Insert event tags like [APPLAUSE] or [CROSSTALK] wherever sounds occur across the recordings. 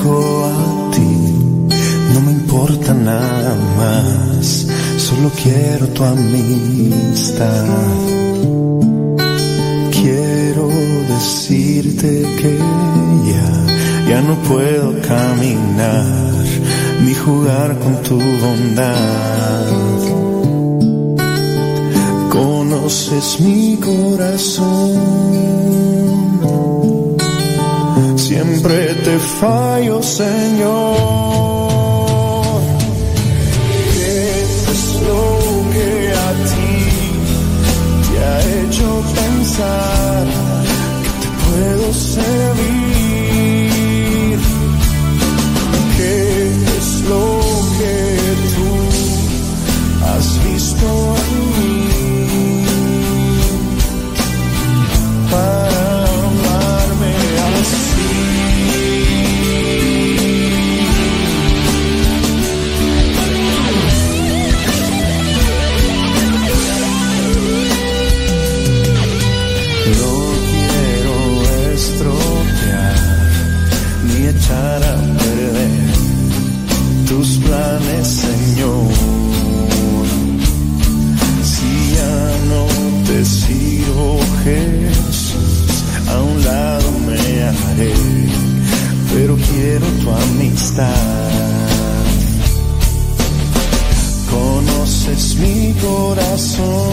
a ti, no me importa nada más, solo quiero tu amistad. Quiero decirte que ya, ya no puedo caminar ni jugar con tu bondad. Conoces mi corazón siempre te fallo, Señor. Corazón,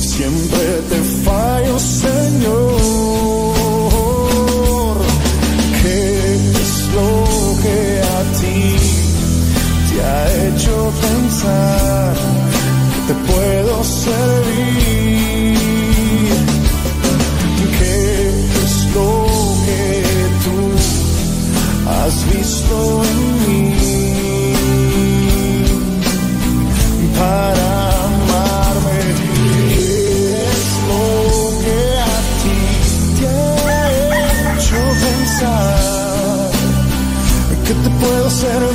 siempre te fallo, Señor. ¿Qué es lo que a ti te ha hecho pensar que te puedo servir? Te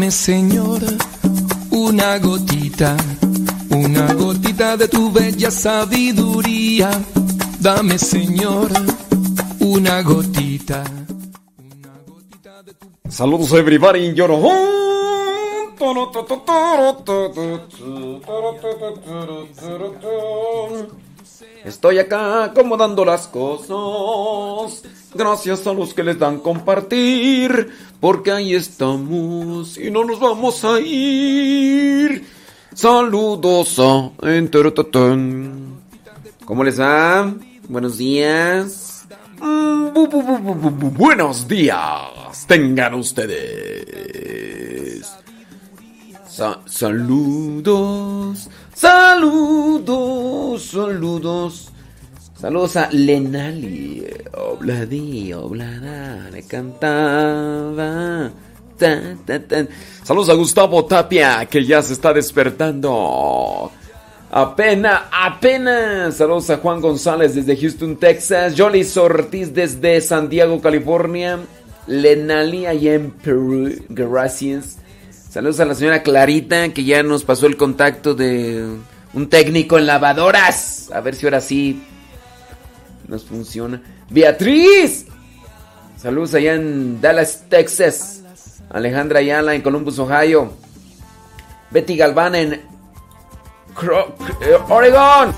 Dame, Señor, una gotita, una gotita de tu bella sabiduría. Dame, Señor, una gotita. Una gotita de tu... Saludos everybody in your Estoy acá acomodando las cosas. Gracias a los que les dan compartir. Porque ahí estamos y no nos vamos a ir. Saludos a ¿Cómo les va? Buenos días. Mm, buenos días. Tengan ustedes. saludos. Saludos, saludos. Saludos a Lenali. Obladi, oblada, le cantaba. Saludos a Gustavo Tapia, que ya se está despertando. Apenas, apenas. Saludos a Juan González desde Houston, Texas. Jolly Ortiz desde San Diego, California. Lenali allá en Perú. Gracias. Saludos a la señora Clarita que ya nos pasó el contacto de un técnico en lavadoras. A ver si ahora sí nos funciona. Beatriz. Saludos allá en Dallas, Texas. Alejandra Ayala en Columbus, Ohio. Betty Galván en eh, Oregon.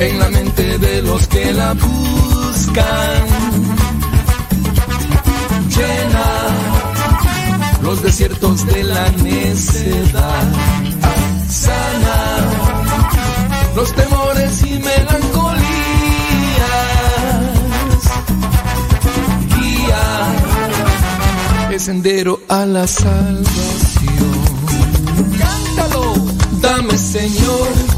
en la mente de los que la buscan Llena los desiertos de la necedad. Sana los temores y melancolías. Guía el sendero a la salvación. Cántalo, dame Señor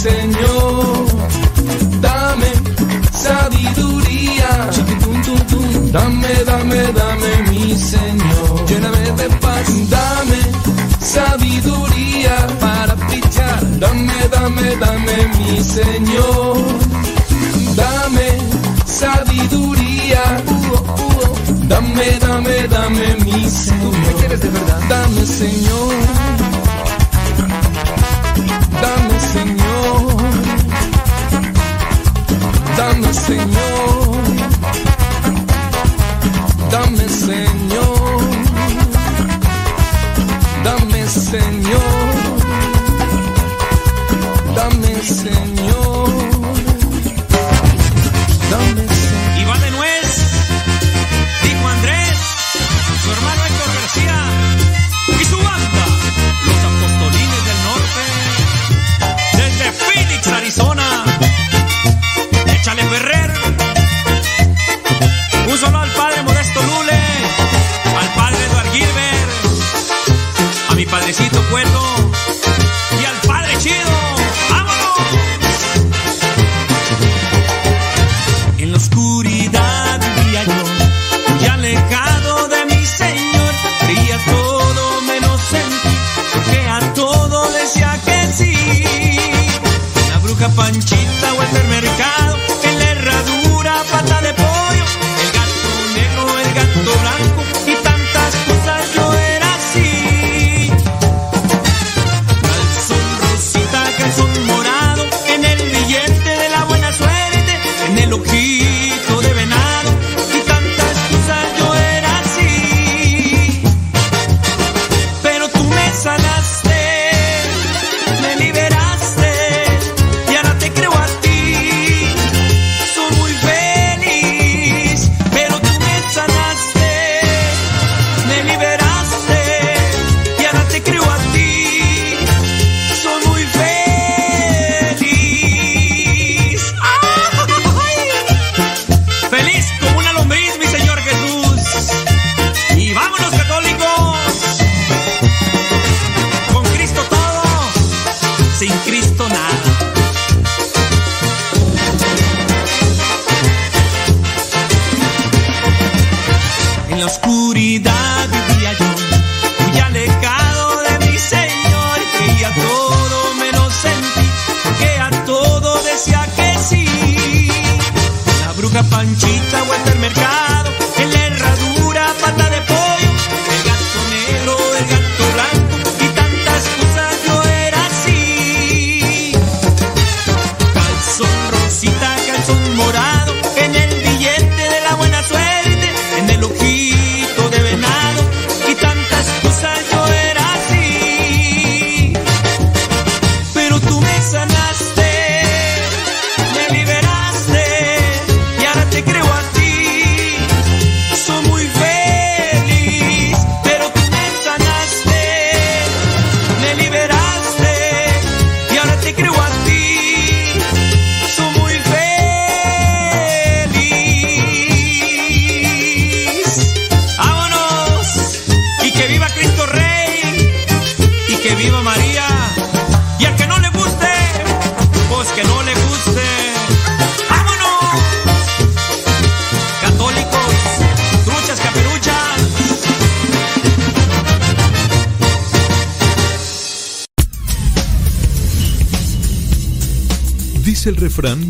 Señor, dame sabiduría. Dame, dame, dame, mi Señor. Lléname de paz. Dame sabiduría para pichar. Dame, dame, dame, mi Señor. Dame sabiduría. Dame, dame, dame, mi Señor. ¿Tú me quieres de verdad? Dame, Señor. Dame, Señor. Dame, Señor. Dame, Señor.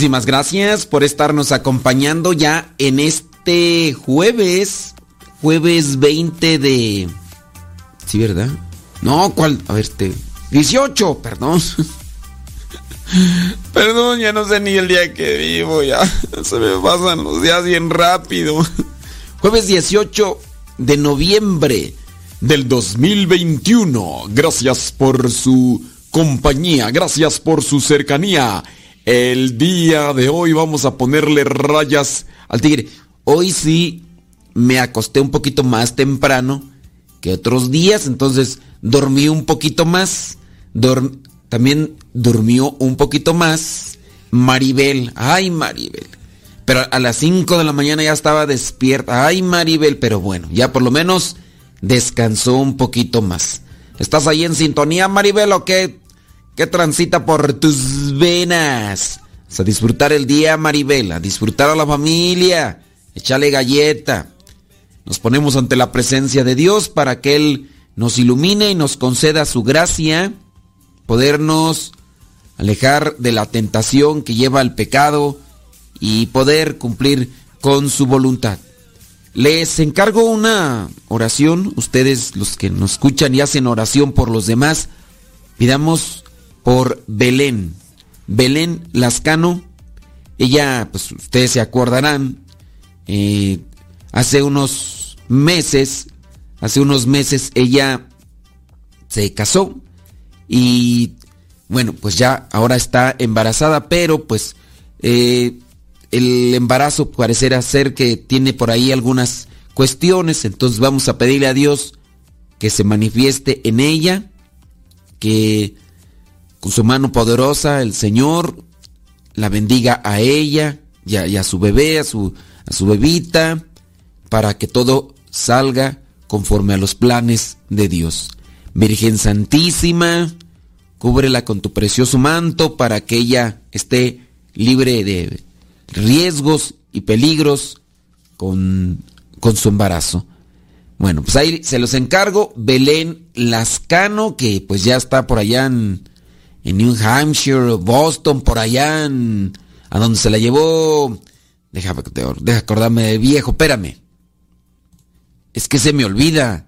Muchísimas gracias por estarnos acompañando ya en este jueves, jueves 20 de... Sí, ¿verdad? No, ¿cuál? A ver, este... 18, perdón. [LAUGHS] Perdón, ya no sé ni el día que vivo, ya [LAUGHS] se me pasan los días bien rápido. Jueves 18 de noviembre del 2021. Gracias por su compañía, gracias por su cercanía. El día de hoy vamos a ponerle rayas al tigre. Hoy sí me acosté un poquito más temprano que otros días, entonces dormí un poquito más. también durmió un poquito más Maribel. Ay, Maribel. Pero a las 5 de la mañana ya estaba despierta. Ay, Maribel, pero bueno, ya por lo menos descansó un poquito más. ¿Estás ahí en sintonía, Maribel, o qué? ¿Qué transita por tus venas? a disfrutar el día, Maribel, a disfrutar a la familia, échale galleta. Nos ponemos ante la presencia de Dios para que Él nos ilumine y nos conceda su gracia, podernos alejar de la tentación que lleva al pecado y poder cumplir con su voluntad. Les encargo una oración, ustedes los que nos escuchan y hacen oración por los demás, pidamos por Belén. Belén Lascano, ella, pues ustedes se acordarán, eh, hace unos meses, hace unos meses ella se casó y bueno, pues ya ahora está embarazada, pero pues eh, el embarazo parecerá ser que tiene por ahí algunas cuestiones, entonces vamos a pedirle a Dios que se manifieste en ella, que con su mano poderosa el Señor la bendiga a ella y a, su bebé, a su, bebita, para que todo salga conforme a los planes de Dios. Virgen Santísima, cúbrela con tu precioso manto para que ella esté libre de riesgos y peligros con, con su embarazo. Bueno, pues ahí se los encargo. Belén Lascano, que pues ya está por allá en, en New Hampshire, Boston, por allá, a donde se la llevó. Deja, acordarme de viejo, espérame. Es que se me olvida.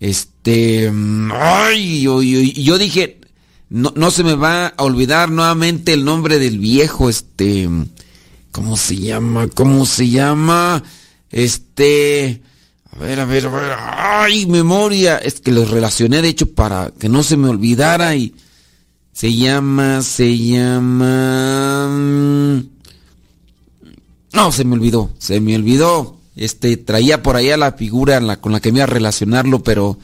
Este. Ay, yo, yo, dije. No, no, se me va a olvidar nuevamente el nombre del viejo, este. ¿Cómo se llama? ¿Cómo se llama? Este. A ver, a ver, a ver. Ay, memoria. Es que los relacioné, de hecho, para que no se me olvidara y. Se llama, se llama... Mm, no, se me olvidó, se me olvidó. Este, traía por allá la figura con la que me iba a relacionarlo, pero...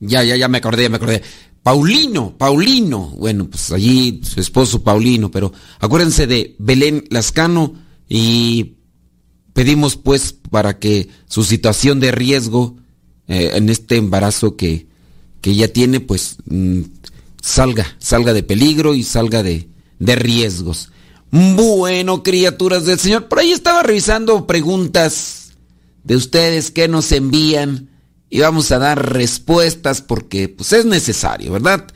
Ya, ya, ya me acordé, ya me acordé. Paulino, Paulino. Bueno, pues allí su esposo Paulino, pero acuérdense de Belén Lascano y pedimos pues para que su situación de riesgo eh, en este embarazo que, que ella tiene, pues mm, salga, salga de peligro y salga de, de riesgos. Bueno, criaturas del Señor, por ahí estaba revisando preguntas de ustedes que nos envían y vamos a dar respuestas porque pues es necesario, ¿verdad?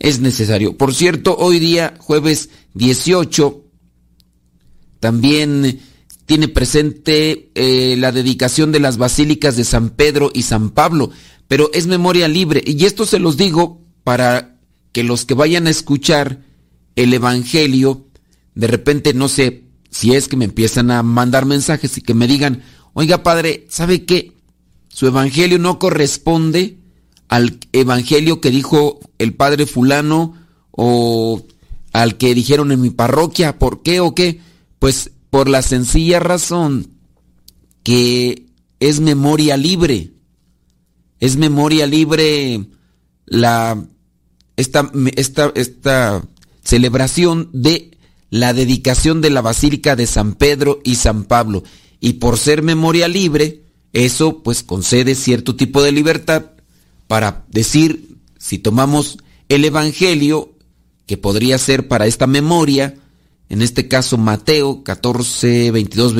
Es necesario. Por cierto, hoy día, jueves 18, también tiene presente eh, la dedicación de las basílicas de San Pedro y San Pablo, pero es memoria libre. Y esto se los digo para que los que vayan a escuchar el Evangelio, de repente no sé si es que me empiezan a mandar mensajes y que me digan, oiga padre, ¿sabe qué? Su Evangelio no corresponde al Evangelio que dijo el padre fulano o al que dijeron en mi parroquia. ¿Por qué o qué? Pues por la sencilla razón que es memoria libre. Es memoria libre la, esta, esta, esta celebración de la dedicación de la Basílica de San Pedro y San Pablo. Y por ser memoria libre, eso pues concede cierto tipo de libertad para decir, si tomamos el Evangelio, que podría ser para esta memoria, en este caso Mateo 14, 22,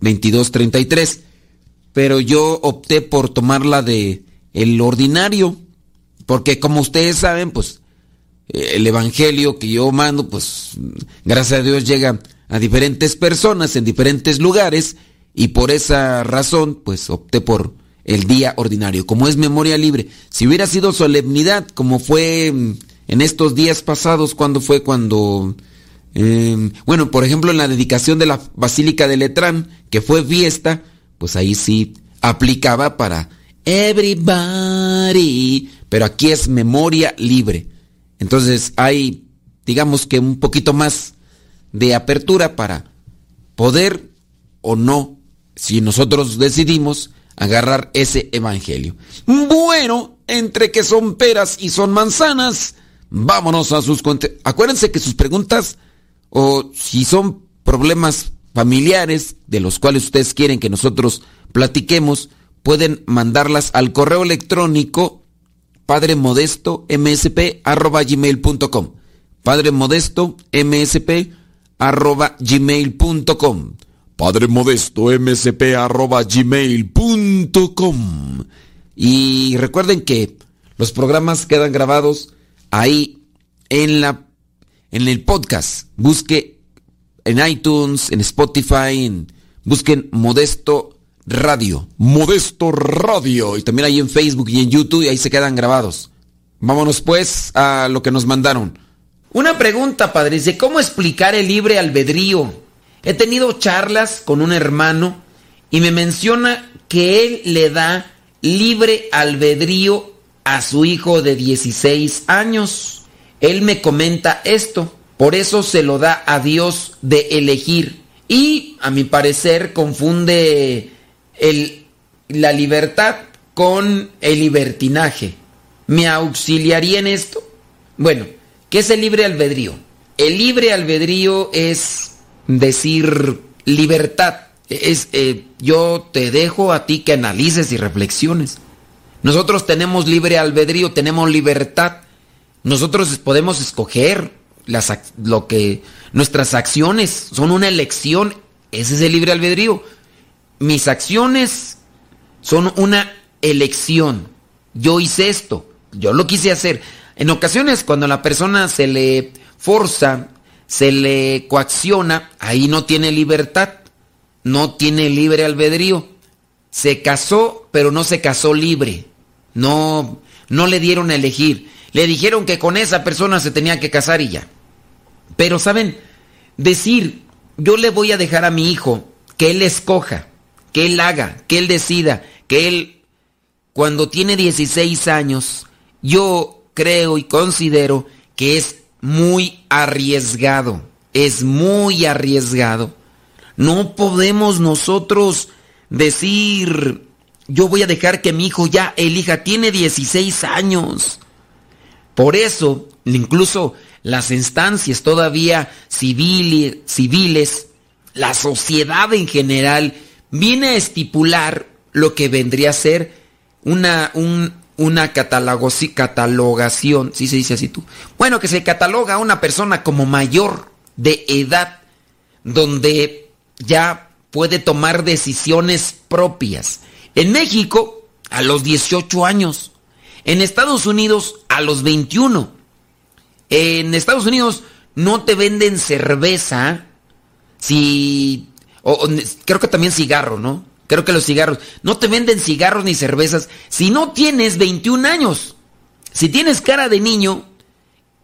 22, 33, pero yo opté por tomarla de el ordinario, porque como ustedes saben, pues el evangelio que yo mando, pues gracias a Dios llega a diferentes personas en diferentes lugares y por esa razón, pues opté por el día ordinario, como es memoria libre. Si hubiera sido solemnidad, como fue en estos días pasados, cuando fue cuando, em, bueno, por ejemplo, en la dedicación de la Basílica de Letrán, que fue fiesta, pues ahí sí aplicaba para everybody, pero aquí es memoria libre. Entonces hay, digamos que un poquito más de apertura para poder o no, si nosotros decidimos, agarrar ese evangelio. Bueno, entre que son peras y son manzanas, vámonos a sus... Acuérdense que sus preguntas o si son problemas familiares de los cuales ustedes quieren que nosotros platiquemos, pueden mandarlas al correo electrónico Padre Modesto MSP arroba gmail.com. Padre Modesto MSP arroba gmail.com. Padre Modesto MSP arroba gmail.com. Y recuerden que los programas quedan grabados ahí en la en el podcast. Busque en iTunes, en Spotify, busquen Modesto Radio. Modesto Radio. Y también ahí en Facebook y en YouTube y ahí se quedan grabados. Vámonos pues a lo que nos mandaron. Una pregunta, padre. Dice, ¿cómo explicar el libre albedrío? He tenido charlas con un hermano y me menciona que él le da libre albedrío a su hijo de 16 años. Él me comenta esto. Por eso se lo da a Dios de elegir. Y a mi parecer confunde el, la libertad con el libertinaje. ¿Me auxiliaría en esto? Bueno, ¿qué es el libre albedrío? El libre albedrío es decir libertad. Es, eh, yo te dejo a ti que analices y reflexiones. Nosotros tenemos libre albedrío, tenemos libertad. Nosotros podemos escoger las, lo que nuestras acciones son una elección. Ese es el libre albedrío mis acciones son una elección. Yo hice esto, yo lo quise hacer. En ocasiones cuando la persona se le forza, se le coacciona, ahí no tiene libertad, no tiene libre albedrío. Se casó, pero no se casó libre. No, no le dieron a elegir. Le dijeron que con esa persona se tenía que casar y ya. Pero, ¿saben? Decir, yo le voy a dejar a mi hijo que él escoja que él haga, que él decida, que él, cuando tiene 16 años, yo creo y considero que es muy arriesgado, es muy arriesgado. No podemos nosotros decir, yo voy a dejar que mi hijo ya elija, tiene 16 años. Por eso, incluso las instancias todavía civiles, civiles la sociedad en general, viene a estipular lo que vendría a ser una, una catalogación, si se dice así tú. Bueno, que se cataloga a una persona como mayor de edad, donde ya puede tomar decisiones propias. En México, a los 18 años. En Estados Unidos, a los 21. En Estados Unidos no te venden cerveza si o, creo que también cigarro, ¿no? Creo que los cigarros. No te venden cigarros ni cervezas si no tienes 21 años. Si tienes cara de niño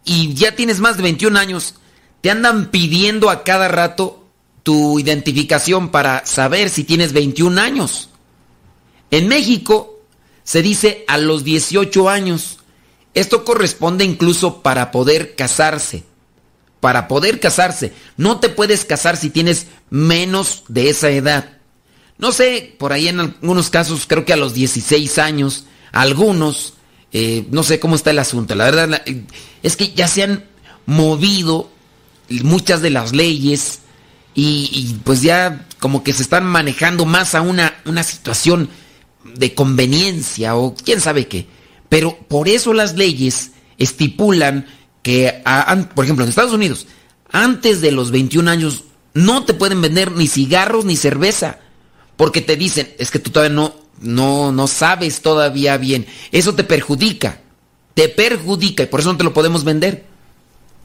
y ya tienes más de 21 años, te andan pidiendo a cada rato tu identificación para saber si tienes 21 años. En México se dice a los 18 años. Esto corresponde incluso para poder casarse para poder casarse. No te puedes casar si tienes menos de esa edad. No sé, por ahí en algunos casos creo que a los 16 años, algunos Eh, no sé cómo está el asunto. La verdad es que ya se han movido muchas de las leyes y, pues ya como que se están manejando más a una, una situación de conveniencia o quién sabe qué. Pero por eso las leyes estipulan que, por ejemplo, en Estados Unidos, antes de los 21 años no te pueden vender ni cigarros ni cerveza. Porque te dicen, es que tú todavía no, no, no sabes todavía bien. Eso te perjudica. Te perjudica y por eso no te lo podemos vender.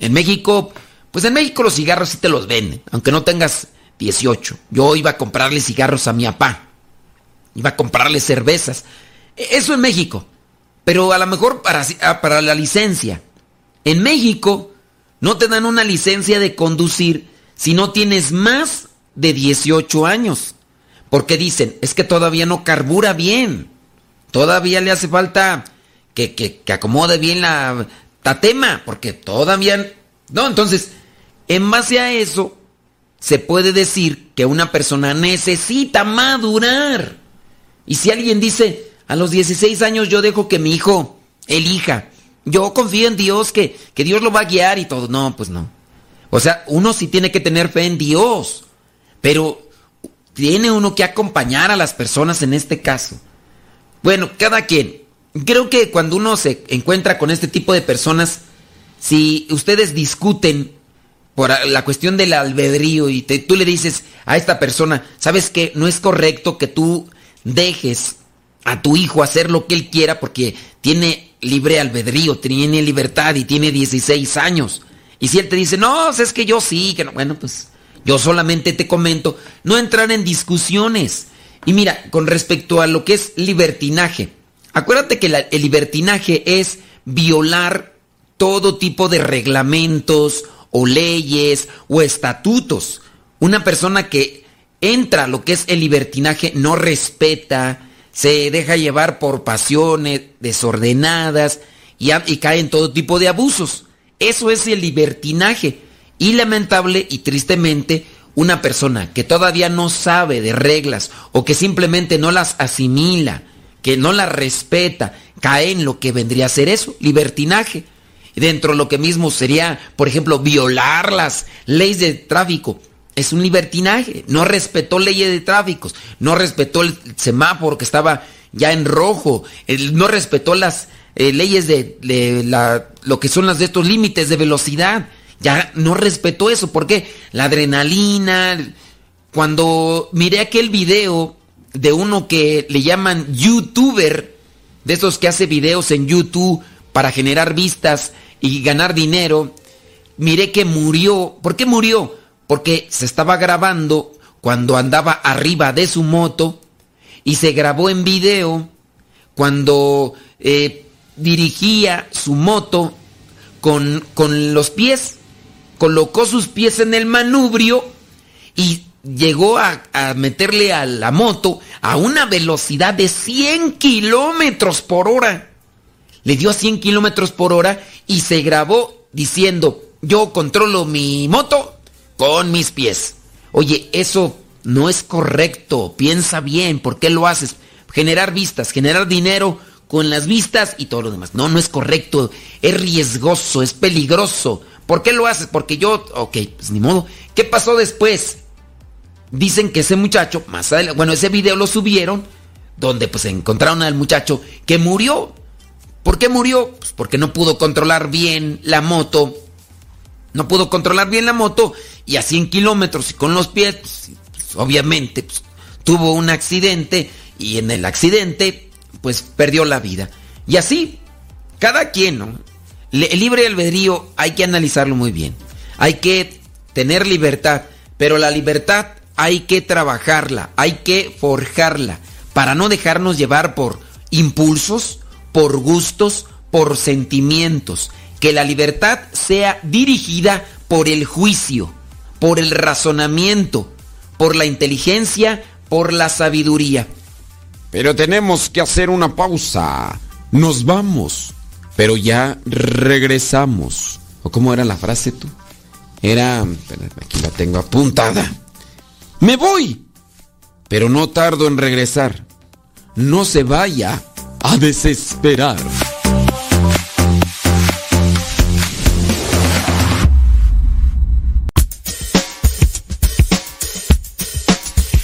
En México, pues en México los cigarros sí te los venden, aunque no tengas 18. Yo iba a comprarle cigarros a mi papá. Iba a comprarle cervezas. E, eso en México. Pero a lo mejor para, ah, para la licencia. En México no te dan una licencia de conducir si no tienes más de 18 años. Porque dicen, es que todavía no carbura bien. Todavía le hace falta que, que, acomode bien la tatema. Porque todavía... No, entonces, en base a eso, se puede decir que una persona necesita madurar. Y si alguien dice, a los 16 años yo dejo que mi hijo elija, yo confío en Dios que, que Dios lo va a guiar y todo. No, pues no. O sea, uno sí tiene que tener fe en Dios, pero tiene uno que acompañar a las personas en este caso. Bueno, cada quien. Creo que cuando uno se encuentra con este tipo de personas, si ustedes discuten por la cuestión del albedrío y tú le dices a esta persona, ¿sabes qué? No es correcto que tú dejes a tu hijo hacer lo que él quiera porque tiene libre albedrío, tiene libertad y tiene 16 años. Y si él te dice, no, es que yo sí, que no, bueno, pues yo solamente te comento, no entrar en discusiones. Y mira, con respecto a lo que es libertinaje, acuérdate que el libertinaje es violar todo tipo de reglamentos o leyes o estatutos. Una persona que entra a lo que es el libertinaje no respeta, se deja llevar por pasiones desordenadas y, y cae en todo tipo de abusos. Eso es el libertinaje. Y lamentable y tristemente, una persona que todavía no sabe de reglas o que simplemente no las asimila, que no las respeta, cae en lo que vendría a ser eso, libertinaje. Dentro de lo que mismo sería, por ejemplo, violar las leyes de tráfico. Es un libertinaje. No respetó leyes de tráfico. No respetó el semáforo que estaba ya en rojo. No respetó las eh, leyes de, la, lo que son las de estos límites de velocidad. Ya no respetó eso. porque La adrenalina. Cuando miré aquel video de uno que le llaman youtuber, de esos que hace videos en YouTube para generar vistas y ganar dinero, miré que murió. ¿Por qué murió? Porque se estaba grabando cuando andaba arriba de su moto y se grabó en video cuando eh, dirigía su moto con, con los pies, colocó sus pies en el manubrio y llegó a, a, meterle a la moto a una velocidad de 100 kilómetros por hora. Le dio a 100 kilómetros por hora y se grabó diciendo, yo controlo mi moto con mis pies. Oye, eso no es correcto. Piensa bien, ¿por qué lo haces? Generar vistas, generar dinero con las vistas y todo lo demás. No, no es correcto, es riesgoso, es peligroso. ¿Por qué lo haces? Porque yo, ok, pues ni modo. ¿Qué pasó después? Dicen que ese muchacho, más adelante, bueno, ese video lo subieron, donde pues encontraron al muchacho que murió. ¿Por qué murió? Pues porque no pudo controlar bien la moto. No pudo controlar bien la moto y a 100 kilómetros y con los pies, pues, obviamente, pues, tuvo un accidente y en el accidente pues perdió la vida. Y así, cada quien, ¿no? El libre albedrío hay que analizarlo muy bien. Hay que tener libertad, pero la libertad hay que trabajarla, hay que forjarla, para no dejarnos llevar por impulsos, por gustos, por sentimientos. Que la libertad sea dirigida por el juicio, por el razonamiento, por la inteligencia, por la sabiduría. Pero tenemos que hacer una pausa. Nos vamos. Pero ya regresamos. ¿O cómo era la frase tú? Era... Aquí la tengo apuntada. Me voy. Pero no tardo en regresar. No se vaya a desesperar.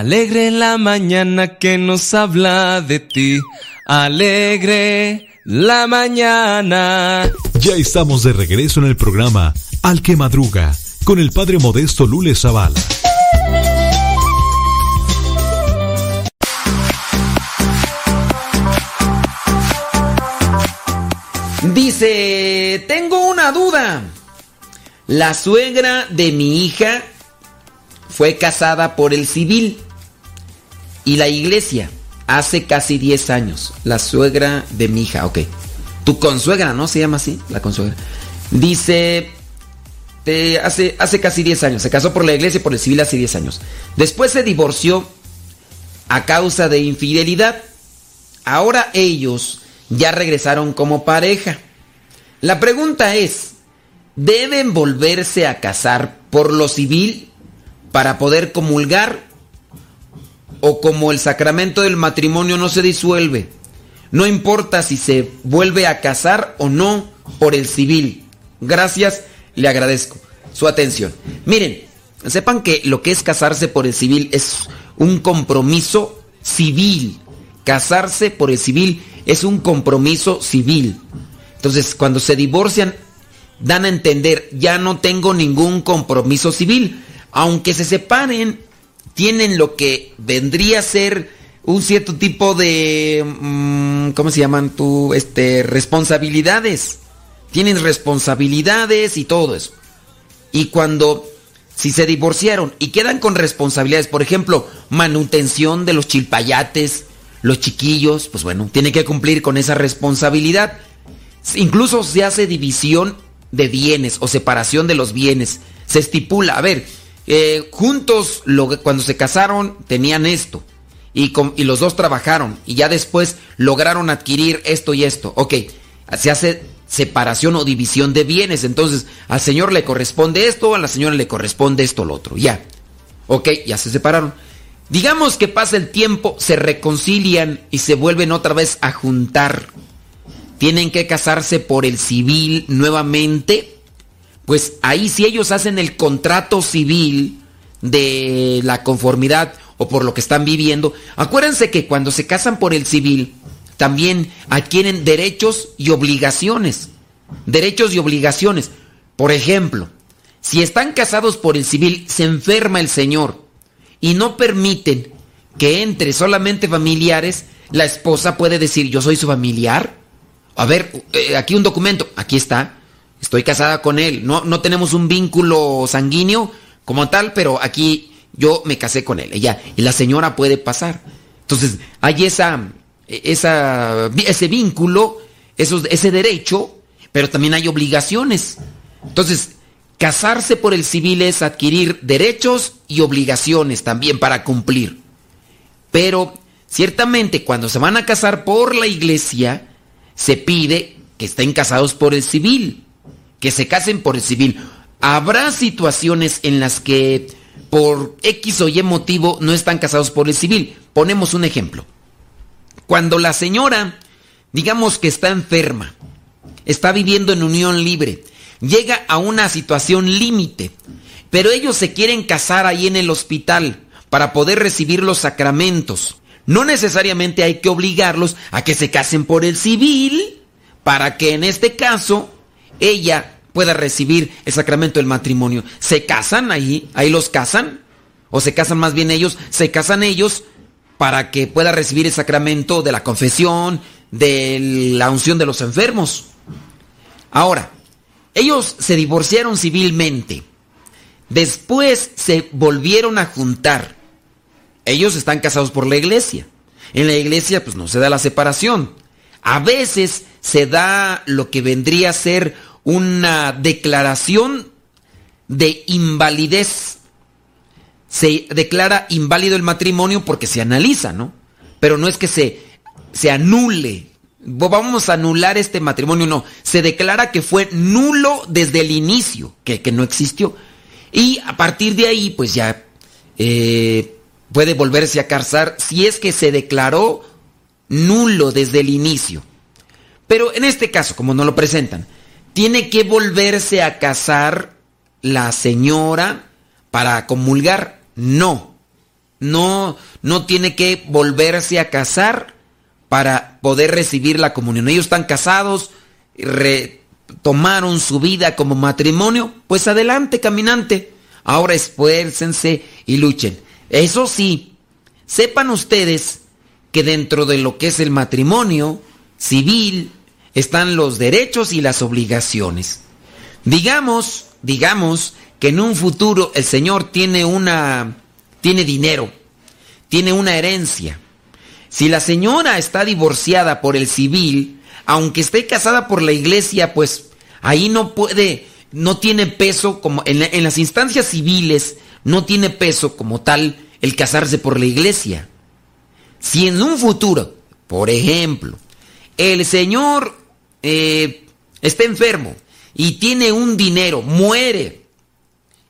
la mañana que nos habla de ti. Alegre la mañana. Ya estamos de regreso en el programa Al que madruga con el padre modesto Lule Zavala. Dice, tengo una duda. La suegra de mi hija fue casada por el civil y la iglesia, hace casi 10 años, la suegra de mi hija, ok. Tu consuegra, ¿no? Se llama así, la consuegra. Dice, hace, hace casi 10 años. Se casó por la iglesia y por el civil hace 10 años. Después se divorció a causa de infidelidad. Ahora ellos ya regresaron como pareja. La pregunta es, ¿deben volverse a casar por lo civil para poder comulgar? ¿O como el sacramento del matrimonio no se disuelve? No importa si se vuelve a casar o no por el civil. Gracias, le agradezco su atención. Miren, sepan que lo que es casarse por el civil es un compromiso civil. Casarse por el civil es un compromiso civil. Entonces, cuando se divorcian, dan a entender, ya no tengo ningún compromiso civil. Aunque se separen, tienen lo que vendría a ser un cierto tipo de, mm, ¿cómo se llaman tú? Este, responsabilidades. Tienen responsabilidades y todo eso. Y cuando, si se divorciaron y quedan con responsabilidades, por ejemplo, manutención de los chilpayates, los chiquillos, pues bueno, tiene que cumplir con esa responsabilidad. Incluso se hace división de bienes o separación de los bienes. Se estipula, a ver, eh, juntos lo, cuando se casaron tenían esto y, y los dos trabajaron y ya después lograron adquirir esto y esto. Ok, se hace separación o división de bienes. Entonces, al señor le corresponde esto, a la señora le corresponde esto, lo otro. Ya. Ok, ya se separaron. Digamos que pasa el tiempo, se reconcilian y se vuelven otra vez a juntar. Tienen que casarse por el civil nuevamente. Pues ahí si ellos hacen el contrato civil de la conformidad o por lo que están viviendo, acuérdense que cuando se casan por el civil, también adquieren derechos y obligaciones. Derechos y obligaciones. Por ejemplo, si están casados por el civil, se enferma el señor y no permiten que entre solamente familiares, la esposa puede decir, yo soy su familiar. A ver, eh, aquí un documento, aquí está, estoy casada con él, no, no tenemos un vínculo sanguíneo como tal, pero aquí yo me casé con él, ella, y la señora puede pasar. Entonces, hay esa, esa, ese vínculo, ese derecho, pero también hay obligaciones. Entonces, casarse por el civil es adquirir derechos y obligaciones también para cumplir. Pero ciertamente cuando se van a casar por la iglesia, se pide que estén casados por el civil, que se casen por el civil. Habrá situaciones en las que por X o Y motivo no están casados por el civil. Ponemos un ejemplo. Cuando la señora, digamos que está enferma, está viviendo en unión libre, llega a una situación límite, pero ellos se quieren casar ahí en el hospital para poder recibir los sacramentos. No necesariamente hay que obligarlos a que se casen por el civil para que en este caso ella pueda recibir el sacramento del matrimonio. Se casan ahí, ahí los casan, o se casan más bien ellos, se casan ellos para que pueda recibir el sacramento de la confesión, de la unción de los enfermos. Ahora, ellos se divorciaron civilmente. Después se volvieron a juntar. Ellos están casados por la iglesia. En la iglesia pues no se da la separación. A veces se da lo que vendría a ser una declaración de invalidez se declara inválido el matrimonio porque se analiza, ¿no? Pero no es que se, se anule. Vamos a anular este matrimonio, no. Se declara que fue nulo desde el inicio, que, no existió. Y a partir de ahí, pues ya eh, puede volverse a casar si es que se declaró nulo desde el inicio. Pero en este caso, como no lo presentan, tiene que volverse a casar la señora para comulgar. No, no, no tiene que volverse a casar para poder recibir la comunión. Ellos están casados, retomaron su vida como matrimonio, pues adelante, caminante. Ahora esfuércense y luchen. Eso sí, sepan ustedes que dentro de lo que es el matrimonio civil están los derechos y las obligaciones. Digamos, digamos que en un futuro el Señor tiene una tiene dinero, tiene una herencia. Si la señora está divorciada por el civil, aunque esté casada por la iglesia, pues ahí no puede no tiene peso como en, en las instancias civiles, no tiene peso como tal el casarse por la iglesia. Si en un futuro, por ejemplo, el señor eh, está enfermo y tiene un dinero, muere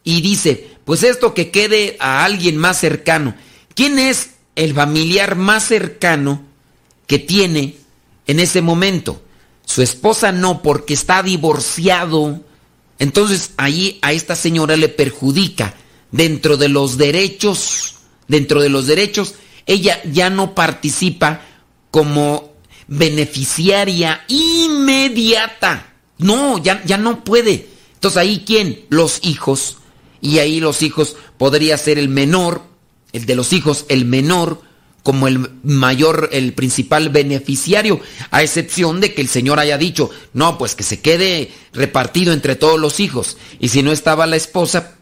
y dice, pues esto que quede a alguien más cercano. ¿Quién es el familiar más cercano que tiene en ese momento? Su esposa no, porque está divorciado. Entonces ahí a esta señora le perjudica dentro de los derechos, dentro de los derechos, ella ya no participa como beneficiaria inmediata. No, ya, ya no puede. Entonces ahí quién? Los hijos. Y ahí los hijos podría ser el menor, el de los hijos, el menor, como el mayor, el principal beneficiario, a excepción de que el Señor haya dicho, no, pues que se quede repartido entre todos los hijos. Y si no estaba la esposa,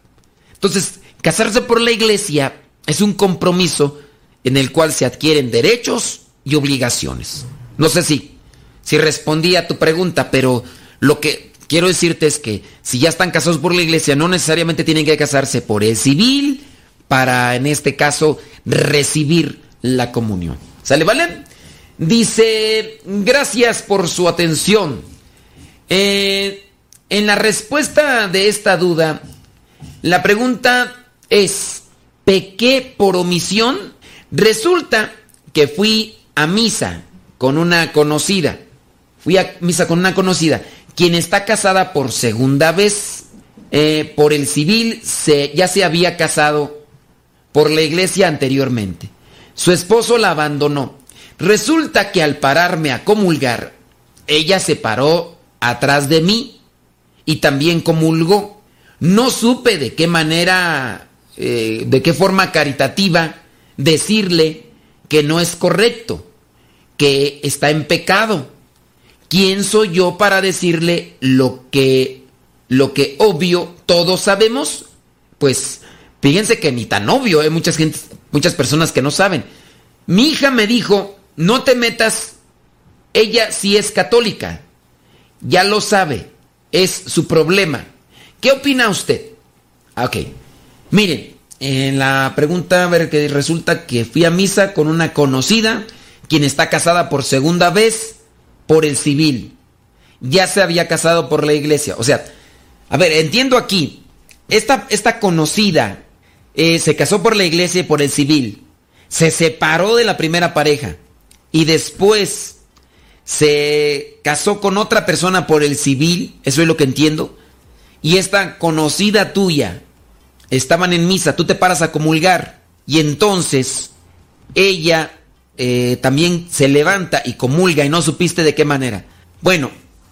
entonces casarse por la iglesia es un compromiso en el cual se adquieren derechos y obligaciones. No sé si, si respondí a tu pregunta, pero lo que quiero decirte es que si ya están casados por la iglesia, no necesariamente tienen que casarse por el civil para, en este caso, recibir la comunión. ¿Sale, vale? Dice, gracias por su atención. Eh, en la respuesta de esta duda, la pregunta es, ¿pequé por omisión? Resulta que fui a misa con una conocida. Fui a misa con una conocida, quien está casada por segunda vez. Eh, por el civil se, ya se había casado por la iglesia anteriormente. Su esposo la abandonó. Resulta que al pararme a comulgar, ella se paró atrás de mí y también comulgó. No supe de qué manera, eh, de qué forma caritativa decirle que no es correcto, que está en pecado. ¿Quién soy yo para decirle lo que, lo que obvio todos sabemos? Pues fíjense que ni tan obvio, hay muchas, gente, muchas personas que no saben. Mi hija me dijo, no te metas, ella sí es católica, ya lo sabe, es su problema. ¿Qué opina usted? Ah, ok, miren, en la pregunta, a ver, que resulta que fui a misa con una conocida, quien está casada por segunda vez por el civil. Ya se había casado por la iglesia. O sea, a ver, entiendo aquí, esta, esta conocida eh, se casó por la iglesia y por el civil. Se separó de la primera pareja y después se casó con otra persona por el civil, eso es lo que entiendo. Y esta conocida tuya, estaban en misa, tú te paras a comulgar y entonces ella eh, también se levanta y comulga y no supiste de qué manera. Bueno,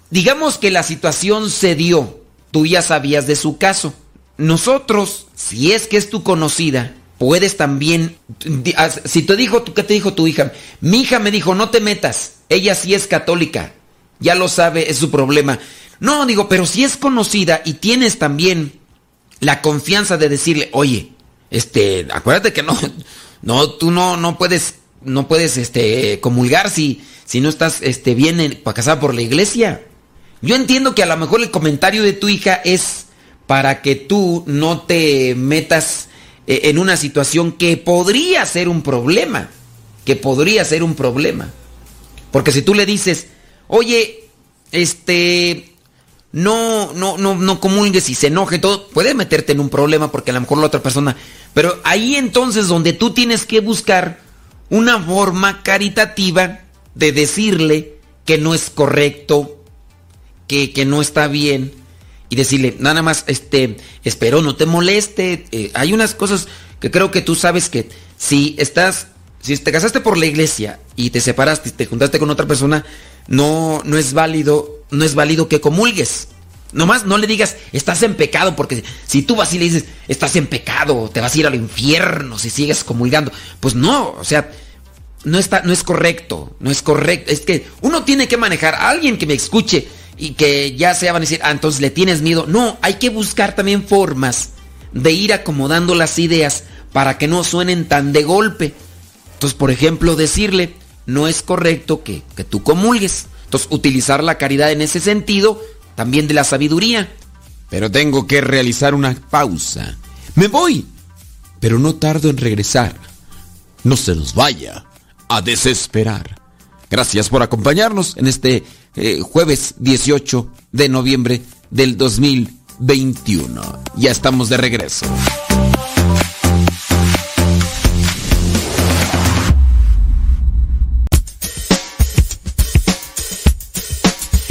digamos que la situación se dio, tú ya sabías de su caso. Nosotros, si es que es tu conocida, puedes también, si te dijo, ¿qué te dijo tu hija? Mi hija me dijo, no te metas, ella sí es católica, ya lo sabe, es su problema. No, digo, pero si es conocida y tienes también la confianza de decirle, oye, este, acuérdate que no, [LAUGHS] no, tú no, no puedes, no puedes, este, comulgar si, si no estás, este, bien para casar por la iglesia. Yo entiendo que a lo mejor el comentario de tu hija es para que tú no te metas eh, en una situación que podría ser un problema, que podría ser un problema. Porque si tú le dices, oye, este, no, no, no, no comulgues y se enoje todo, puede meterte en un problema porque a lo mejor la otra persona. Pero ahí entonces donde tú tienes que buscar una forma caritativa de decirle que no es correcto, que, que no está bien, y decirle, nada más, este, espero no te moleste. Eh, hay unas cosas que creo que tú sabes que si estás, si te casaste por la iglesia y te separaste y te juntaste con otra persona, no, no es válido no es válido que comulgues. Nomás no le digas, estás en pecado, porque si tú vas y le dices, estás en pecado, te vas a ir al infierno si sigues comulgando. Pues no, o sea, no, está, no es correcto, no es correcto. Es que uno tiene que manejar a alguien que me escuche y que ya se van a decir, ah, entonces le tienes miedo. No, hay que buscar también formas de ir acomodando las ideas para que no suenen tan de golpe. Entonces, por ejemplo, decirle, no es correcto que, que tú comulgues. Entonces, utilizar la caridad en ese sentido, también de la sabiduría. pero tengo que realizar una pausa. Me voy, pero no tardo en regresar. No se nos vaya a desesperar. Gracias por acompañarnos en este eh, jueves 18 de noviembre del 2021. Ya estamos de regreso.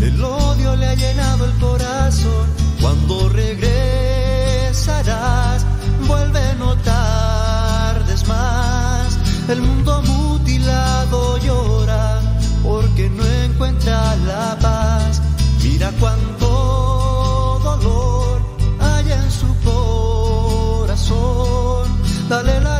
El odio le ha llenado el corazón. Cuando regresarás, vuelve no tardes más. El mundo mutilado llora porque no encuentra la paz. Mira cuánto dolor hay en su corazón. Dale la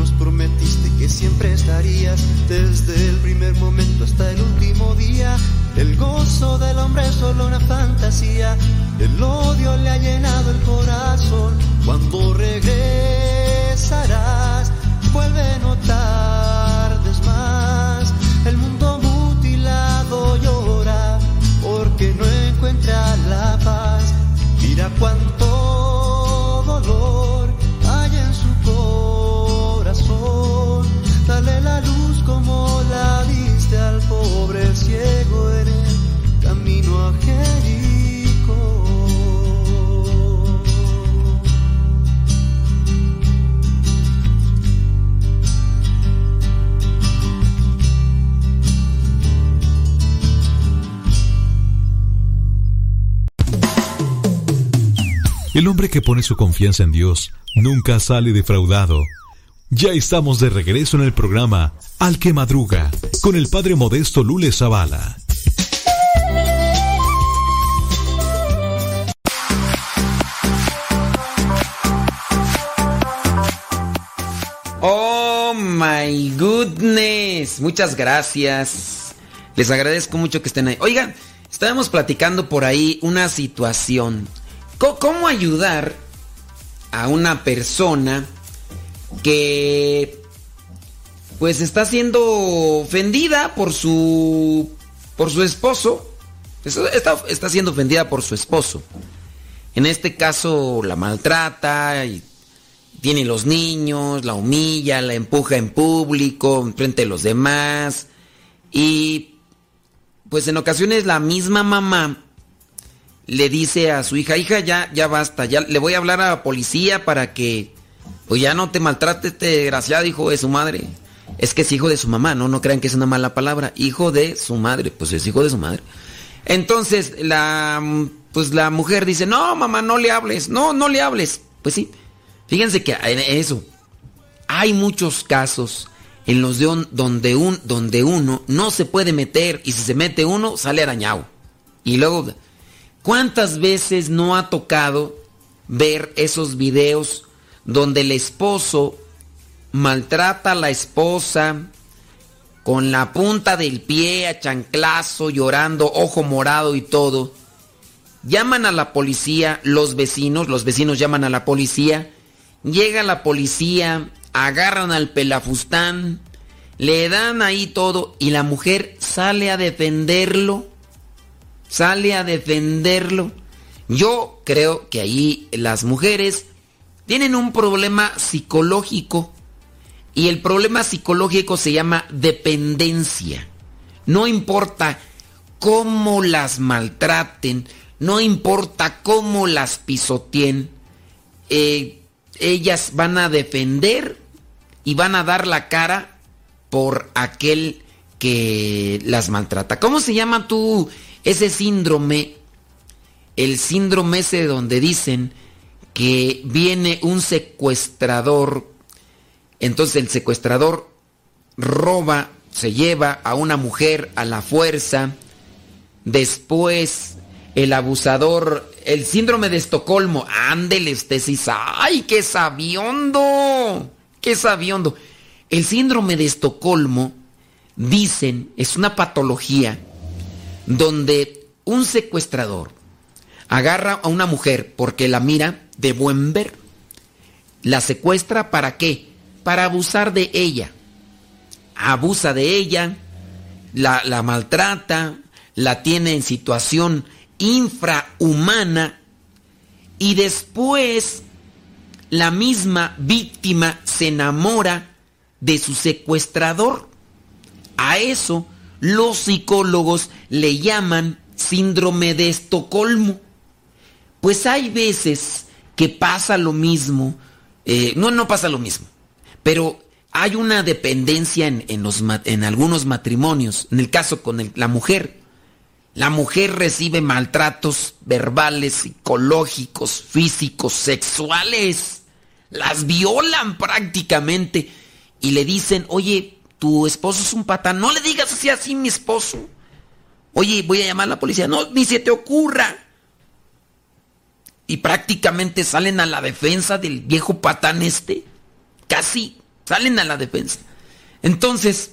nos prometiste que siempre estarías desde el primer momento hasta el último día. El gozo del hombre es solo una fantasía, el odio le ha llenado el corazón. Cuando regresarás, vuelve no tardes más. El mundo mutilado llora porque no encuentra la paz. Mira cuánto pone su confianza en Dios nunca sale defraudado. Ya estamos de regreso en el programa Al que Madruga con el padre modesto Lule Zavala. Oh my goodness. Muchas gracias. Les agradezco mucho que estén ahí. Oigan, estábamos platicando por ahí una situación. ¿Cómo ayudar a una persona que pues está siendo ofendida por su por su esposo? Está, está siendo ofendida por su esposo. En este caso la maltrata tiene los niños, la humilla, la empuja en público, frente a los demás. Y pues en ocasiones la misma mamá le dice a su hija, hija, ya, ya basta, ya le voy a hablar a la policía para que, pues ya no te maltrate este desgraciado hijo de su madre. Es que es hijo de su mamá, no, no crean que es una mala palabra, hijo de su madre, pues es hijo de su madre. Entonces la, pues la mujer dice, no, mamá, no le hables, no, no le hables. Pues sí, fíjense que eso hay muchos casos en los de un- donde, un, donde uno no se puede meter y si se mete uno sale arañado. Y luego, ¿cuántas veces no ha tocado ver esos videos donde el esposo maltrata a la esposa con la punta del pie a chanclazo, llorando, ojo morado y todo? Llaman a la policía los vecinos, los vecinos llaman a la policía, llega la policía, agarran al pelafustán, le dan ahí todo y la mujer sale a defenderlo, sale a defenderlo. Yo creo que ahí las mujeres tienen un problema psicológico y el problema psicológico se llama dependencia. No importa cómo las maltraten, no importa cómo las pisoteen, eh, ellas van a defender y van a dar la cara por aquel que las maltrata. ¿Cómo se llama tú ese síndrome? El síndrome ese donde dicen que viene un secuestrador, entonces el secuestrador roba, se lleva a una mujer a la fuerza, después el abusador, el síndrome de Estocolmo, ándele usted sí ¡ay, qué sabiondo! ¡Qué sabiondo! El síndrome de Estocolmo, dicen, es una patología donde un secuestrador agarra a una mujer porque la mira de buen ver. La secuestra para qué? Para abusar de ella. Abusa de ella, la, la maltrata, la tiene en situación infrahumana y después la misma víctima se enamora de su secuestrador. A eso los psicólogos le llaman síndrome de Estocolmo. Pues hay veces que pasa lo mismo, eh, no, no pasa lo mismo, pero hay una dependencia en, en los, en algunos matrimonios, en el caso con la mujer. La mujer recibe maltratos verbales, psicológicos, físicos, sexuales. Las violan prácticamente y le dicen, oye, tu esposo es un patán, no le digas así así mi esposo. Oye, voy a llamar a la policía, no, ni se te ocurra. Y prácticamente salen a la defensa del viejo patán este. Casi salen a la defensa. Entonces,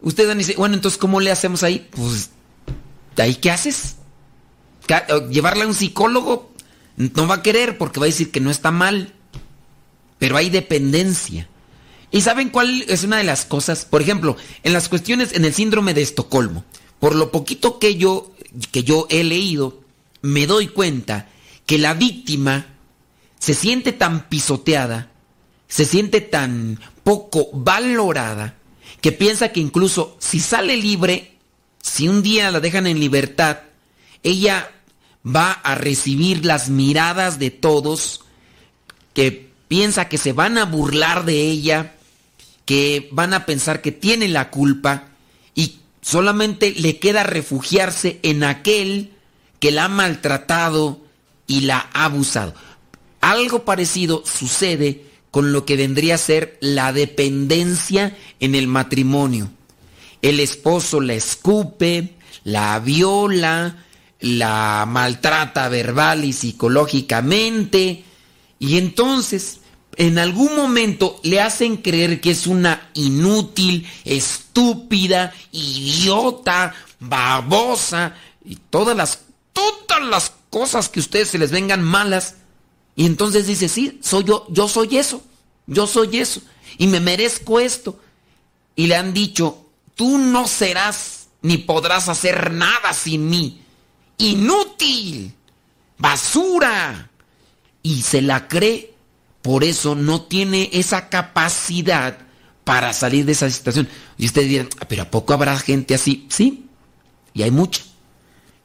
usted dice, bueno, entonces, ¿cómo le hacemos ahí? Pues, ¿ahí qué haces? Eh, Llevarla a un psicólogo no va a querer porque va a decir que no está mal. Pero hay dependencia. ¿Y saben cuál es una de las cosas? Por ejemplo, en las cuestiones, en el síndrome de Estocolmo, por lo poquito que yo, que yo he leído, me doy cuenta que la víctima se siente tan pisoteada, se siente tan poco valorada, que piensa que incluso si sale libre, si un día la dejan en libertad, ella va a recibir las miradas de todos, que piensa que se van a burlar de ella, que van a pensar que tiene la culpa y solamente le queda refugiarse en aquel que la ha maltratado y la ha abusado. Algo parecido sucede con lo que vendría a ser la dependencia en el matrimonio. El esposo la escupe, la viola, la maltrata verbal y psicológicamente, y entonces en algún momento le hacen creer que es una inútil, estúpida, idiota, babosa, y todas las, todas las cosas que a ustedes se les vengan malas. Y entonces dice, sí, soy yo, yo soy eso, yo soy eso, y me merezco esto. Y le han dicho, tú no serás ni podrás hacer nada sin mí. Inútil, basura. Y se la cree, por eso no tiene esa capacidad para salir de esa situación. Y ustedes dirán, "Ah, pero ¿a poco habrá gente así? Sí, y hay mucha.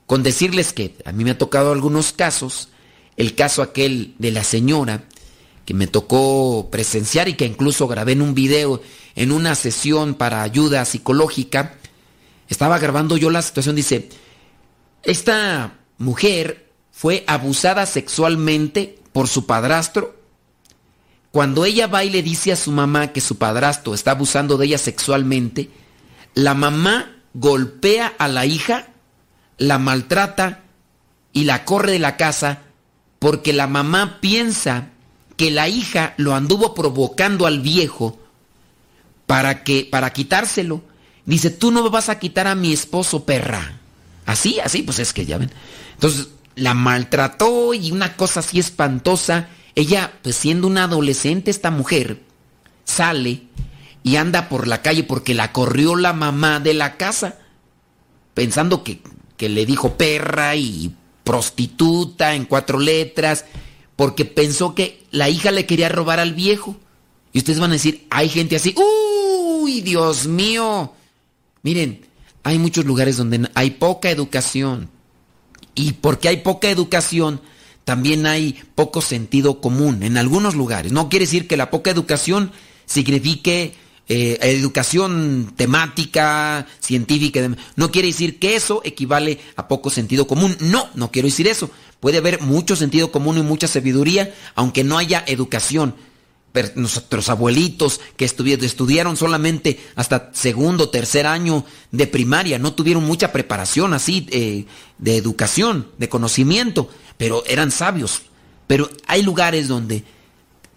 Con decirles que a mí me ha tocado algunos casos, el caso aquel de la señora que me tocó presenciar y que incluso grabé en un video en una sesión para ayuda psicológica, estaba grabando yo la situación, dice, esta mujer fue abusada sexualmente por su padrastro cuando ella va y le dice a su mamá que su padrastro está abusando de ella sexualmente, la mamá golpea a la hija, la maltrata y la corre de la casa porque la mamá piensa que la hija lo anduvo provocando al viejo para que para quitárselo. Dice, "Tú no me vas a quitar a mi esposo, perra." Así, así, pues es que ya ven. Entonces, la maltrató y una cosa así espantosa. Ella, pues siendo una adolescente, esta mujer, sale y anda por la calle porque la corrió la mamá de la casa, pensando que, que le dijo perra y prostituta en cuatro letras, porque pensó que la hija le quería robar al viejo. Y ustedes van a decir, hay gente así, uy, Dios mío. Miren, hay muchos lugares donde hay poca educación. Y porque hay poca educación, también hay poco sentido común en algunos lugares. No quiere decir que la poca educación signifique eh, educación temática, científica. No quiere decir que eso equivale a poco sentido común. No, no quiero decir eso. Puede haber mucho sentido común y mucha sabiduría, aunque no haya educación nuestros abuelitos que estudiaron solamente hasta segundo, tercer año de primaria, no tuvieron mucha preparación así eh, de educación, de conocimiento, pero eran sabios. Pero hay lugares donde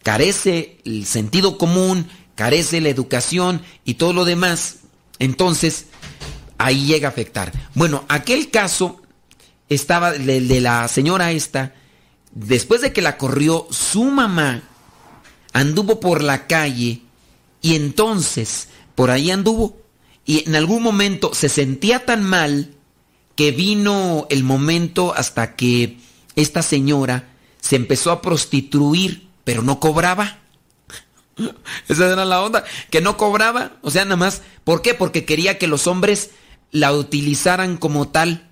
carece el sentido común, carece la educación y todo lo demás. Entonces, ahí llega a afectar. Bueno, aquel caso estaba de la señora esta, después de que la corrió su mamá, anduvo por la calle y entonces por ahí anduvo y en algún momento se sentía tan mal que vino el momento hasta que esta señora se empezó a prostituir, pero no cobraba. Esa era la onda, que no cobraba, o sea, nada más, ¿por qué? Porque quería que los hombres la utilizaran como tal.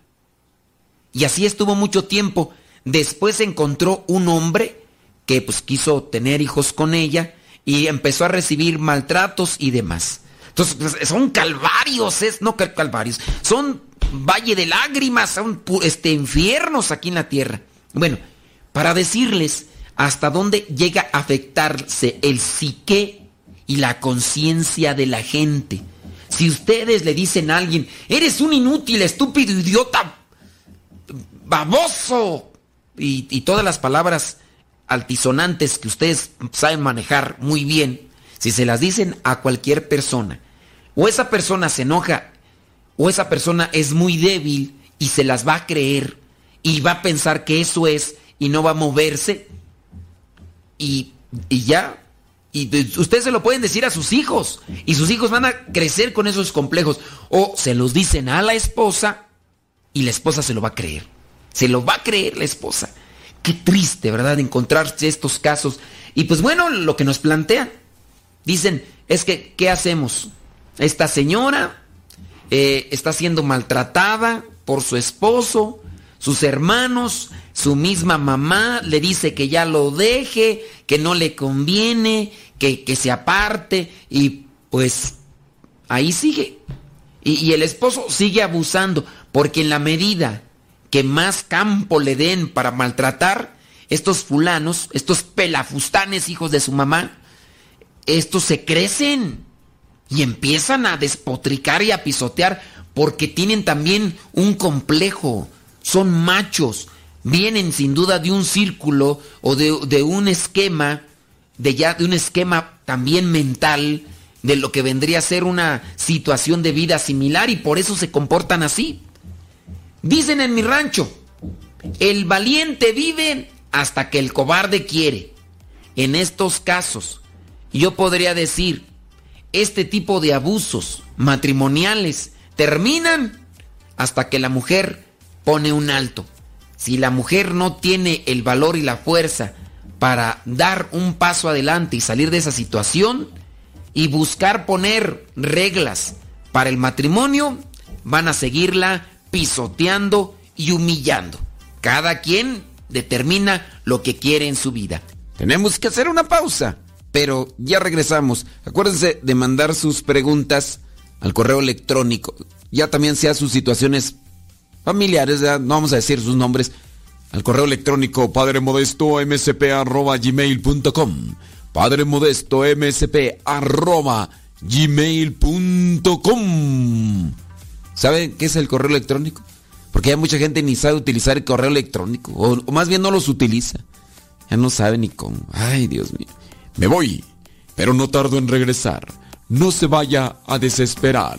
Y así estuvo mucho tiempo. Después encontró un hombre que pues quiso tener hijos con ella y empezó a recibir maltratos y demás. Entonces, pues, son calvarios, es, no calvarios, son valle de lágrimas, son este, infiernos aquí en la tierra. Bueno, para decirles hasta dónde llega a afectarse el psique y la conciencia de la gente. Si ustedes le dicen a alguien, eres un inútil, estúpido, idiota, baboso, y todas las palabras altisonantes que ustedes saben manejar muy bien, si se las dicen a cualquier persona, o esa persona se enoja, o esa persona es muy débil y se las va a creer y va a pensar que eso es y no va a moverse, y, y ya, y ustedes se lo pueden decir a sus hijos, y sus hijos van a crecer con esos complejos, o se los dicen a la esposa y la esposa se lo va a creer. Se lo va a creer la esposa. Qué triste, ¿verdad? Encontrarse estos casos. Y pues bueno, lo que nos plantean. Dicen, es que, ¿qué hacemos? Esta señora eh, está siendo maltratada por su esposo, sus hermanos, su misma mamá le dice que ya lo deje, que no le conviene, que, que se aparte y pues ahí sigue. Y, y el esposo sigue abusando porque en la medida que más campo le den para maltratar, estos fulanos, estos pelafustanes hijos de su mamá, estos se crecen y empiezan a despotricar y a pisotear porque tienen también un complejo, son machos, vienen sin duda de un círculo o de, de un esquema, de ya de un esquema también mental de lo que vendría a ser una situación de vida similar y por eso se comportan así. Dicen en mi rancho, el valiente vive hasta que el cobarde quiere. En estos casos, yo podría decir, este tipo de abusos matrimoniales terminan hasta que la mujer pone un alto. Si la mujer no tiene el valor y la fuerza para dar un paso adelante y salir de esa situación y buscar poner reglas para el matrimonio, van a seguirla pisoteando y humillando. Cada quien determina lo que quiere en su vida. Tenemos que hacer una pausa, pero ya regresamos. Acuérdense de mandar sus preguntas al correo electrónico. Ya también sea sus situaciones familiares, no vamos a decir sus nombres. Al correo electrónico padre modesto msp.gmail.com Padre Modesto MSP arroba gmail.com. ¿Saben qué es el correo electrónico? Porque ya mucha gente ni sabe utilizar el correo electrónico, o, o más bien no los utiliza. Ya no sabe ni cómo. Ay, Dios mío. Me voy, pero no tardo en regresar. No se vaya a desesperar.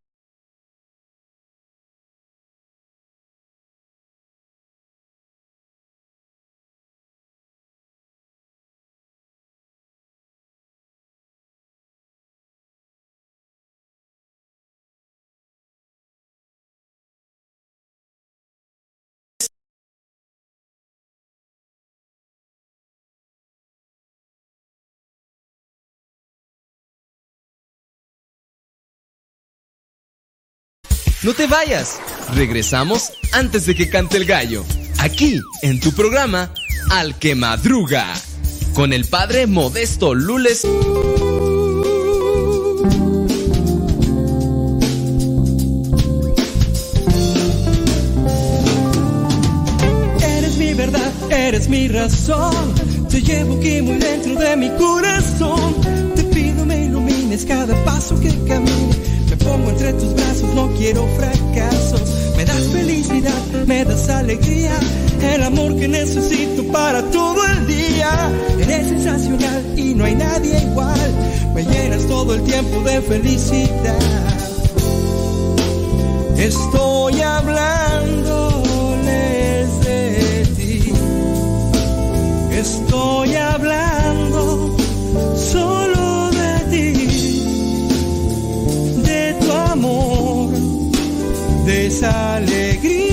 No te vayas. Regresamos antes de que cante el gallo. Aquí, en tu programa, Al que Madruga. Con el padre Modesto Lules. Eres mi verdad, eres mi razón. Te llevo aquí muy dentro de mi corazón. Te pido me ilumines cada paso que camine. Entre tus brazos, no quiero fracasos. Me das felicidad, me das alegría. El amor que necesito para todo el día. Eres sensacional y no hay nadie igual. Me llenas todo el tiempo de felicidad. Estoy hablándoles de ti. Estoy hablando amor, de alegría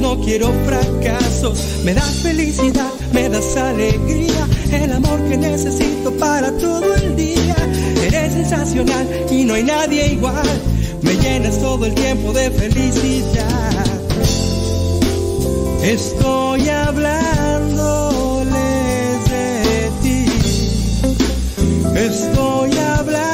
no quiero fracasos. Me das felicidad, me das alegría. El amor que necesito para todo el día. Eres sensacional y no hay nadie igual. Me llenas todo el tiempo de felicidad. Estoy hablándoles de ti. Estoy hablando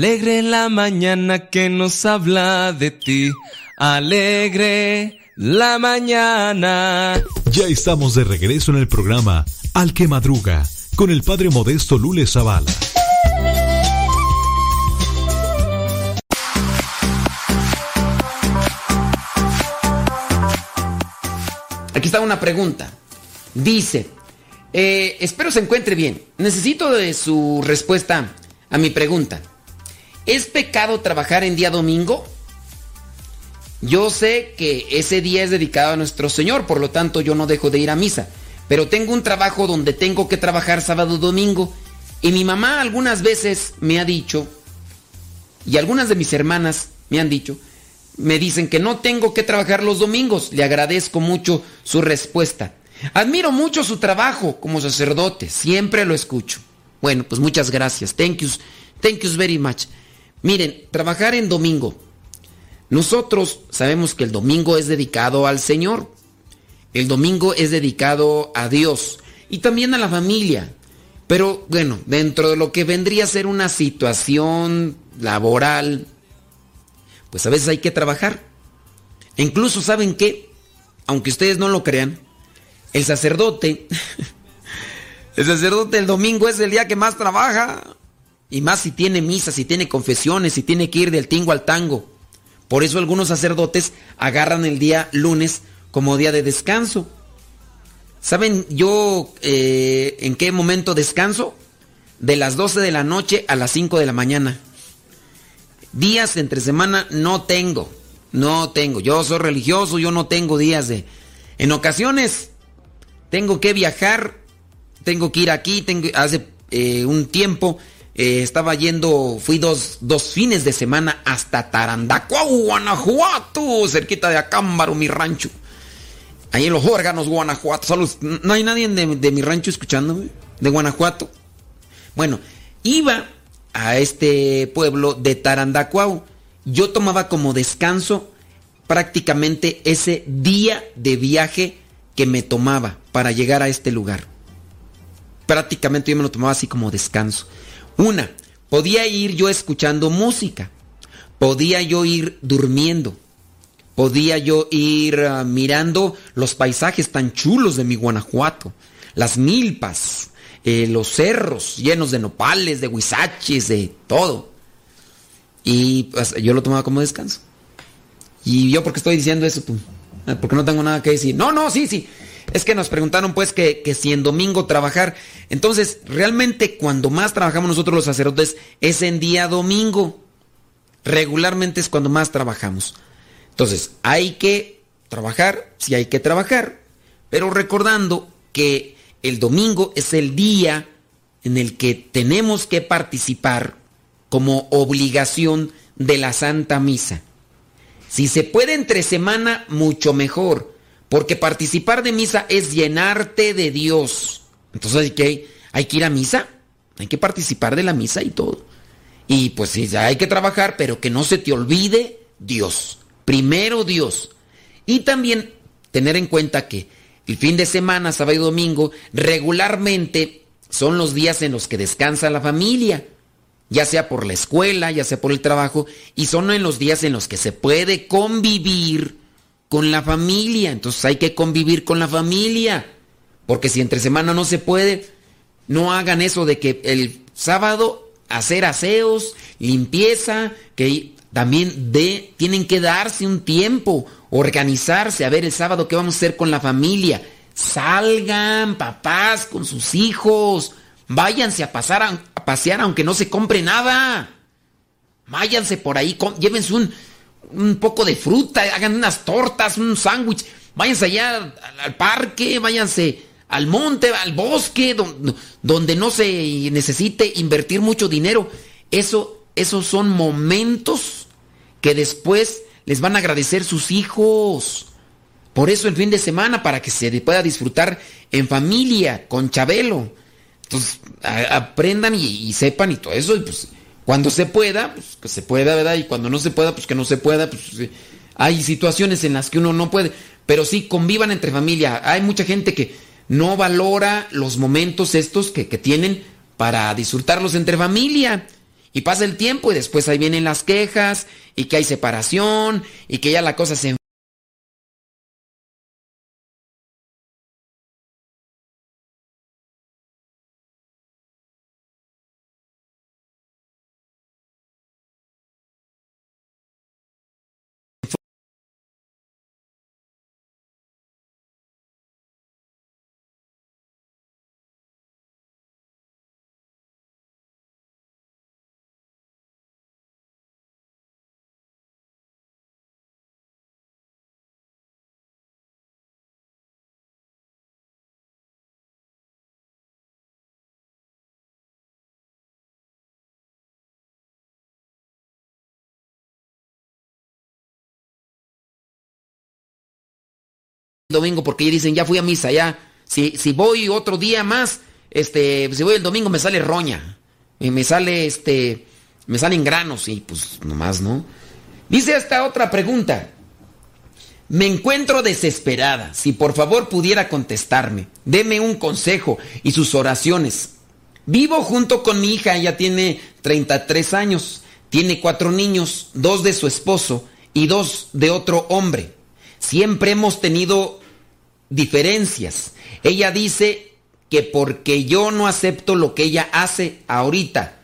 Alegre la mañana que nos habla de ti. Alegre la mañana. Ya estamos de regreso en el programa Al que Madruga con el Padre Modesto Lule Zavala. Aquí está una pregunta. Dice, eh, espero se encuentre bien. Necesito de su respuesta a mi pregunta. ¿Es pecado trabajar en día domingo? Yo sé que ese día es dedicado a nuestro Señor, por lo tanto yo no dejo de ir a misa. Pero tengo un trabajo donde tengo que trabajar sábado domingo. Y mi mamá algunas veces me ha dicho, y algunas de mis hermanas me han dicho, me dicen que no tengo que trabajar los domingos. Le agradezco mucho su respuesta. Admiro mucho su trabajo como sacerdote, siempre lo escucho. Bueno, pues muchas gracias. Thank you, thank you very much. Miren, trabajar en domingo. Nosotros sabemos que el domingo es dedicado al Señor. El domingo es dedicado a Dios y también a la familia. Pero bueno, dentro de lo que vendría a ser una situación laboral, pues a veces hay que trabajar. Incluso saben que, aunque ustedes no lo crean, el sacerdote, [LAUGHS] el sacerdote el domingo es el día que más trabaja. Y más si tiene misa, si tiene confesiones, si tiene que ir del tingo al tango. Por eso algunos sacerdotes agarran el día lunes como día de descanso. ¿Saben yo eh, en qué momento descanso? De las 12 de la noche a las 5 de la mañana. Días entre semana no tengo. No tengo. Yo soy religioso, yo no tengo días de... En ocasiones tengo que viajar, tengo que ir aquí, tengo... Hace eh, un tiempo eh, estaba yendo, fui dos, dos, fines de semana hasta Tarandacuau, Guanajuato, cerquita de Acámbaro, mi rancho. Ahí en los órganos, Guanajuato. Saludos. ¿No hay nadie de, de mi rancho escuchándome? ¿De Guanajuato? Bueno, iba a este pueblo de Tarandacuau. Yo tomaba como descanso prácticamente ese día de viaje que me tomaba para llegar a este lugar. Prácticamente yo me lo tomaba así como descanso. Una, podía ir yo escuchando música, podía yo ir durmiendo, podía yo ir uh, mirando los paisajes tan chulos de mi Guanajuato, las milpas, eh, los cerros llenos de nopales, de huizaches, de todo. Y pues, yo lo tomaba como descanso. Y yo, ¿por qué estoy diciendo eso? Tú? Ah, porque no tengo nada que decir. No, no, sí, sí. Es que nos preguntaron pues que, si en domingo trabajar. Entonces, realmente cuando más trabajamos nosotros los sacerdotes es en día domingo. Regularmente es cuando más trabajamos. Entonces, hay que trabajar, sí hay que trabajar, pero recordando que el domingo es el día en el que tenemos que participar como obligación de la Santa Misa. Si se puede entre semana, mucho mejor, porque participar de misa es llenarte de Dios. Entonces hay que, hay que ir a misa, hay que participar de la misa y todo. Y pues sí, ya hay que trabajar, pero que no se te olvide Dios. Primero Dios. Y también tener en cuenta que el fin de semana, sábado y domingo, regularmente son los días en los que descansa la familia, ya sea por la escuela, ya sea por el trabajo, y son en los días en los que se puede convivir con la familia. Entonces hay que convivir con la familia, porque si entre semana no se puede, no hagan eso de que el sábado hacer aseos, limpieza, que también de, tienen que darse un tiempo, organizarse, a ver el sábado qué vamos a hacer con la familia. Salgan, papás, con sus hijos. Váyanse a, pasar a, pasear aunque no se compre nada. Váyanse por ahí, con, llévense un, un, poco de fruta, hagan unas tortas, un sándwich. Váyanse allá al, parque, váyanse al monte, al bosque, donde, donde no se necesite invertir mucho dinero. Eso, esos son momentos que después les van a agradecer sus hijos. Por eso el fin de semana, para que se pueda disfrutar en familia, con Chabelo. Entonces, aprendan y, y, sepan y todo eso. Y pues, cuando se pueda, pues que se pueda, ¿verdad? Y cuando no se pueda, pues que no se pueda. Pues, hay situaciones en las que uno no puede. Pero sí, convivan entre familia. Hay mucha gente que no valora los momentos estos que, que tienen para disfrutarlos entre familia. Y pasa el tiempo y después ahí vienen las quejas y que hay separación y que ya la cosa se domingo porque ellos dicen, ya fui a misa, ya. Si, si voy otro día más, este, si voy el domingo me sale roña. Y me sale, este, me salen granos y pues nomás, ¿no? Dice esta otra pregunta. Me encuentro desesperada. Si por favor pudiera contestarme, deme un consejo y sus oraciones. Vivo junto con mi hija, ella tiene 33 años, tiene cuatro niños, dos de su esposo y dos de otro hombre. Siempre hemos tenido diferencias. Ella dice que porque yo no acepto lo que ella hace ahorita,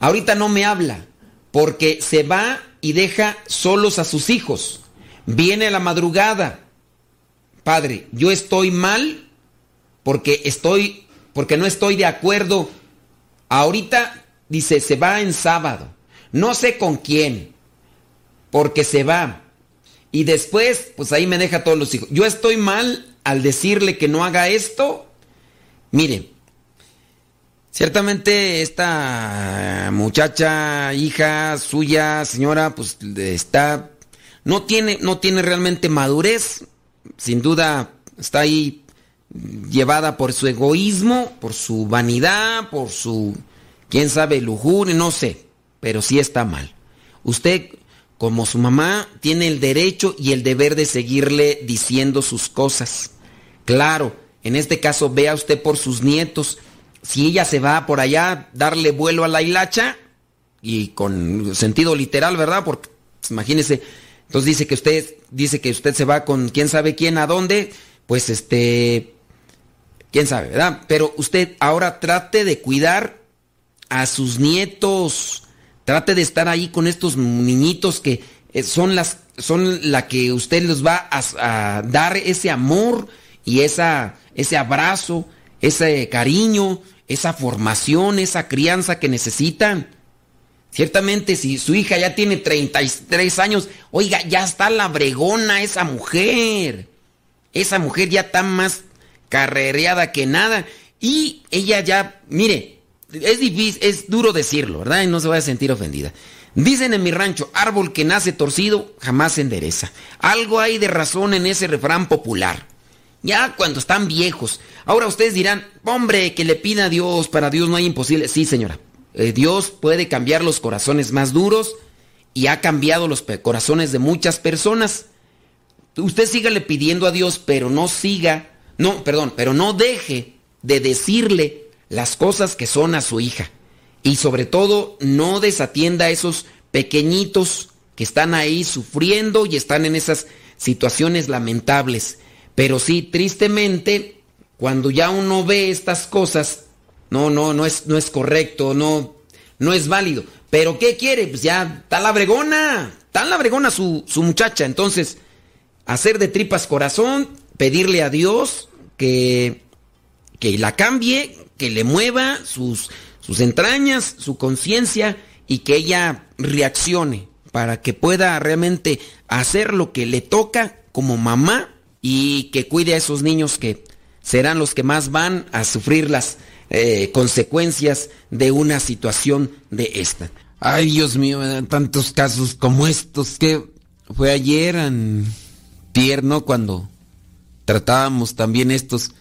ahorita no me habla, porque se va y deja solos a sus hijos. Viene a la madrugada. Padre, yo estoy mal porque estoy porque no estoy de acuerdo. Ahorita dice, se va en sábado. No sé con quién. Porque se va. Y después, pues ahí me deja todos los hijos. Yo estoy mal al decirle que no haga esto, mire, ciertamente esta muchacha, hija suya, señora, pues está, no tiene, no tiene realmente madurez, sin duda está ahí llevada por su egoísmo, por su vanidad, por su, quién sabe, lujuria, no sé, pero sí está mal. Usted, como su mamá, tiene el derecho y el deber de seguirle diciendo sus cosas. Claro, en este caso vea usted por sus nietos. Si ella se va por allá, darle vuelo a la hilacha, y con sentido literal, ¿verdad? Porque imagínese, entonces dice que usted dice que usted se va con quién sabe quién a dónde, pues este quién sabe, ¿verdad? Pero usted ahora trate de cuidar a sus nietos, trate de estar ahí con estos niñitos que eh, son las son la que usted les va a dar ese amor y esa, ese abrazo, ese cariño, esa formación, esa crianza que necesitan. Ciertamente, si su hija ya tiene 33 años, oiga, ya está la bregona esa mujer. Esa mujer ya está más carrereada que nada. Y ella ya, mire, es difícil, es duro decirlo, ¿verdad? Y no se vaya a sentir ofendida. Dicen en mi rancho, árbol que nace torcido jamás se endereza. Algo hay de razón en ese refrán popular. Ya cuando están viejos. Ahora ustedes dirán, hombre, que le pida a Dios, para Dios no hay imposible. Sí, señora. Eh, Dios puede cambiar los corazones más duros y ha cambiado los corazones de muchas personas. Usted sígale pidiendo a Dios, pero no siga, no, perdón, pero no deje de decirle las cosas que son a su hija. Y sobre todo, no desatienda a esos pequeñitos que están ahí sufriendo y están en esas situaciones lamentables. Pero sí, tristemente, cuando ya uno ve estas cosas, no, no, no es, no es correcto, no, no es válido. Pero ¿qué quiere? Pues ya está la bregona, está la bregona su, su muchacha. Entonces, hacer de tripas corazón, pedirle a Dios que, que la cambie, que le mueva sus, sus entrañas, su conciencia y que ella reaccione para que pueda realmente hacer lo que le toca como mamá y que cuide a esos niños que serán los que más van a sufrir las eh, consecuencias de una situación de esta. Ay, Dios mío, tantos casos como estos que fue ayer en tierno cuando tratábamos también estos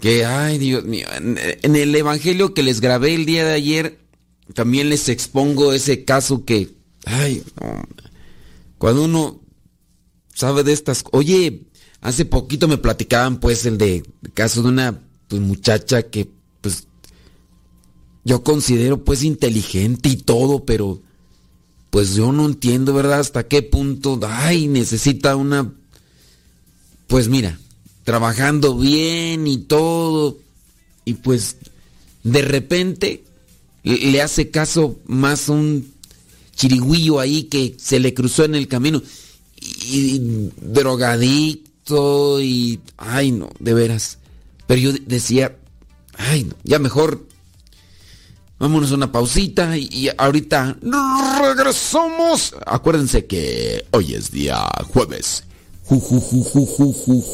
que, ay, Dios mío, en, el evangelio que les grabé el día de ayer también les expongo ese caso que, ay, cuando uno sabe de estas, oye, Hace poquito me platicaban pues el de caso de una pues, muchacha que pues yo considero pues inteligente y todo, pero pues yo no entiendo, ¿verdad? Hasta qué punto, ay, necesita una, pues mira, trabajando bien y todo, y pues de repente le hace caso más un chirigüillo ahí que se le cruzó en el camino, y drogadicto, y, ay, no, de veras. Pero yo decía, ay, no, ya mejor Vámonos a una pausita y, ahorita regresamos. Acuérdense que hoy es día jueves.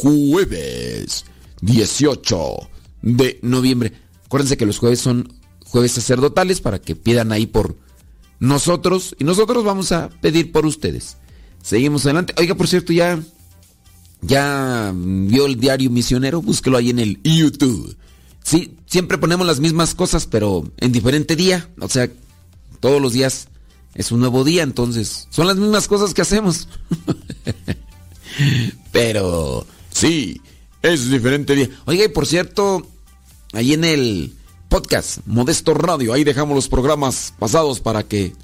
jueves 18 de noviembre. Acuérdense que los jueves son jueves sacerdotales para que pidan ahí por nosotros y nosotros vamos a pedir por ustedes. Seguimos adelante. Oiga, por cierto, ya ya vio el diario misionero, búsquelo ahí en el YouTube. Sí, siempre ponemos las mismas cosas, pero en diferente día. O sea, todos los días es un nuevo día, entonces son las mismas cosas que hacemos. [LAUGHS] pero sí, es diferente día. Oiga, y por cierto, ahí en el podcast Modesto Radio, ahí dejamos los programas pasados para que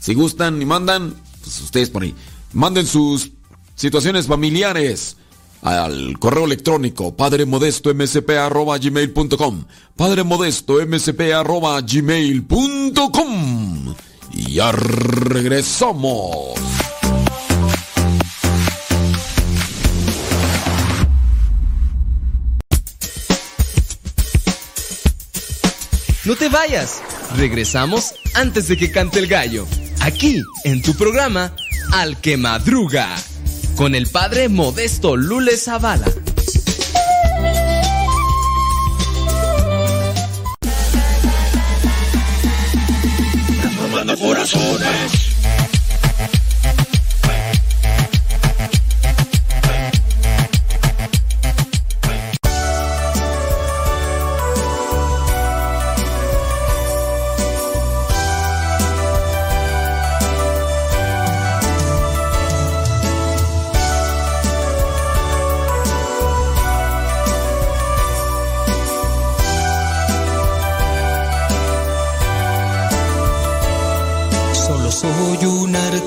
si gustan y mandan, pues ustedes por ahí, manden sus situaciones familiares al correo electrónico padremodestomsp.gmail.com padremodestomsp.gmail.com Y ya regresamos. No te vayas. Regresamos antes de que cante el gallo. Aquí, en tu programa, Al que Madruga con el padre Modesto Lule Zavala.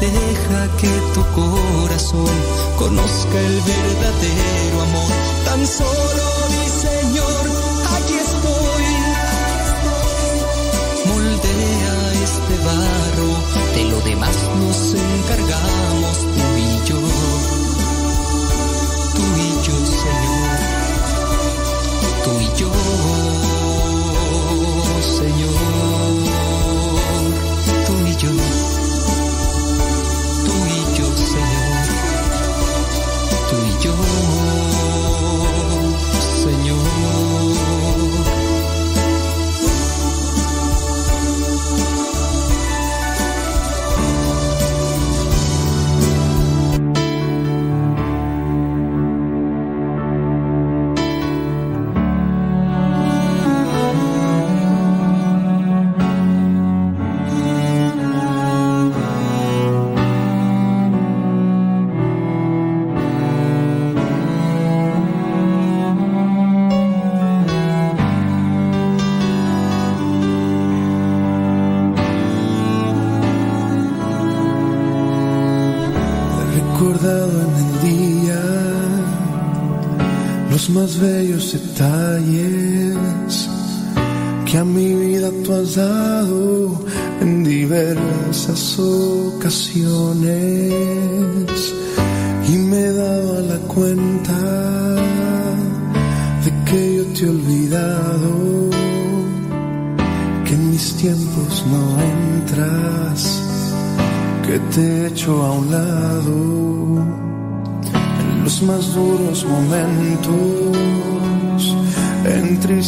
deja que tu corazón conozca el verdadero amor. Tan solo mi Señor, aquí estoy. Moldea este barro, de lo demás nos encargamos tú y yo.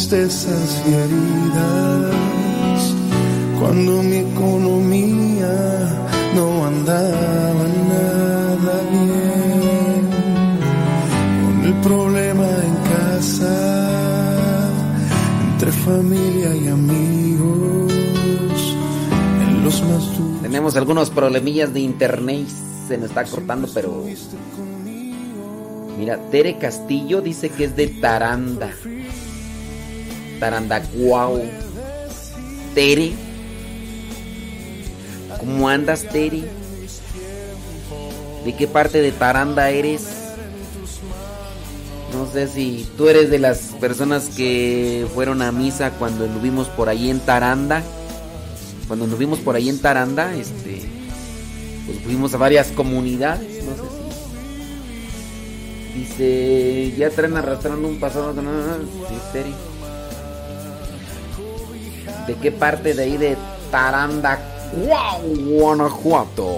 Tristezas y heridas, cuando mi economía no andaba nada bien, con el problema en casa, entre familia y amigos, en los más duros. Tenemos algunos problemillas de internet. Se nos está cortando, pero. Mira, Tere Castillo dice que es de Taranda. Tarandacuao. Tere. ¿Cómo andas, Tere? ¿De qué parte de Taranda eres? No sé si tú eres de las personas que fueron a misa cuando vimos por ahí en Taranda cuando nos vimos por ahí en Taranda, este, pues fuimos a varias comunidades, no sé si. Dice, ya traen arrastrando un pasado. ¿De qué parte de ahí de Taranda, Guanajuato?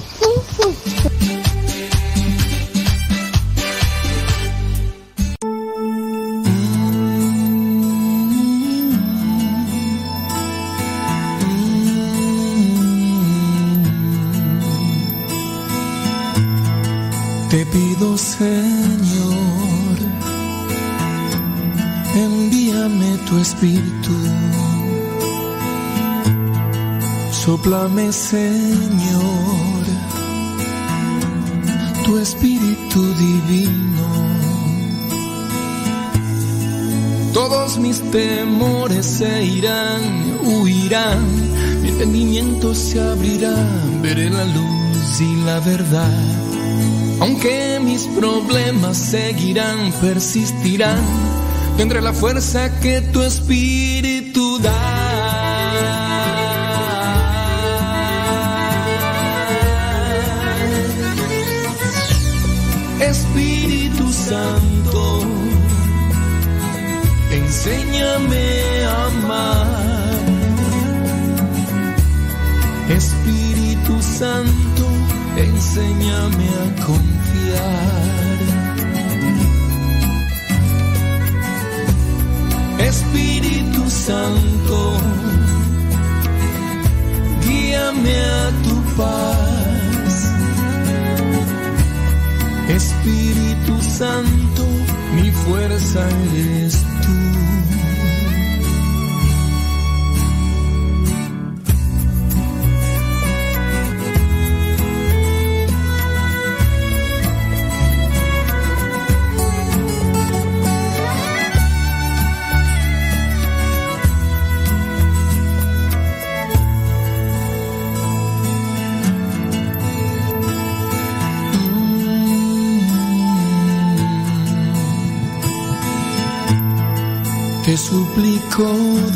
Señor, envíame tu espíritu. Soplame, Señor, tu espíritu divino. Todos mis temores se irán, huirán, mi entendimiento se abrirá, veré la luz y la verdad. Aunque mis problemas seguirán, persistirán, tendré la fuerza que tu espíritu da. Espíritu Santo, enséñame a amar. Espíritu Santo, enséñame a Espíritu Santo, guíame a tu paz. Espíritu Santo, mi fuerza eres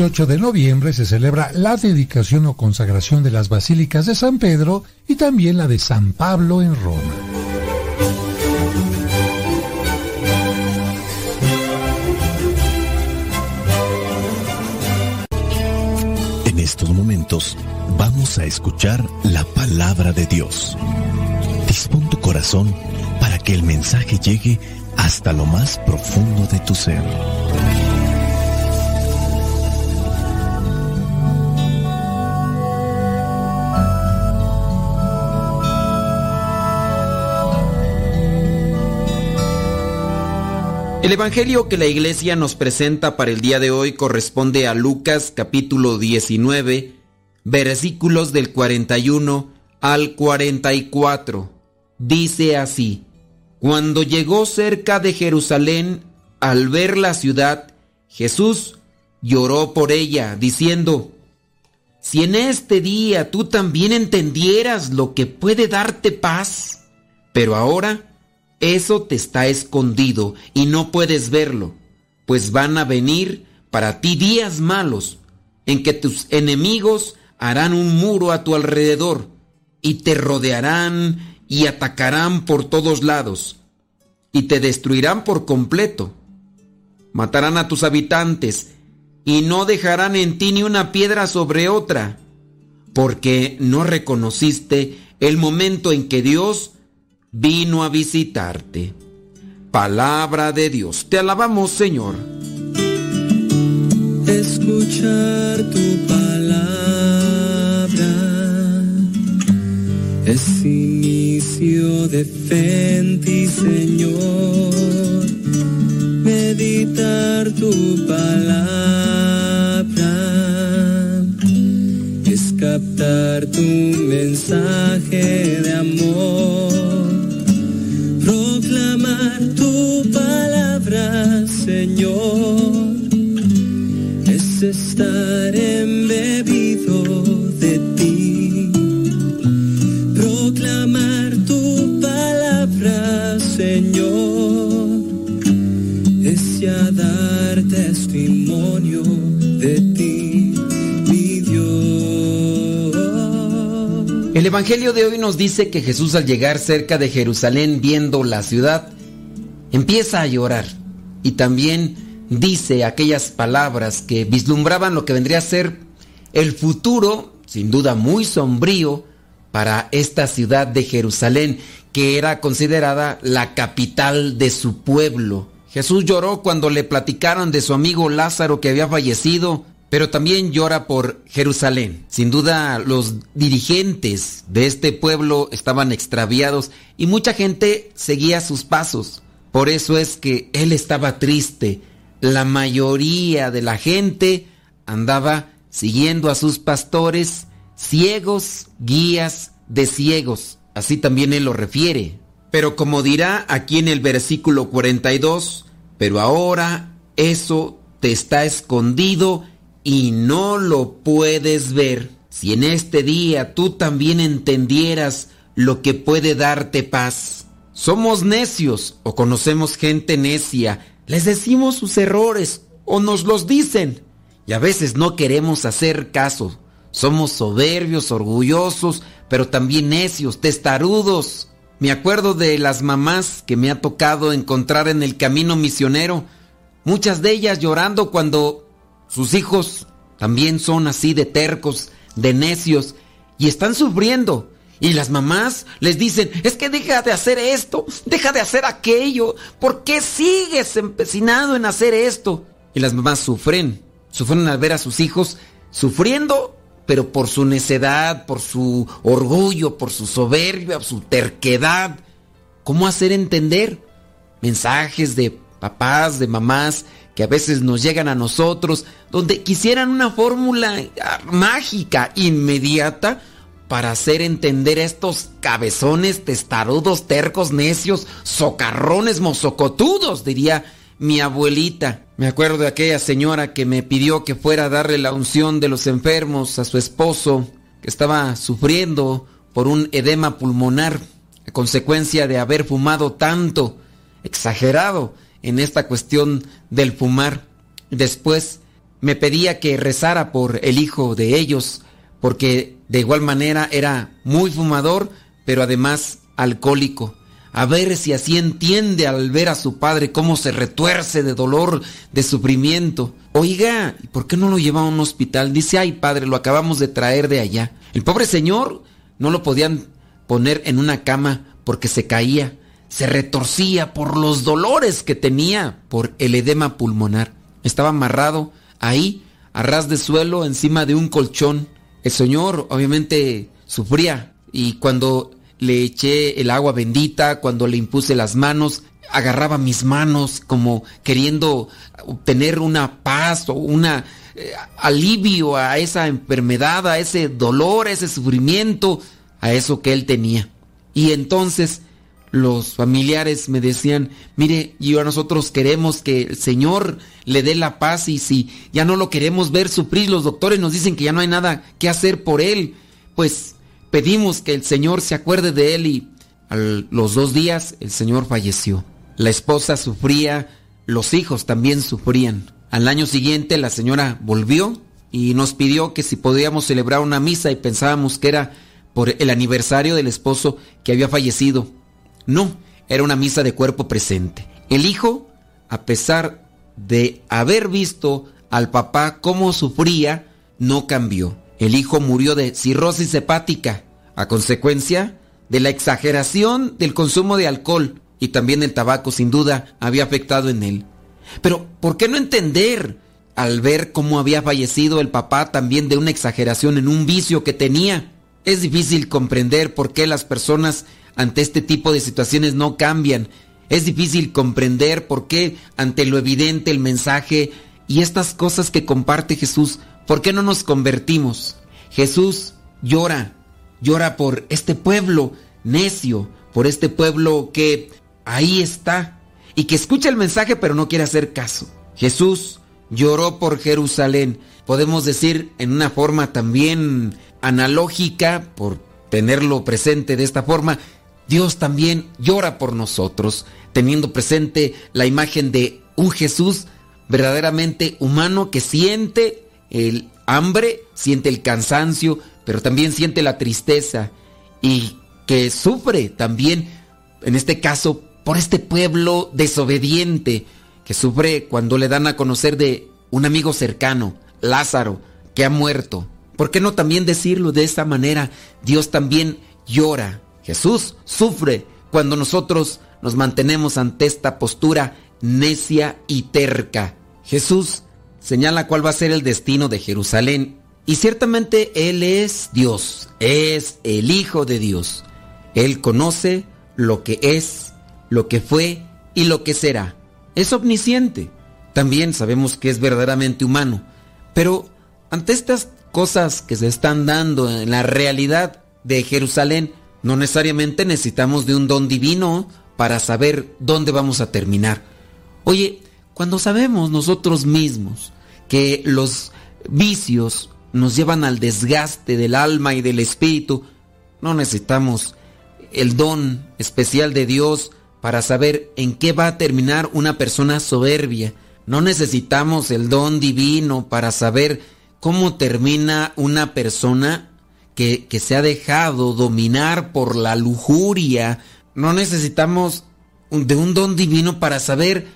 18 de noviembre se celebra la dedicación o consagración de las basílicas de San Pedro y también la de San Pablo en Roma. En estos momentos vamos a escuchar la palabra de Dios. Dispón tu corazón para que el mensaje llegue hasta lo más profundo de tu ser. El Evangelio que la iglesia nos presenta para el día de hoy corresponde a Lucas capítulo 19, versículos del 41 al 44. Dice así, Cuando llegó cerca de Jerusalén, al ver la ciudad, Jesús lloró por ella, diciendo, Si en este día tú también entendieras lo que puede darte paz, pero ahora eso te está escondido y no puedes verlo, pues van a venir para ti días malos, en que tus enemigos harán un muro a tu alrededor y te rodearán y atacarán por todos lados y te destruirán por completo. Matarán a tus habitantes y no dejarán en ti ni una piedra sobre otra, porque no reconociste el momento en que Dios vino a visitarte. Palabra de Dios. Te alabamos, Señor. Escuchar tu palabra es inicio de fe Señor. Meditar tu palabra es captar tu mensaje de amor Señor, es estar embebido de ti. Proclamar tu palabra, Señor, es ya dar testimonio de ti, mi Dios. El Evangelio de hoy nos dice que Jesús al llegar cerca de Jerusalén viendo la ciudad, empieza a llorar y también dice aquellas palabras que vislumbraban lo que vendría a ser el futuro, sin duda muy sombrío, para esta ciudad de Jerusalén, que era considerada la capital de su pueblo. Jesús lloró cuando le platicaron de su amigo Lázaro que había fallecido, pero también llora por Jerusalén. Sin duda los dirigentes de este pueblo estaban extraviados y mucha gente seguía sus pasos. Por eso es que él estaba triste. La mayoría de la gente andaba siguiendo a sus pastores, ciegos, guías de ciegos. Así también él lo refiere. Pero como dirá aquí en el versículo 42, pero ahora eso te está escondido y no lo puedes ver. Si en este día tú también entendieras lo que puede darte paz. Somos necios o conocemos gente necia, les decimos sus errores o nos los dicen y a veces no queremos hacer caso. Somos soberbios, orgullosos, pero también necios, testarudos. Me acuerdo de las mamás que me ha tocado encontrar en el camino misionero, muchas de ellas llorando cuando sus hijos también son así de tercos, de necios, y están sufriendo. Y las mamás les dicen, es que deja de hacer esto, deja de hacer aquello, ¿por qué sigues empecinado en hacer esto? Y las mamás sufren, sufren al ver a sus hijos sufriendo, pero por su necedad, por su orgullo, por su soberbia, su terquedad. ¿Cómo hacer entender? Mensajes de papás, de mamás, que a veces nos llegan a nosotros, donde quisieran una fórmula mágica, inmediata, para hacer entender a estos cabezones, testarudos, tercos, necios, socarrones, mozocotudos, diría mi abuelita. Me acuerdo de aquella señora que me pidió que fuera a darle la unción de los enfermos a su esposo, que estaba sufriendo por un edema pulmonar, a consecuencia de haber fumado tanto, exagerado en esta cuestión del fumar. Después me pedía que rezara por el hijo de ellos, porque de igual manera era muy fumador, pero además alcohólico. A ver si así entiende al ver a su padre cómo se retuerce de dolor, de sufrimiento. Oiga, ¿y por qué no lo lleva a un hospital? Dice, ay padre, lo acabamos de traer de allá. El pobre señor no lo podían poner en una cama porque se caía, se retorcía por los dolores que tenía por el edema pulmonar. Estaba amarrado ahí, a ras de suelo, encima de un colchón. El señor obviamente sufría y cuando le eché el agua bendita, cuando le impuse las manos, agarraba mis manos como queriendo obtener una paz o una eh, alivio a esa enfermedad, a ese dolor, a ese sufrimiento, a eso que él tenía. Y entonces los familiares me decían, mire, yo a nosotros queremos que el Señor le dé la paz y si ya no lo queremos ver sufrir, los doctores nos dicen que ya no hay nada que hacer por él, pues pedimos que el Señor se acuerde de él y a los dos días el Señor falleció. La esposa sufría, los hijos también sufrían. Al año siguiente la señora volvió y nos pidió que si podíamos celebrar una misa y pensábamos que era por el aniversario del esposo que había fallecido. No, era una misa de cuerpo presente. El hijo, a pesar de haber visto al papá cómo sufría, no cambió. El hijo murió de cirrosis hepática a consecuencia de la exageración del consumo de alcohol y también el tabaco sin duda había afectado en él. Pero, ¿por qué no entender al ver cómo había fallecido el papá también de una exageración en un vicio que tenía? Es difícil comprender por qué las personas ante este tipo de situaciones no cambian. Es difícil comprender por qué ante lo evidente el mensaje y estas cosas que comparte Jesús, ¿por qué no nos convertimos? Jesús llora, llora por este pueblo necio, por este pueblo que ahí está y que escucha el mensaje pero no quiere hacer caso. Jesús lloró por Jerusalén. Podemos decir en una forma también analógica, por tenerlo presente de esta forma, Dios también llora por nosotros, teniendo presente la imagen de un Jesús verdaderamente humano que siente el hambre, siente el cansancio, pero también siente la tristeza y que sufre también, en este caso, por este pueblo desobediente, que sufre cuando le dan a conocer de un amigo cercano, Lázaro, que ha muerto. ¿Por qué no también decirlo de esta manera? Dios también llora. Jesús sufre cuando nosotros nos mantenemos ante esta postura necia y terca. Jesús señala cuál va a ser el destino de Jerusalén y ciertamente Él es Dios, es el Hijo de Dios. Él conoce lo que es, lo que fue y lo que será. Es omnisciente. También sabemos que es verdaderamente humano. Pero ante estas cosas que se están dando en la realidad de Jerusalén, no necesariamente necesitamos de un don divino para saber dónde vamos a terminar. Oye, cuando sabemos nosotros mismos que los vicios nos llevan al desgaste del alma y del espíritu, no necesitamos el don especial de Dios para saber en qué va a terminar una persona soberbia. No necesitamos el don divino para saber cómo termina una persona que, se ha dejado dominar por la lujuria. No necesitamos de un don divino para saber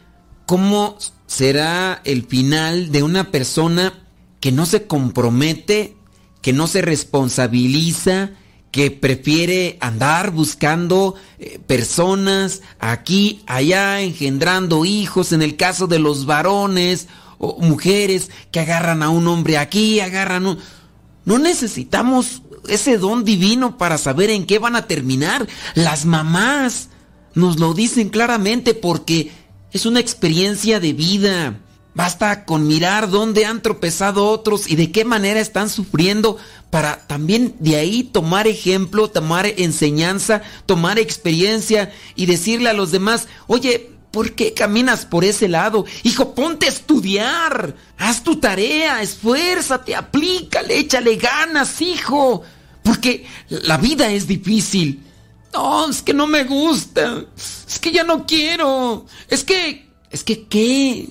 cómo será el final de una persona que no se compromete, que no se responsabiliza, que prefiere andar buscando eh, personas aquí, allá, engendrando hijos, en el caso de los varones o mujeres que agarran a un hombre aquí, agarran un... No necesitamos ese don divino para saber en qué van a terminar. Las mamás nos lo dicen claramente porque es una experiencia de vida. Basta con mirar dónde han tropezado otros y de qué manera están sufriendo para también de ahí tomar ejemplo, tomar enseñanza, tomar experiencia y decirle a los demás, oye, ¿por qué caminas por ese lado? Hijo, ponte a estudiar, haz tu tarea, esfuérzate, aplícale, échale ganas, hijo, porque la vida es difícil. No, es que no me gusta, es que ya no quiero, es que, es que, ¿qué?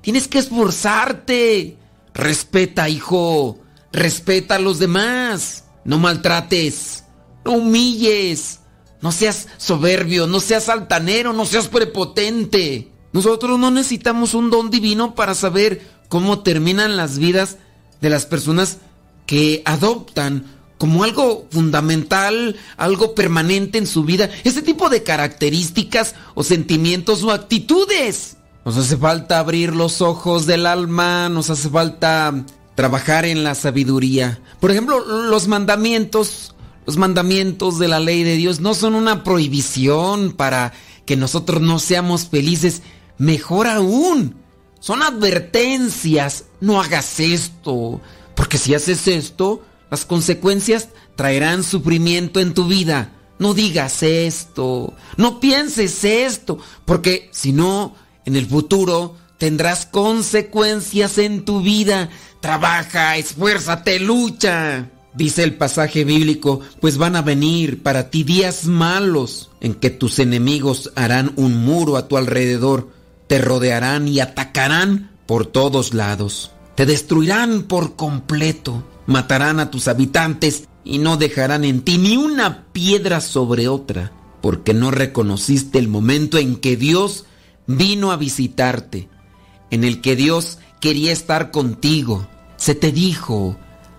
Tienes que esforzarte. Respeta, hijo. Respeta a los demás. No maltrates. No humilles. No seas soberbio, no seas altanero, no seas prepotente. Nosotros no necesitamos un don divino para saber cómo terminan las vidas de las personas que adoptan como algo fundamental, algo permanente en su vida, ese tipo de características o sentimientos o actitudes. Nos hace falta abrir los ojos del alma, nos hace falta trabajar en la sabiduría. Por ejemplo, los mandamientos, los mandamientos de la ley de Dios no son una prohibición para que nosotros no seamos felices, mejor aún. Son advertencias. No hagas esto. Porque si haces esto, las consecuencias traerán sufrimiento en tu vida. No digas esto. No pienses esto. Porque si no, en el futuro tendrás consecuencias en tu vida. Trabaja, esfuérzate, lucha. Dice el pasaje bíblico, pues van a venir para ti días malos en que tus enemigos harán un muro a tu alrededor, te rodearán y atacarán por todos lados. Te destruirán por completo, matarán a tus habitantes y no dejarán en ti ni una piedra sobre otra, porque no reconociste el momento en que Dios vino a visitarte, en el que Dios quería estar contigo. Se te dijo,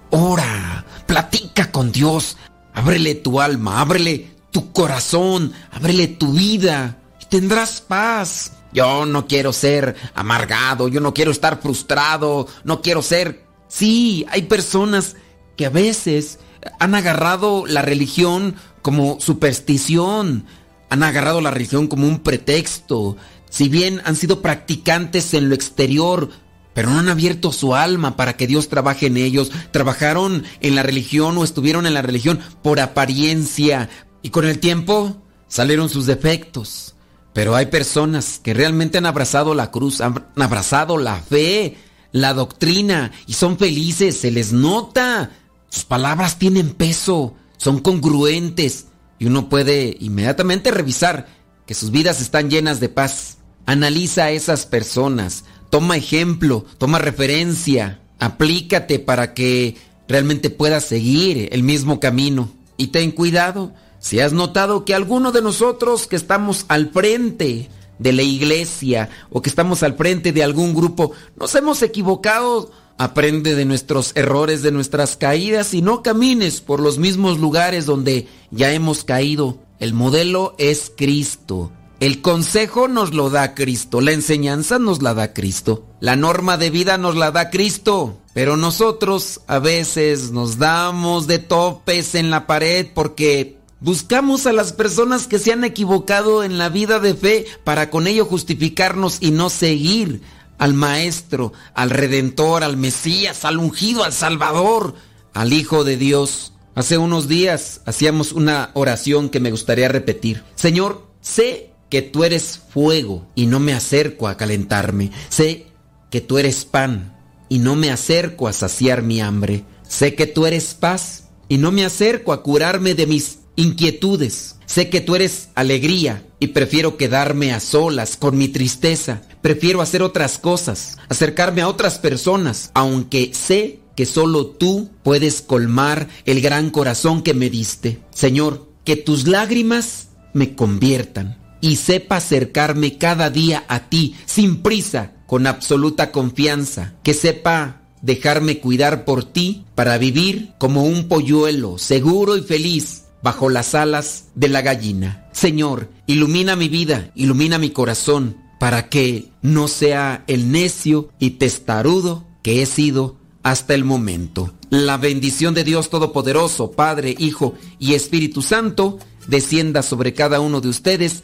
ora, platica con Dios, ábrele tu alma, ábrele tu corazón, ábrele tu vida y tendrás paz. Yo no quiero ser amargado, yo no quiero estar frustrado, no quiero ser... Sí, hay personas que a veces han agarrado la religión como superstición, han agarrado la religión como un pretexto, si bien han sido practicantes en lo exterior, pero no han abierto su alma para que Dios trabaje en ellos. Trabajaron en la religión o estuvieron en la religión por apariencia y con el tiempo salieron sus defectos. Pero hay personas que realmente han abrazado la cruz, han abrazado la fe, la doctrina y son felices, se les nota. Sus palabras tienen peso, son congruentes y uno puede inmediatamente revisar que sus vidas están llenas de paz. Analiza a esas personas, toma ejemplo, toma referencia, aplícate para que realmente puedas seguir el mismo camino. Y ten cuidado, si has notado que alguno de nosotros que estamos al frente de la iglesia o que estamos al frente de algún grupo, nos hemos equivocado, aprende de nuestros errores, de nuestras caídas y no camines por los mismos lugares donde ya hemos caído. El modelo es Cristo. El consejo nos lo da Cristo, la enseñanza nos la da Cristo, la norma de vida nos la da Cristo, pero nosotros a veces nos damos de topes en la pared porque buscamos a las personas que se han equivocado en la vida de fe para con ello justificarnos y no seguir al Maestro, al Redentor, al Mesías, al ungido, al Salvador, al Hijo de Dios. Hace unos días hacíamos una oración que me gustaría repetir. Señor, sé que tú eres fuego y no me acerco a calentarme. Sé que tú eres pan y no me acerco a saciar mi hambre. Sé que tú eres paz y no me acerco a curarme de mis inquietudes. Sé que tú eres alegría y prefiero quedarme a solas con mi tristeza. Prefiero hacer otras cosas, acercarme a otras personas, aunque sé que solo tú puedes colmar el gran corazón que me diste. Señor, que tus lágrimas me conviertan y sepa acercarme cada día a ti sin prisa, con absoluta confianza, que sepa dejarme cuidar por ti para vivir como un polluelo seguro y feliz bajo las alas de la gallina. Señor, ilumina mi vida, ilumina mi corazón, para que no sea el necio y testarudo que he sido hasta el momento. La bendición de Dios Todopoderoso, Padre, Hijo y Espíritu Santo, descienda sobre cada uno de ustedes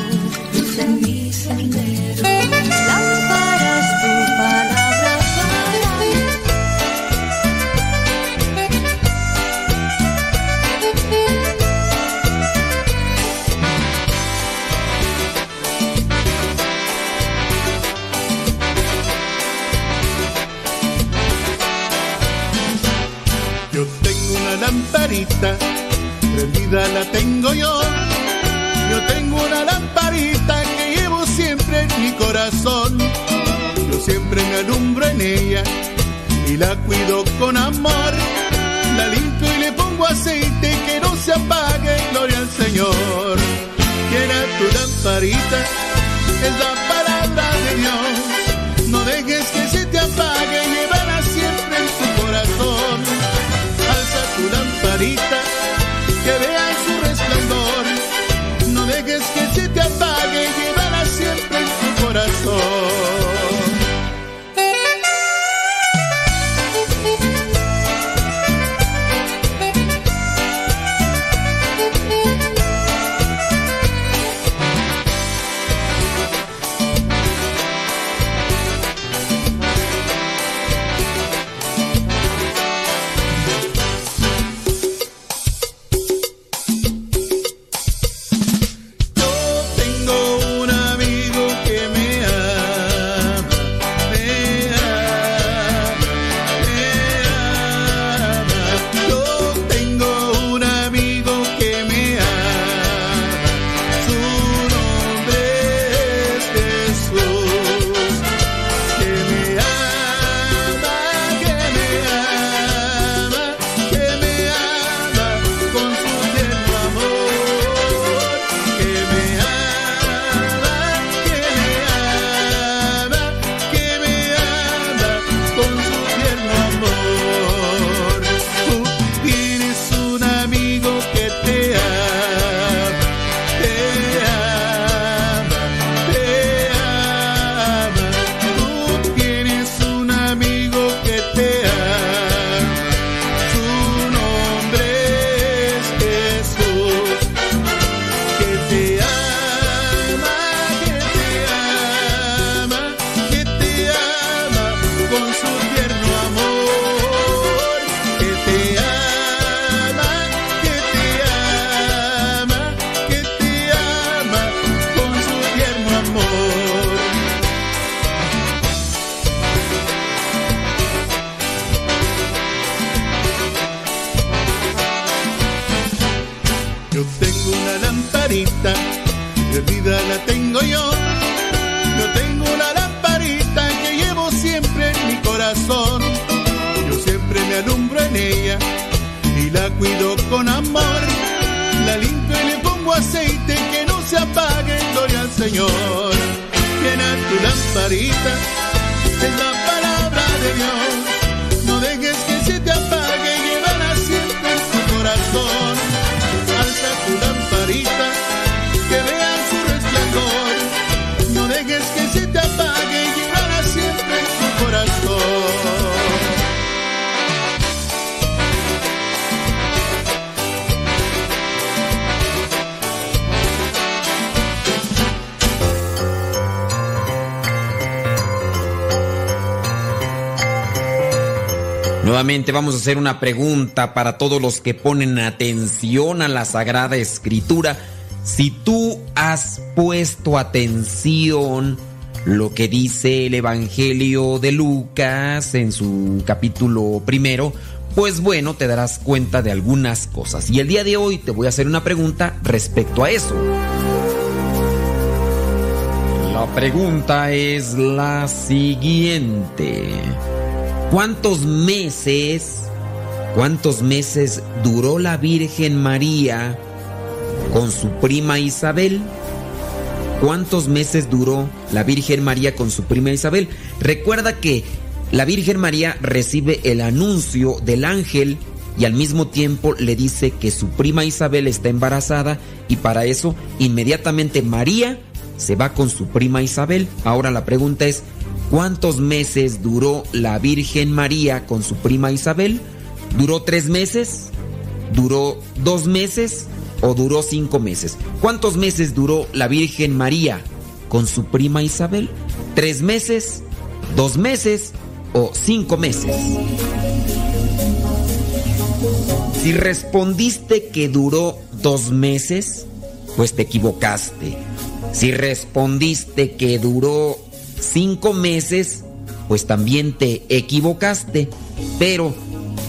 lamparita, prendida la tengo yo. Yo tengo una lamparita que llevo siempre en mi corazón. Yo siempre me alumbro en ella y la cuido con amor. La limpio y le pongo aceite que no se apague, gloria al Señor. Quiera tu lamparita, es la palabra de Dios. No dejes que se te apague, que vea Vamos a hacer una pregunta para todos los que ponen atención a la Sagrada Escritura. Si tú has puesto atención lo que dice el Evangelio de Lucas en su capítulo primero, pues bueno, te darás cuenta de algunas cosas. Y el día de hoy te voy a hacer una pregunta respecto a eso. La pregunta es la siguiente. ¿Cuántos meses, cuántos meses duró la Virgen María con su prima Isabel? ¿Cuántos meses duró la Virgen María con su prima Isabel? Recuerda que la Virgen María recibe el anuncio del ángel y al mismo tiempo le dice que su prima Isabel está embarazada y para eso inmediatamente María se va con su prima Isabel. Ahora la pregunta es, ¿cuántos meses duró la Virgen María con su prima Isabel? ¿Duró tres meses? ¿Duró dos meses? ¿O duró cinco meses? ¿Cuántos meses duró la Virgen María con su prima Isabel? ¿Tres meses? ¿Dos meses? ¿O cinco meses? Si respondiste que duró dos meses, pues te equivocaste. Si respondiste que duró cinco meses, pues también te equivocaste. Pero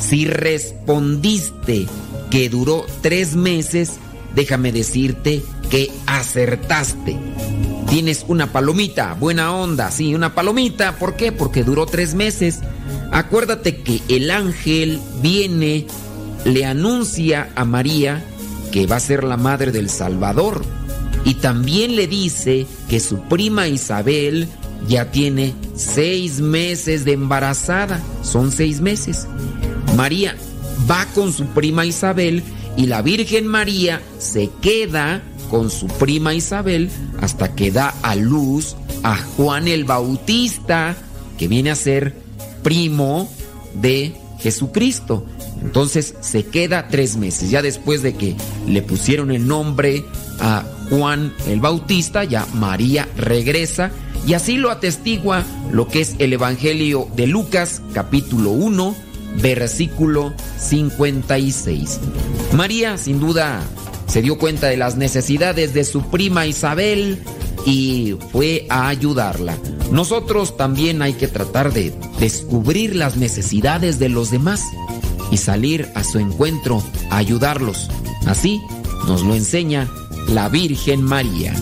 Si respondiste que duró tres meses, déjame decirte que acertaste. Tienes una palomita, buena onda, sí, una palomita. ¿Por qué? Porque duró tres meses. Acuérdate que el ángel viene, le anuncia a María que va a ser la madre del Salvador. Y también le dice que su prima Isabel ya tiene seis meses de embarazada. Son seis meses. María va con su prima Isabel y la Virgen María se queda con su prima Isabel hasta que da a luz a Juan el Bautista, que viene a ser primo de Jesucristo. Entonces se queda tres meses. Ya después de que le pusieron el nombre a Juan el Bautista, ya María regresa. Y así lo atestigua lo que es el Evangelio de Lucas, capítulo 1, versículo 56. María, sin duda, se dio cuenta de las necesidades de su prima Isabel y fue a ayudarla. Nosotros también hay que tratar de descubrir las necesidades de los demás y salir a su encuentro a ayudarlos. Así nos lo enseña la Virgen María.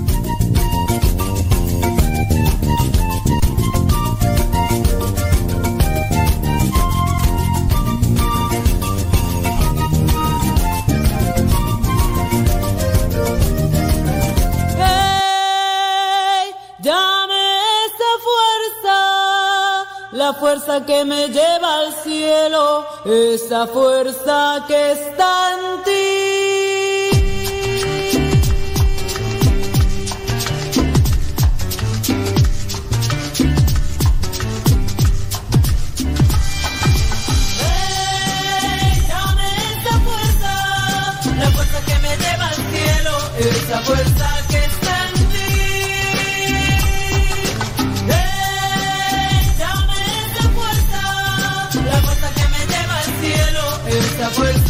Fuerza que me lleva al cielo, esa fuerza que está en ti. Esa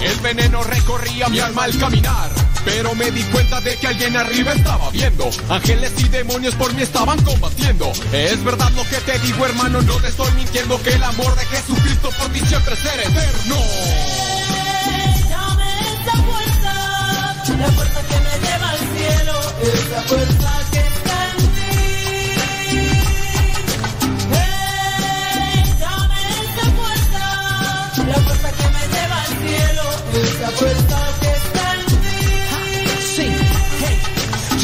El veneno recorría mi alma al caminar. Pero me di cuenta de que alguien arriba estaba viendo. Ángeles y demonios por mí estaban combatiendo. Es verdad lo que te digo, hermano, no te estoy mintiendo. Que el amor de Jesucristo por ti siempre será eterno. La fuerza que me lleva al cielo, que esa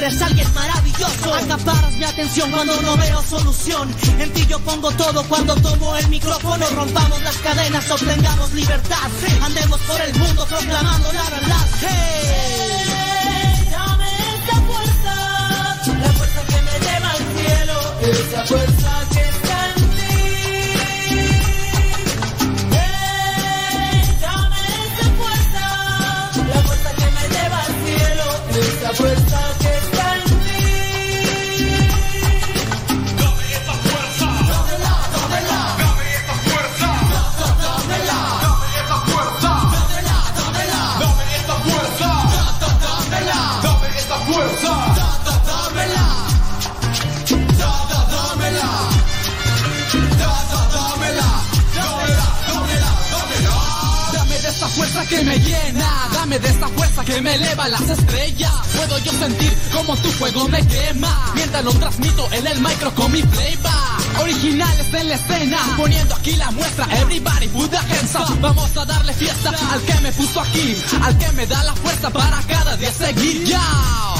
eres alguien maravilloso. Acaparas mi atención cuando no veo solución. En ti yo pongo todo cuando tomo el micrófono. Rompamos las cadenas, obtengamos libertad. Andemos por el mundo proclamando la verdad. Hey. Dame esa fuerza, la fuerza que me lleva al cielo, esa fuerza que está en ti. Dame esa fuerza, la fuerza que me lleva al cielo, esa fuerza que que me llena. Dame de esta fuerza que me eleva las estrellas. Puedo yo sentir como tu fuego me quema. Mientras lo transmito en el micro con mi playback. Originales en la escena, poniendo aquí la muestra. Everybody put the hands up. Vamos a darle fiesta al que me puso aquí, al que me da la fuerza para cada día seguir. Ya.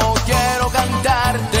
quiero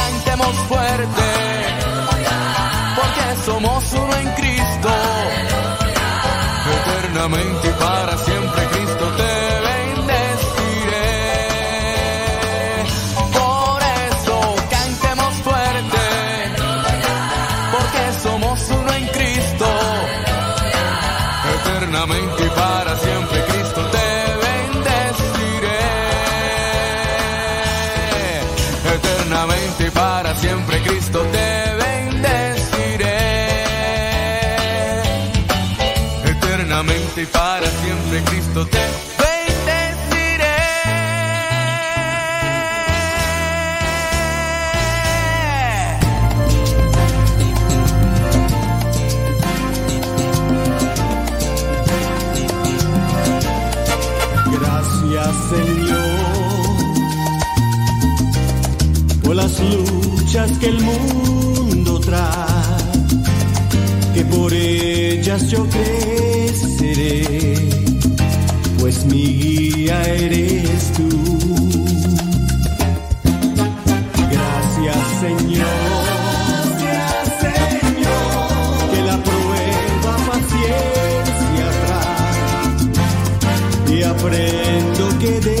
cantemos fuerte. Porque somos uno en Cristo eternamente y para siempre Cristo te bendeciré. Gracias Señor por las luchas que el mundo trae, que por ellas yo creceré, pues mi guía eres tú. Gracias Señor. Gracias Señor. Que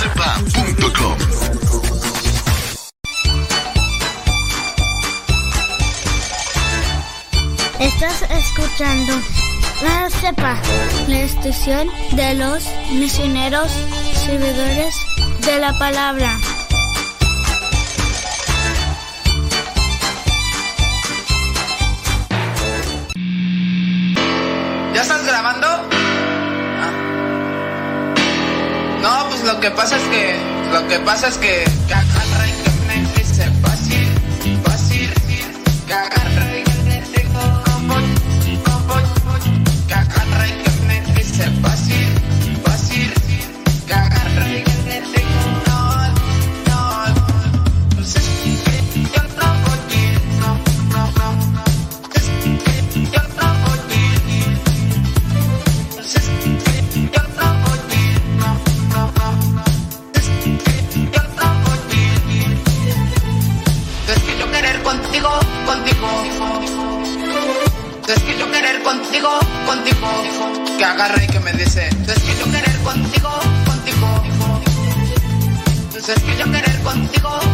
radiocepa.com. Estás escuchando La Cepa, la estación de los misioneros servidores de la palabra. Lo que pasa es que. Lo que pasa es que. que agarra agarra y que me dice. Es que yo querer contigo, contigo. Es que yo querer contigo.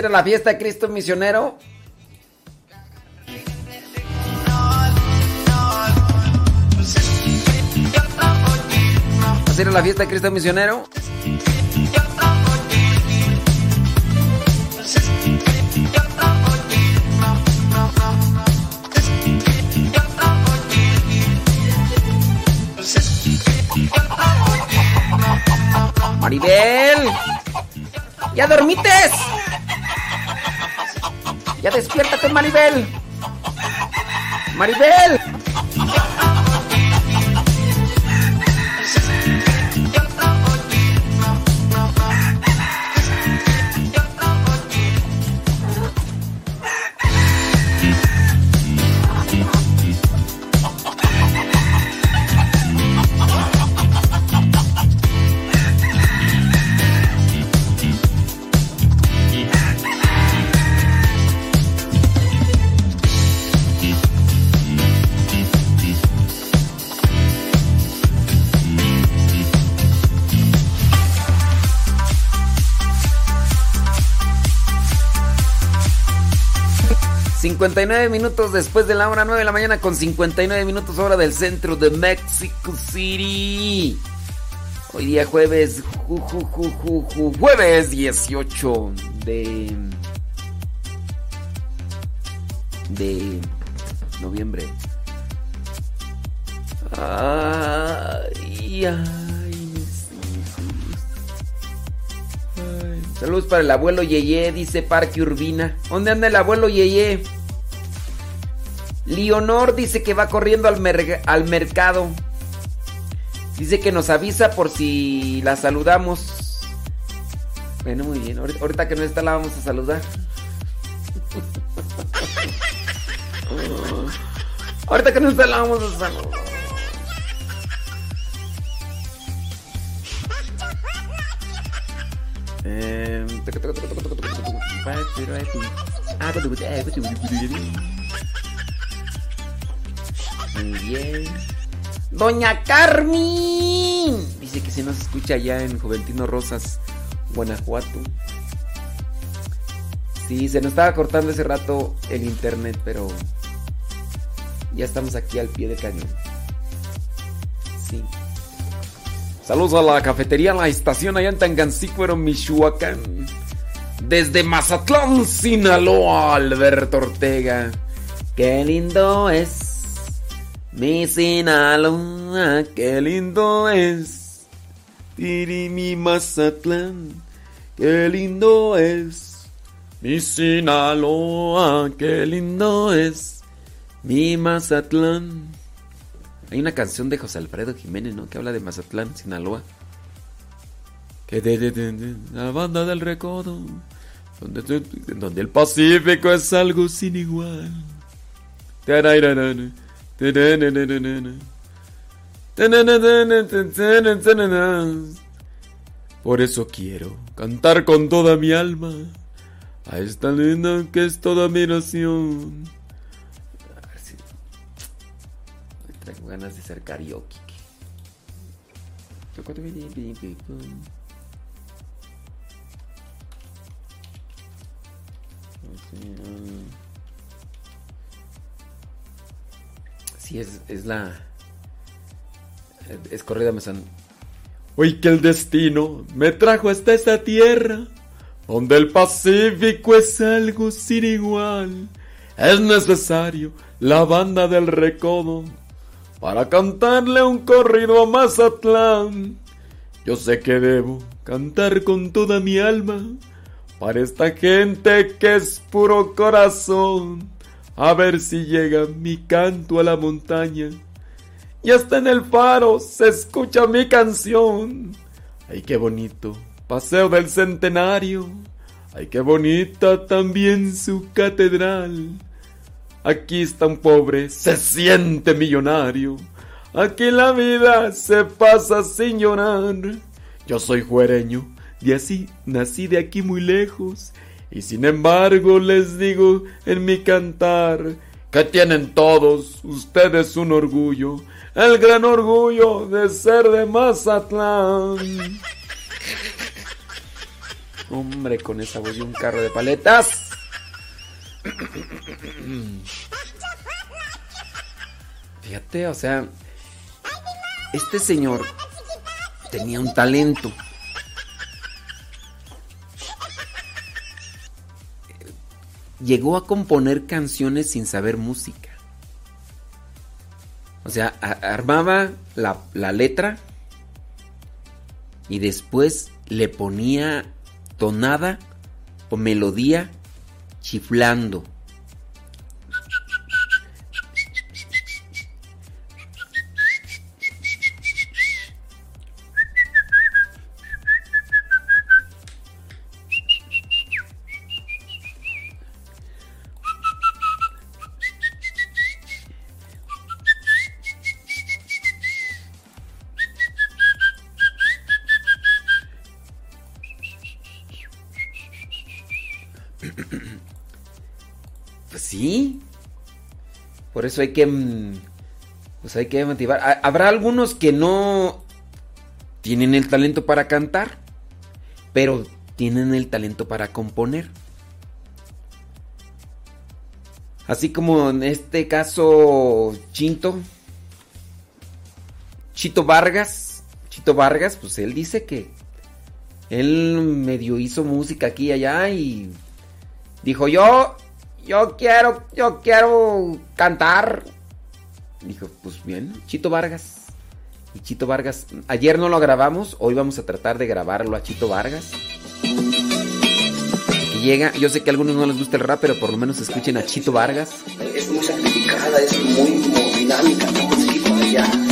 Ir a la fiesta de Cristo misionero? ¿Vas a ir a la fiesta de Cristo misionero? Maribel, ya dormites. Ya despiértate, Maribel. Maribel. 59 minutos después de la hora 9 de la mañana con 59 minutos hora del centro de Mexico City. Hoy día jueves, ju, ju, ju, ju, ju, jueves 18 de de noviembre. Ay. Ay. Saludos para el abuelo Yeye, dice Parque Urbina. ¿Dónde anda el abuelo Yeye? Leonor dice que va corriendo al, mer- al mercado. Dice que nos avisa por si la saludamos. Bueno, muy bien. Ahorita, que no está la vamos a saludar. Ahorita que no está la vamos a saludar. Eh, Bien. Doña Carmen. Dice que si nos escucha allá en Juventino Rosas, Guanajuato. Sí, se nos estaba cortando ese rato el internet, pero ya estamos aquí al pie del cañón. Sí. Saludos a la cafetería La Estación allá en Tangancícuaro, Michoacán. Desde Mazatlán, Sinaloa, Alberto Ortega. Qué lindo es mi Sinaloa, qué lindo es. Tiri mi Mazatlán, qué lindo es. Mi Sinaloa, qué lindo es. Mi Mazatlán. Hay una canción de José Alfredo Jiménez, ¿no? Que habla de Mazatlán, Sinaloa. Que de, de- de- de- la banda del recodo. Donde, donde el Pacífico es algo sin igual. Por eso quiero cantar con toda mi alma a esta linda que es toda mi nación. A ver si- Traigo ganas de ser karaoke. Es, es la. Es corrida. Hoy que el destino me trajo hasta esta tierra, donde el Pacífico es algo sin igual. Es necesario la banda del recodo para cantarle un corrido a Mazatlán. Yo sé que debo cantar con toda mi alma para esta gente que es puro corazón. A ver si llega mi canto a la montaña. Y hasta en el faro se escucha mi canción. Ay, qué bonito, paseo del centenario. Ay, qué bonita también su catedral. Aquí está un pobre, se siente millonario. Aquí la vida se pasa sin llorar. Yo soy juereño, y así nací de aquí muy lejos. Y sin embargo les digo en mi cantar que tienen todos ustedes un orgullo, el gran orgullo de ser de Mazatlán. Hombre, con esa voz y un carro de paletas. Fíjate, o sea, este señor tenía un talento. Llegó a componer canciones sin saber música. O sea, armaba la, la letra y después le ponía tonada o melodía chiflando. Hay que. mm, Pues hay que motivar. Ha- Habrá algunos que no tienen el talento para cantar, pero tienen el talento para componer. Así como en este caso Chinto, Chito Vargas, Chito Vargas, pues él dice que él medio hizo música aquí y allá y dijo yo, yo quiero, yo quiero cantar. Dijo, pues bien, Chito Vargas. Y Chito Vargas, ayer no lo grabamos, hoy vamos a tratar de grabarlo a Chito Vargas. Que llega, yo sé que a algunos no les gusta el rap, pero por lo menos escuchen a Chito Vargas. Es muy sacrificada, es muy como dinámica, ¿no? Por allá.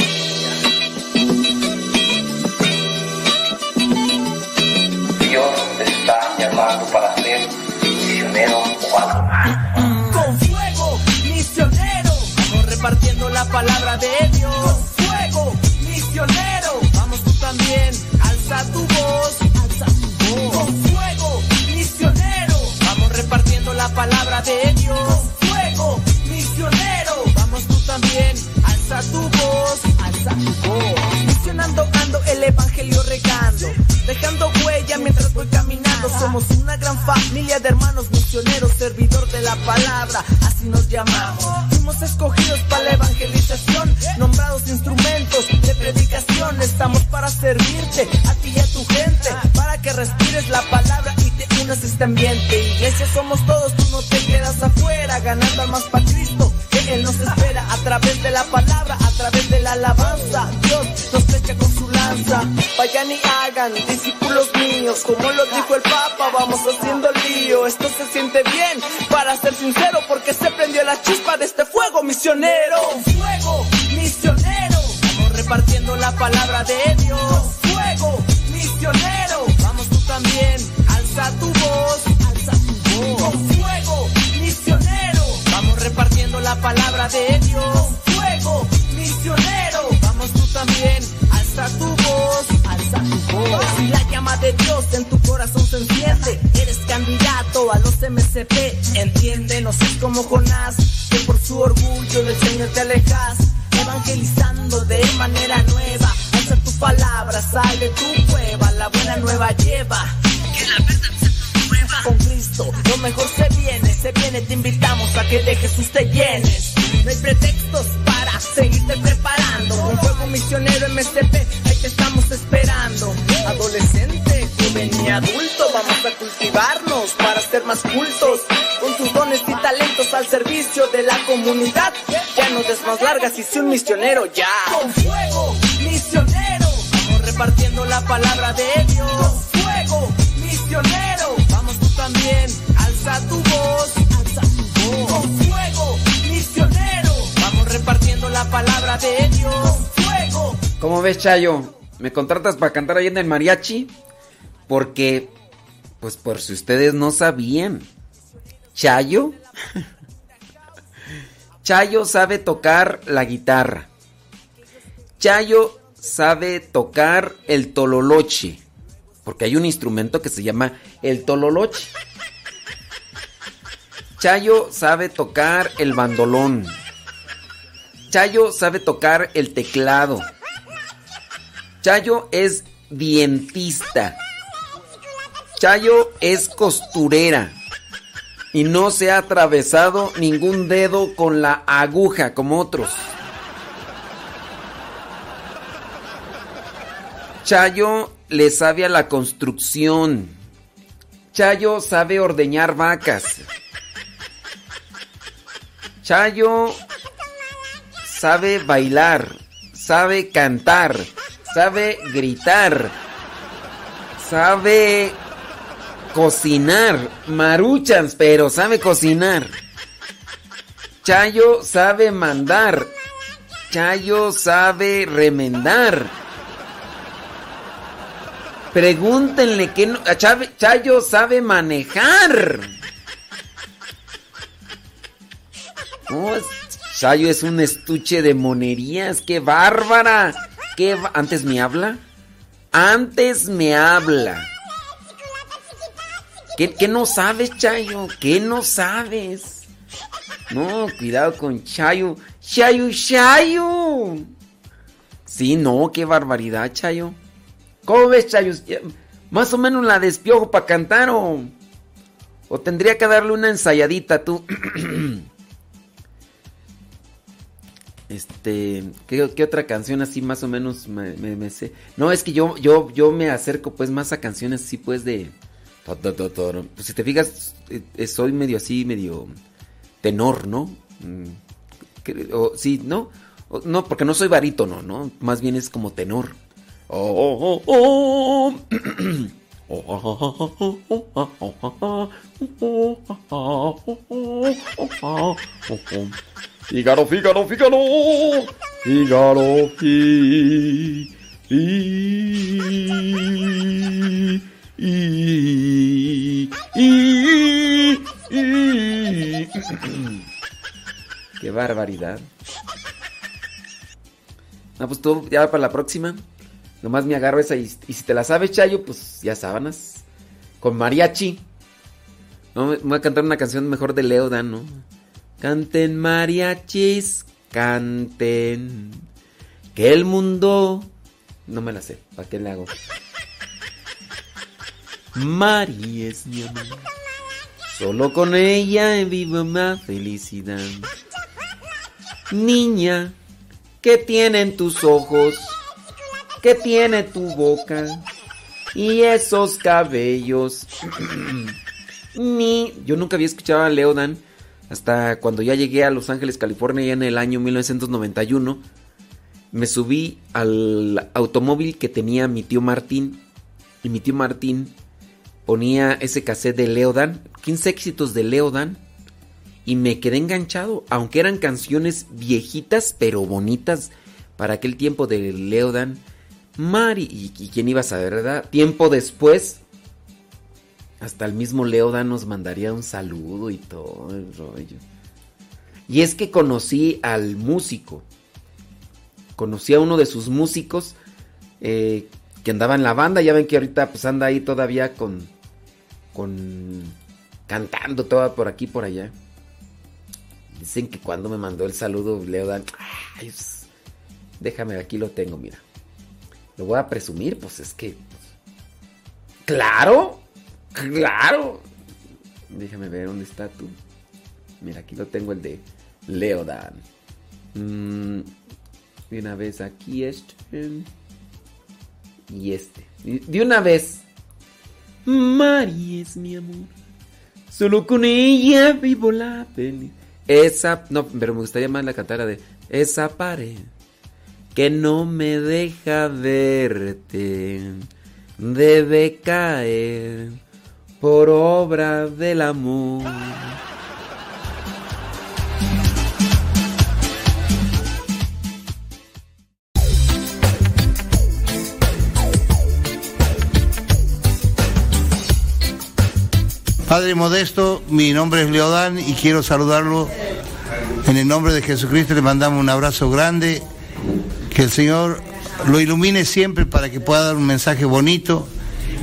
Repartiendo la palabra de Dios. Fuego, misionero, vamos tú también, alza tu voz, alza tu voz. Con fuego, misionero, vamos repartiendo la palabra de Dios. Fuego, misionero, vamos tú también, alza tu voz, alza tu voz. Misionando ando el evangelio regando, dejando huella mientras voy caminando. Somos una gran familia de hermanos misioneros, servidor de la palabra, así nos llamamos. Fuimos escogidos para la evangelización, nombrados instrumentos de predicación. Estamos para servirte a ti y a tu gente, para que respires la palabra y te unas a este ambiente. Iglesia somos todos, tú no te quedas afuera, ganando almas para Cristo. Que nos espera a través de la palabra, a través de la alabanza. Dios nos flecha con su lanza. Vayan y hagan discípulos míos, como lo dijo el Papa, vamos haciendo lío. Esto se siente bien, para ser sincero, porque se prendió la chispa de este fuego misionero. Fuego misionero, vamos repartiendo la palabra de Dios. Fuego misionero, vamos tú también, alza tu voz, alza tu voz. Con fuego misionero, repartiendo la palabra de Dios. Fuego misionero, vamos tú también, alza tu voz, alza tu voz. Si la llama de Dios en tu corazón se enciende, eres candidato a los MCP, entiende, no seas como Jonás, que por su orgullo del Señor te alejas, evangelizando de manera nueva. Alza tu palabra, sal de tu cueva, la buena nueva lleva. Con Cristo, lo mejor se viene, se viene, te invitamos a que de Jesús te llenes. No hay pretextos para seguirte preparando. Con fuego misionero MSP, ahí te estamos esperando. Adolescente, joven y adulto, vamos a cultivarnos para ser más cultos. Con tus dones y talentos al servicio de la comunidad. Ya no des más largas y sé un misionero ya. Con fuego misionero, vamos repartiendo la palabra de Dios. Con fuego misionero, también, alza tu voz, alza tu voz. Con fuego misionero, vamos repartiendo la palabra de Dios. Con fuego ¿Cómo ves, Chayo? ¿Me contratas para cantar ahí en el mariachi? Porque, pues por si ustedes no sabían, Chayo, [LAUGHS] Chayo sabe tocar la guitarra. Chayo sabe tocar el tololoche. Porque hay un instrumento que se llama el tololoche. Chayo sabe tocar el bandolón. Chayo sabe tocar el teclado. Chayo es dientista. Chayo es costurera. Y no se ha atravesado ningún dedo con la aguja como otros. Chayo le sabe a la construcción. Chayo sabe ordeñar vacas. Chayo sabe bailar, sabe cantar, sabe gritar, sabe cocinar, maruchans, pero sabe cocinar. Chayo sabe mandar, Chayo sabe remendar. Pregúntenle que no, Chayo sabe manejar. Chayo es un estuche de monerías, qué bárbara. Qué antes me habla. Antes me habla. ¿Qué, qué no sabes, Chayo? ¿Qué no sabes? No, cuidado con Chayo. Chayo, Chayo. Sí, no, qué barbaridad, Chayo. ¿Cómo ves, Chayo? Ya, Más o menos la despiojo para cantar o... O tendría que darle una ensayadita tú. [CLEARS THROAT] Este, ¿qué, otra canción así más o menos me, me- sé? No, es que yo, yo, yo me acerco pues más a canciones así pues de... Pues si te fijas, eh, eh, soy medio así, medio tenor, ¿no? Mm, sí, ¿no? No, porque no soy barítono, ¿no? Más bien es como tenor. Oh, oh, oh. Fígaro, Fígaro, Fígaro. Fígaro, y. Qué barbaridad. No, pues tú ya para la próxima. Nomás me agarro esa y, si te la sabes, Chayo, pues ya sábanas. Con mariachi. No, voy a cantar una canción mejor de Leo Dan, ¿no? Canten mariachis, canten. Que el mundo. No me la sé. ¿Para qué le hago? Mari es mi amor. Solo con ella vivo más felicidad. Niña, ¿qué tienen tus ojos? ¿Qué tiene tu boca? Y esos cabellos. [CLEARS THROAT] Ni. Yo nunca había escuchado a Leo Dan hasta cuando ya llegué a Los Ángeles, California, ya en el año 1991. Me subí al automóvil que tenía mi tío Martín. Y mi tío Martín ponía ese cassette de Leo Dan, 15 éxitos de Leo Dan. Y me quedé enganchado, aunque eran canciones viejitas pero bonitas para aquel tiempo de Leo Dan. Mari, y, quién iba a saber, ¿verdad? Tiempo después, hasta el mismo Leo Dan nos mandaría un saludo y todo el rollo. Y es que conocí al músico. Conocí a uno de sus músicos eh, que andaba en la banda. Ya ven que ahorita pues anda ahí todavía con. con. cantando todo por aquí por allá. Dicen que cuando me mandó el saludo, Leo Dan. ay, pues, déjame, aquí lo tengo, mira. Lo voy a presumir, pues es que. ¡Claro! ¡Claro! Déjame ver dónde está tú. Mira, aquí lo tengo el de Leo Dan. Mm, de una vez aquí este. Y este. De una vez. Mari es mi amor. Solo con ella vivo la feliz. Esa. No, pero me gustaría más la cantara de. Esa pared que no me deja verte. Debe caer por obra del amor. Padre Modesto, mi nombre es Leodán y quiero saludarlo en el nombre de Jesucristo. Le mandamos un abrazo grande. Que el Señor lo ilumine siempre para que pueda dar un mensaje bonito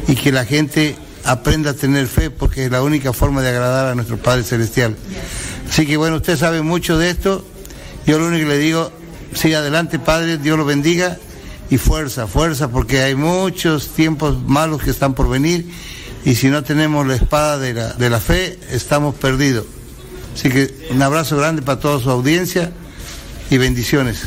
y que la gente aprenda a tener fe porque es la única forma de agradar a nuestro Padre Celestial. Así que bueno, usted sabe mucho de esto. Yo lo único que le digo, siga adelante Padre, Dios lo bendiga y fuerza, fuerza, porque hay muchos tiempos malos que están por venir y si no tenemos la espada de la, de la fe, estamos perdidos. Así que un abrazo grande para toda su audiencia y bendiciones.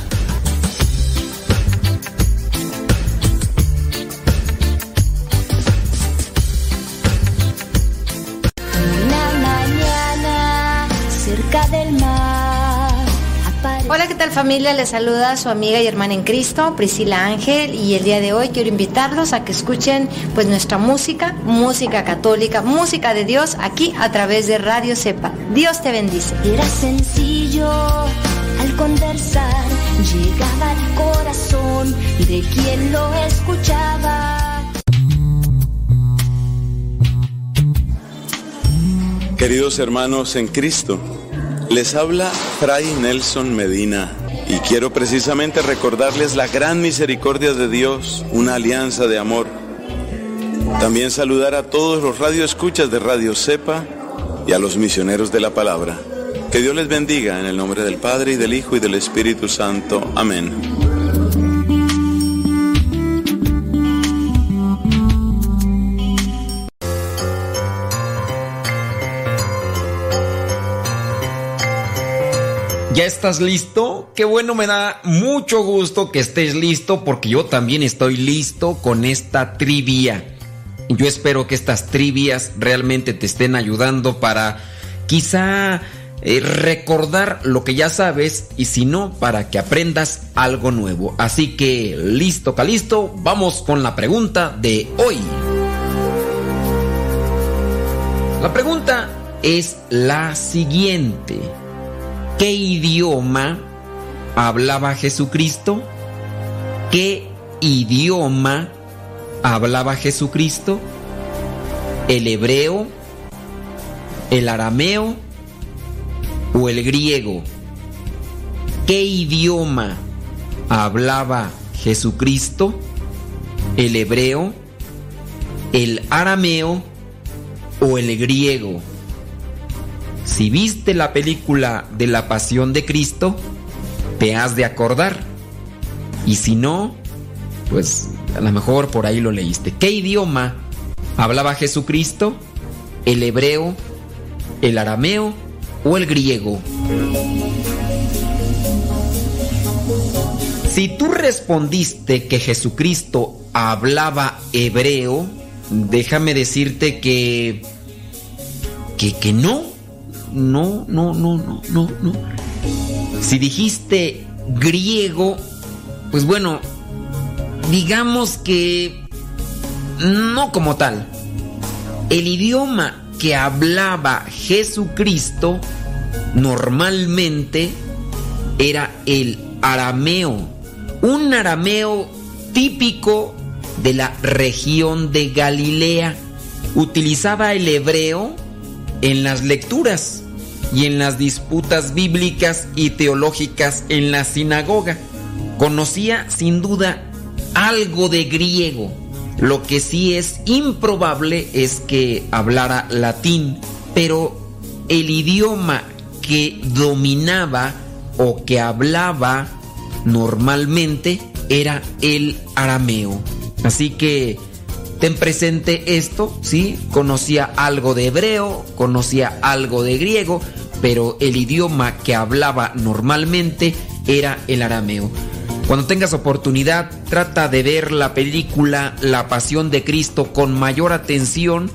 Hola, ¿qué tal familia? Les saluda su amiga y hermana en Cristo, Priscila Ángel, y el día de hoy quiero invitarlos a que escuchen pues nuestra música, música católica, música de Dios aquí a través de Radio Cepa. Dios te bendice. Era sencillo al conversar, llegaba al corazón de quien lo escuchaba. Queridos hermanos en Cristo, les habla Fray Nelson Medina y quiero precisamente recordarles la gran misericordia de Dios, una alianza de amor. También saludar a todos los radioescuchas de Radio Cepa y a los misioneros de la palabra. Que Dios les bendiga en el nombre del Padre y del Hijo y del Espíritu Santo. Amén. ¿Ya estás listo? Qué bueno, me da mucho gusto que estés listo porque yo también estoy listo con esta trivia. Yo espero que estas trivias realmente te estén ayudando para quizá eh, recordar lo que ya sabes y si no, para que aprendas algo nuevo. Así que, listo, calisto, vamos con la pregunta de hoy. La pregunta es la siguiente. ¿Qué idioma hablaba Jesucristo? ¿Qué idioma hablaba Jesucristo? ¿El hebreo? ¿El arameo? ¿O el griego? ¿Qué idioma hablaba Jesucristo? ¿El hebreo? ¿El arameo? ¿O el griego? Si viste la película de la Pasión de Cristo, te has de acordar. Y si no, pues a lo mejor por ahí lo leíste. ¿Qué idioma hablaba Jesucristo? ¿El hebreo, el arameo o el griego? Si tú respondiste que Jesucristo hablaba hebreo, déjame decirte que que que no, no, no, no, no, no, no. Si dijiste griego, pues bueno, digamos que no como tal. El idioma que hablaba Jesucristo normalmente era el arameo, un arameo típico de la región de Galilea. Utilizaba el hebreo en las lecturas y en las disputas bíblicas y teológicas en la sinagoga. Conocía sin duda algo de griego. Lo que sí es improbable es que hablara latín, pero el idioma que dominaba o que hablaba normalmente era el arameo. Así que ten presente esto, ¿sí? Conocía algo de hebreo, conocía algo de griego, pero el idioma que hablaba normalmente era el arameo. Cuando tengas oportunidad, trata de ver la película La Pasión de Cristo con mayor atención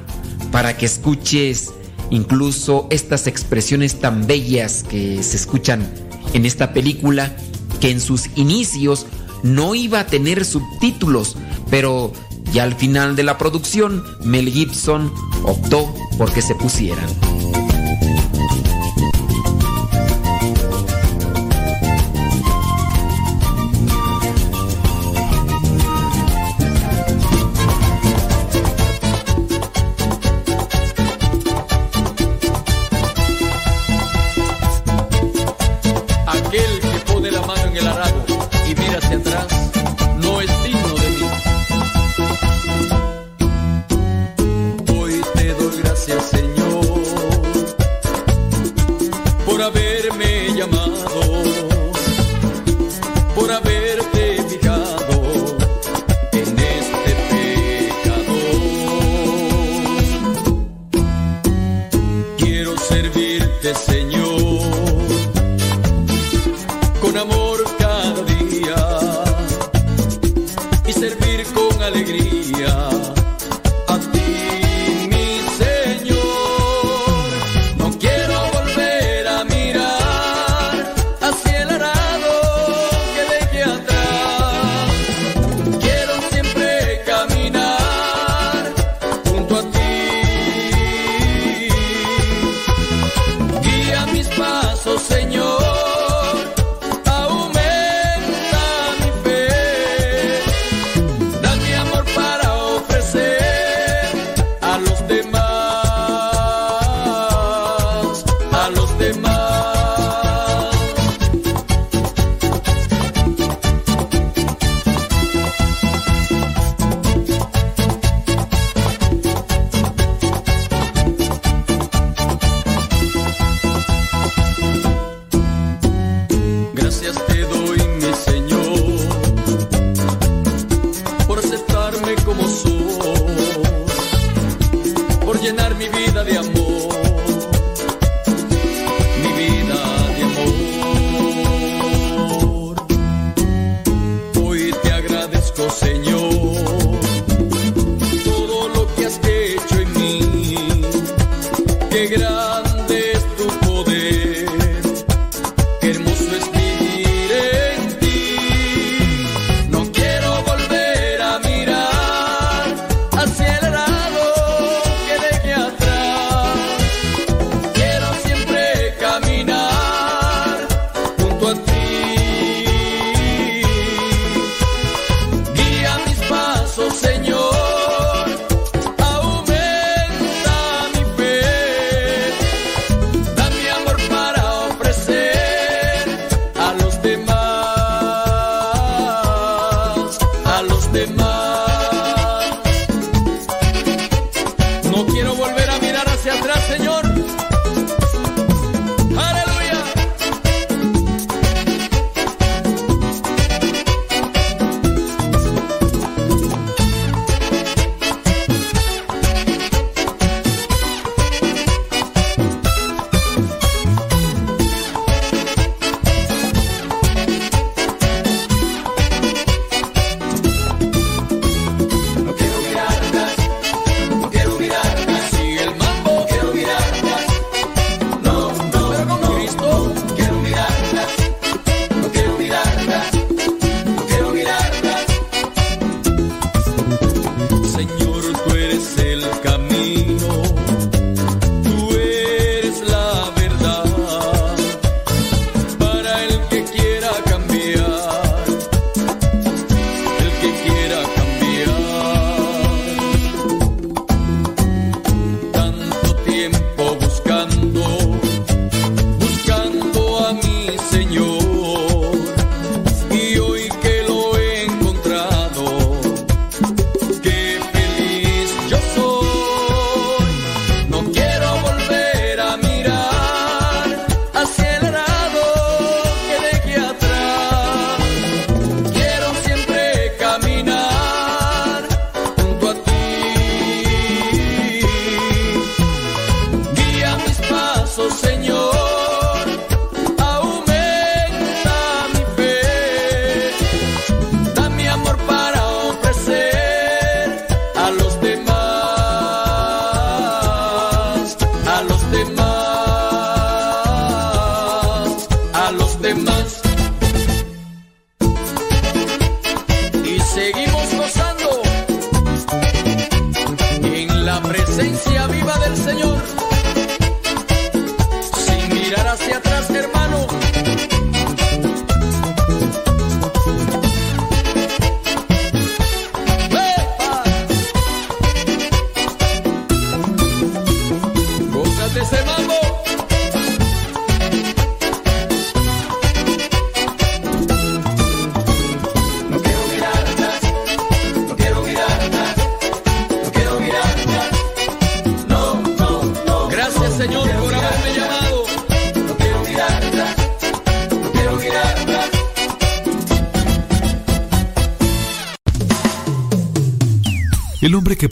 para que escuches incluso estas expresiones tan bellas que se escuchan en esta película que en sus inicios no iba a tener subtítulos, pero ya al final de la producción Mel Gibson optó por que se pusieran.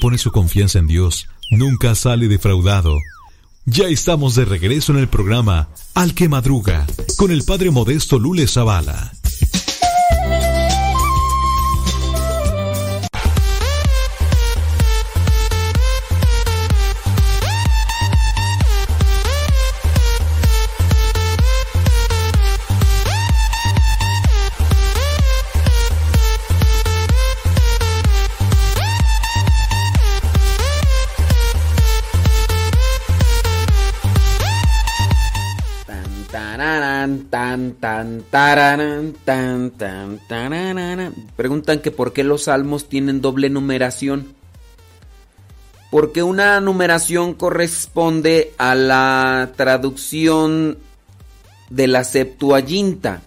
Pone su confianza en Dios nunca sale defraudado. Ya estamos de regreso en el programa Al que Madruga con el padre modesto Lule Zavala. Tan, tan, tan. Preguntan que por qué los salmos tienen doble numeración. Porque una numeración corresponde a la traducción de la Septuaginta.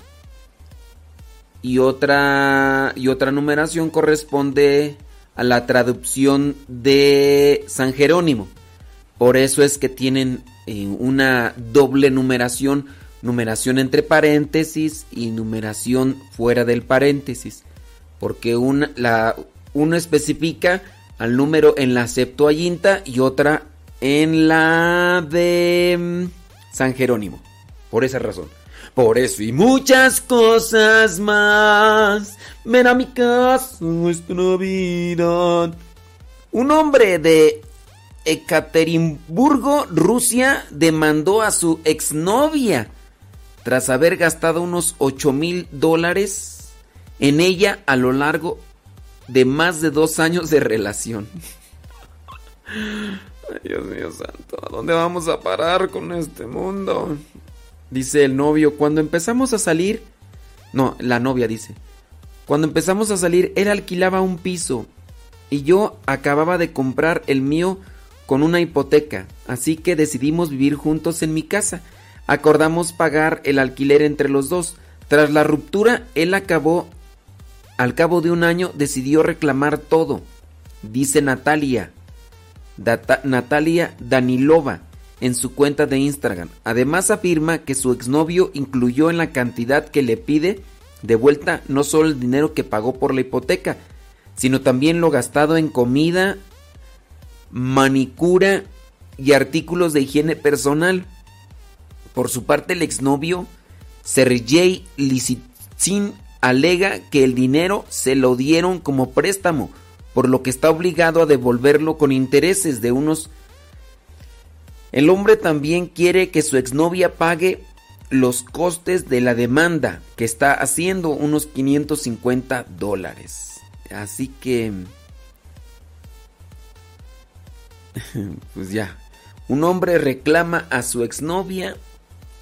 Y otra, y otra numeración corresponde a la traducción de San Jerónimo. Por eso es que tienen eh, una doble numeración, numeración entre paréntesis y numeración fuera del paréntesis. Porque una, la, uno especifica al número en la Septuaginta y otra en la de mm, San Jerónimo. Por esa razón. Por eso y muchas cosas más. Ven a mi casa, nuestra. Un hombre de Ekaterimburgo, Rusia, demandó a su exnovia tras haber gastado unos 8 mil dólares en ella a lo largo de más de dos años de relación. [LAUGHS] Ay, Dios mío santo, ¿a dónde vamos a parar con este mundo? Dice el novio, cuando empezamos a salir, no, la novia dice, cuando empezamos a salir, él alquilaba un piso y yo acababa de comprar el mío con una hipoteca, así que decidimos vivir juntos en mi casa. Acordamos pagar el alquiler entre los dos. Tras la ruptura, él acabó, al cabo de un año, decidió reclamar todo, dice Natalia, Natalia Danilova en su cuenta de Instagram. Además afirma que su exnovio incluyó en la cantidad que le pide de vuelta no solo el dinero que pagó por la hipoteca, sino también lo gastado en comida, manicura y artículos de higiene personal. Por su parte, el exnovio Sergei Lisitsin alega que el dinero se lo dieron como préstamo, por lo que está obligado a devolverlo con intereses de unos... El hombre también quiere que su exnovia pague los costes de la demanda que está haciendo unos 550 dólares. Así que... [LAUGHS] Pues ya. Un hombre reclama a su exnovia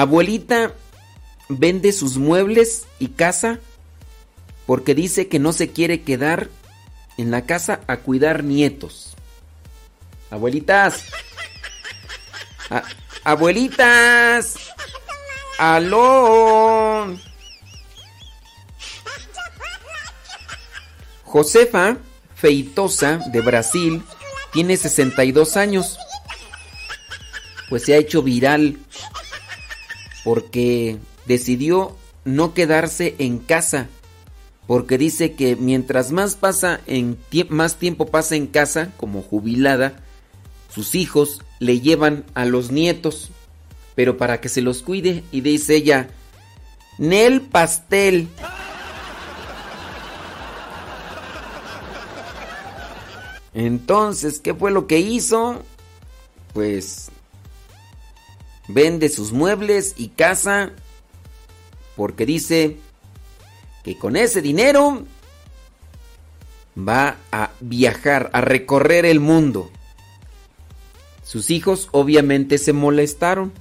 Abuelita vende sus muebles y casa porque dice que no se quiere quedar en la casa a cuidar nietos. Abuelitas. A- abuelitas. Aló. Josefa Feitosa de Brasil tiene 62 años. Pues se ha hecho viral porque decidió no quedarse en casa porque dice que mientras más pasa en más tiempo pasa en casa como jubilada sus hijos le llevan a los nietos, pero para que se los cuide y dice ella, Nel pastel. Entonces, ¿qué fue lo que hizo? Pues vende sus muebles y casa porque dice que con ese dinero va a viajar, a recorrer el mundo. Sus hijos obviamente se molestaron.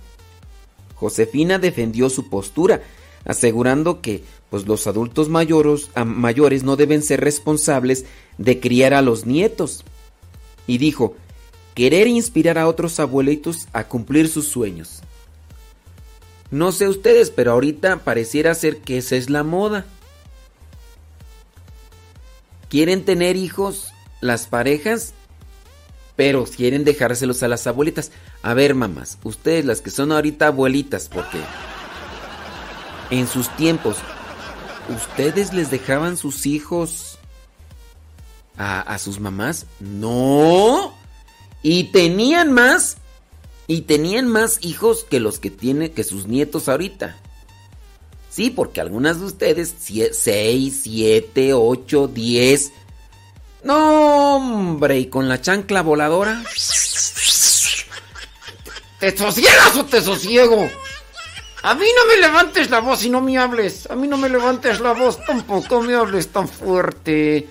Josefina defendió su postura, asegurando que pues los adultos mayores, a- mayores no deben ser responsables de criar a los nietos. Y dijo, querer inspirar a otros abuelitos a cumplir sus sueños. No sé ustedes, pero ahorita pareciera ser que esa es la moda. Quieren tener hijos las parejas, pero quieren dejárselos a las abuelitas. A ver, mamás, ustedes las que son ahorita abuelitas, porque en sus tiempos, ¿ustedes les dejaban sus hijos a, a sus mamás? No. Y tenían más. Y tenían más hijos que los que tiene que sus nietos ahorita. Sí, porque algunas de ustedes, 6, 7, 8, 10. No, hombre, y con la chancla voladora. ¿Te sosiegas o te sosiego? A mí no me levantes la voz y no me hables. A mí no me levantes la voz, tampoco me hables tan fuerte.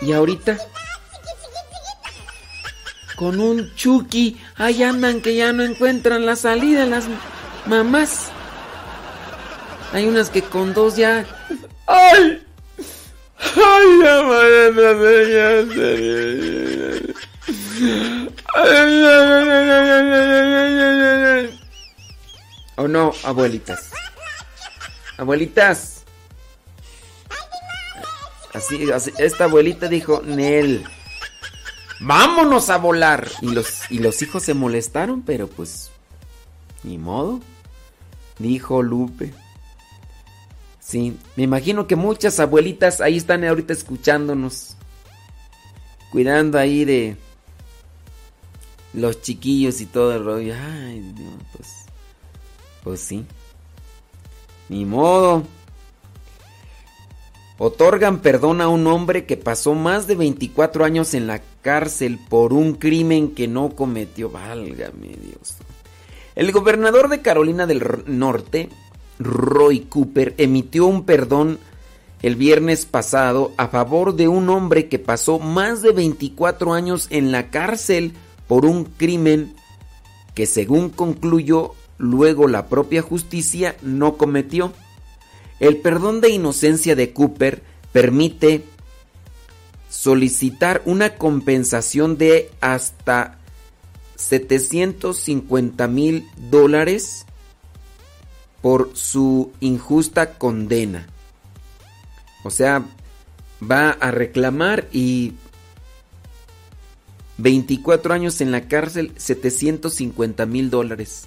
¿Y ahorita? Con un Chucky, ahí andan que ya no encuentran la salida las mamás. Hay unas que con dos ya. ¡Ay! ¡Ay, la madre mía! ¿O no, abuelitas? Abuelitas. Así, así, esta abuelita dijo, Nel, vámonos a volar. Y los, y los hijos se molestaron, pero pues, ni modo. Dijo Lupe. Sí, me imagino que muchas abuelitas ahí están ahorita escuchándonos. Cuidando ahí de los chiquillos y todo el rollo. Ay, no, pues. Pues sí. Ni modo. Otorgan perdón a un hombre que pasó más de 24 años en la cárcel por un crimen que no cometió. Válgame Dios. El gobernador de Carolina del Norte, Roy Cooper, emitió un perdón el viernes pasado a favor de un hombre que pasó más de 24 años en la cárcel por un crimen que según concluyó luego la propia justicia no cometió. El perdón de inocencia de Cooper permite solicitar una compensación de hasta 750 mil dólares por su injusta condena. O sea, va a reclamar y 24 años en la cárcel, 750 mil dólares.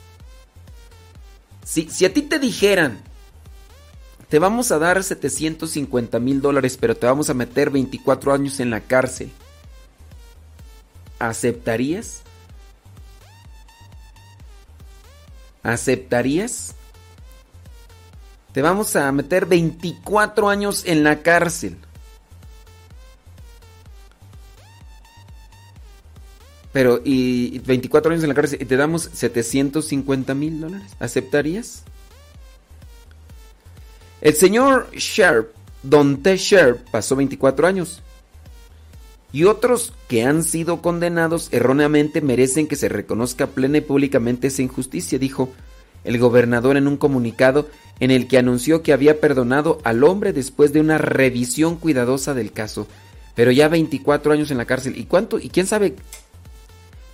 Si, si a ti te dijeran, te vamos a dar 750 mil dólares, pero te vamos a meter 24 años en la cárcel, ¿aceptarías? ¿Aceptarías? Te vamos a meter 24 años en la cárcel. Pero, y 24 años en la cárcel y te damos 750 mil dólares. ¿Aceptarías? El señor Sharp, Don T. Sharp, pasó 24 años. Y otros que han sido condenados erróneamente merecen que se reconozca plena y públicamente esa injusticia, dijo el gobernador en un comunicado en el que anunció que había perdonado al hombre después de una revisión cuidadosa del caso. Pero ya 24 años en la cárcel. ¿Y cuánto? ¿Y quién sabe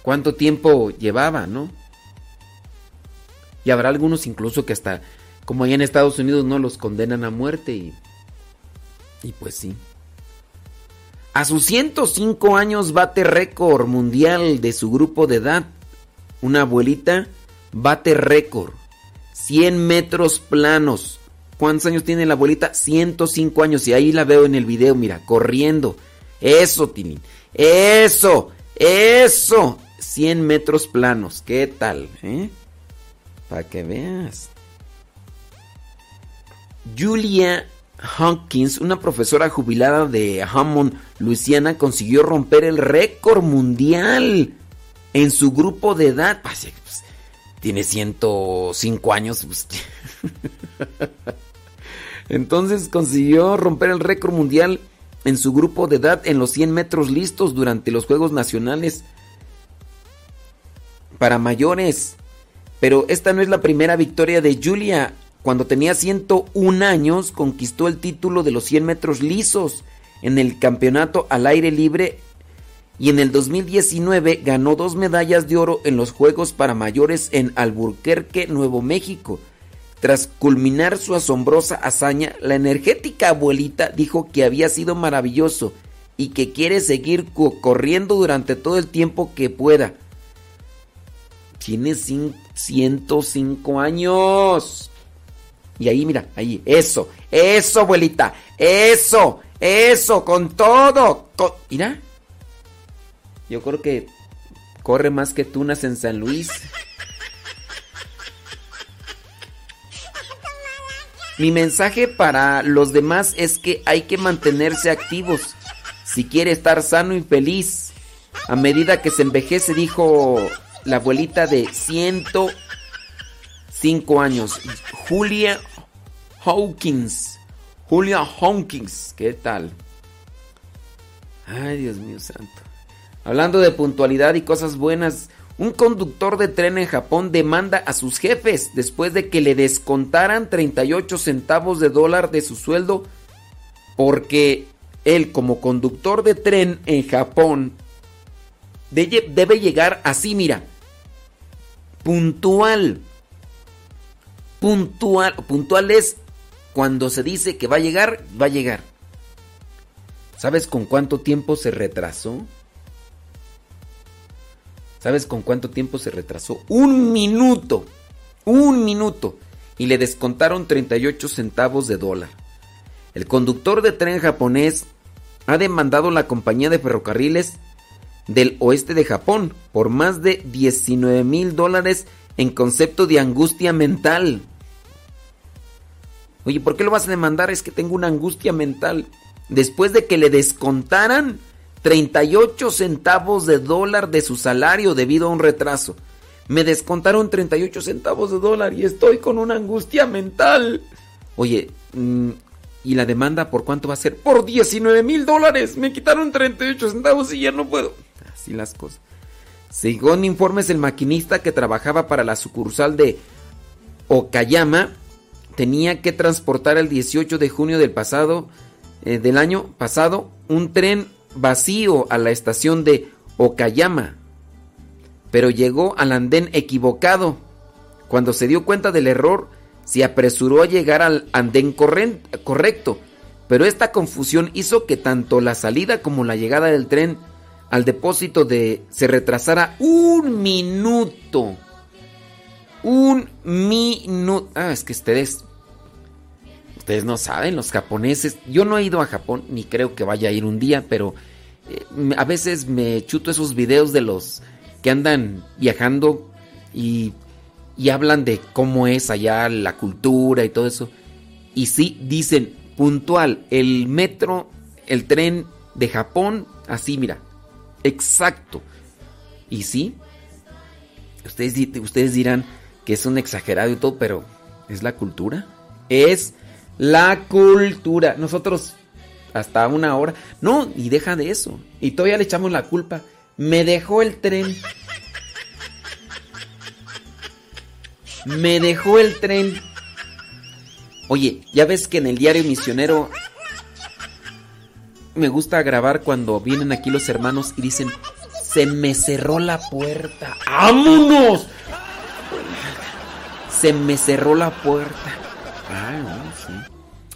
cuánto tiempo llevaba, no? Y habrá algunos incluso que hasta, como allá en Estados Unidos, no los condenan a muerte y, y pues sí. A sus 105 años bate récord mundial de su grupo de edad. Una abuelita bate récord. 100 metros planos. ¿Cuántos años tiene la abuelita? 105 años. Y ahí la veo en el video, mira, corriendo. Eso, Tinin. Eso. Eso, 100 metros planos. ¿Qué tal? Eh? Para que veas. Julia Hawkins, una profesora jubilada de Hammond, Luisiana, consiguió romper el récord mundial en su grupo de edad. Pues, tiene 105 años. pues. [LAUGHS] Entonces consiguió romper el récord mundial en su grupo de edad en los 100 metros listos durante los Juegos Nacionales para mayores. Pero esta no es la primera victoria de Julia. Cuando tenía 101 años, conquistó el título de los 100 metros lisos en el campeonato al aire libre y en el 2019 ganó dos medallas de oro en los Juegos para Mayores en Alburquerque, Nuevo México. Tras culminar su asombrosa hazaña, la energética abuelita dijo que había sido maravilloso y que quiere seguir co- corriendo durante todo el tiempo que pueda. Tiene cin- 105 años. Y ahí, mira, ahí, eso, eso, abuelita, eso, eso, con todo. con- Mira, yo creo que corre más que tunas en San Luis. Mi mensaje para los demás es que hay que mantenerse activos si quiere estar sano y feliz. A medida que se envejece, dijo la abuelita de 105 años, Julia Hawkins. Julia Hawkins, ¿qué tal? Ay, Dios mío santo. Hablando de puntualidad y cosas buenas, un conductor de tren en Japón demanda a sus jefes después de que le descontaran 38 centavos de dólar de su sueldo porque él como conductor de tren en Japón debe llegar así, mira, puntual. Puntual, puntual es cuando se dice que va a llegar, va a llegar. ¿Sabes con cuánto tiempo se retrasó? ¿Sabes con cuánto tiempo se retrasó? Un minuto. Un minuto. Y le descontaron 38 centavos de dólar. El conductor de tren japonés ha demandado la compañía de ferrocarriles del oeste de Japón por más de 19 mil dólares en concepto de angustia mental. Oye, ¿por qué lo vas a demandar? Es que tengo una angustia mental. Después de que le descontaran 38 centavos de dólar de su salario debido a un retraso. Me descontaron 38 centavos de dólar y estoy con una angustia mental. Oye, mm, ¿y la demanda por cuánto va a ser? Por 19 mil dólares. Me quitaron 38 centavos y ya no puedo. Así las cosas. Según informes, el maquinista que trabajaba para la sucursal de Okayama tenía que transportar el 18 de junio del pasado eh, del año pasado un tren vacío a la estación de Okayama, pero llegó al andén equivocado. Cuando se dio cuenta del error, se apresuró a llegar al andén correcto, pero esta confusión hizo que tanto la salida como la llegada del tren al depósito de se retrasara un minuto. Un minuto. Ah, es que ustedes Ustedes no saben, los japoneses. Yo no he ido a Japón, ni creo que vaya a ir un día, pero eh, a veces me chuto esos videos de los que andan viajando y, y hablan de cómo es allá la cultura y todo eso. Y sí, dicen puntual, el metro, el tren de Japón, así, mira, exacto. Y sí, ustedes, di- ustedes dirán que es un exagerado y todo, pero es la cultura. Es la cultura. Nosotros hasta una hora. No, y deja de eso. Y todavía le echamos la culpa. Me dejó el tren. Me dejó el tren. Oye, ya ves que en el diario misionero me gusta grabar cuando vienen aquí los hermanos y dicen, se me cerró la puerta. ¡Vámonos! Se me cerró la puerta. Ah, no, sí.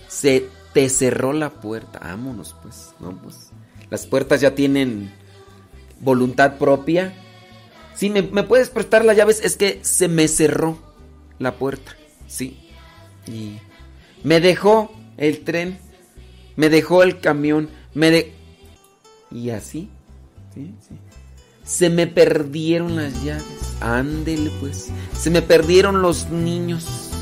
Se te cerró la puerta. Vámonos, pues. No, pues. Las puertas ya tienen voluntad propia. Sí, ¿me, me puedes prestar las llaves? Es que se me cerró la puerta. Sí. Y me dejó el tren. Me dejó el camión. Me de... Y así. Sí, sí. Se me perdieron las llaves. Ándele pues. Se me perdieron los niños.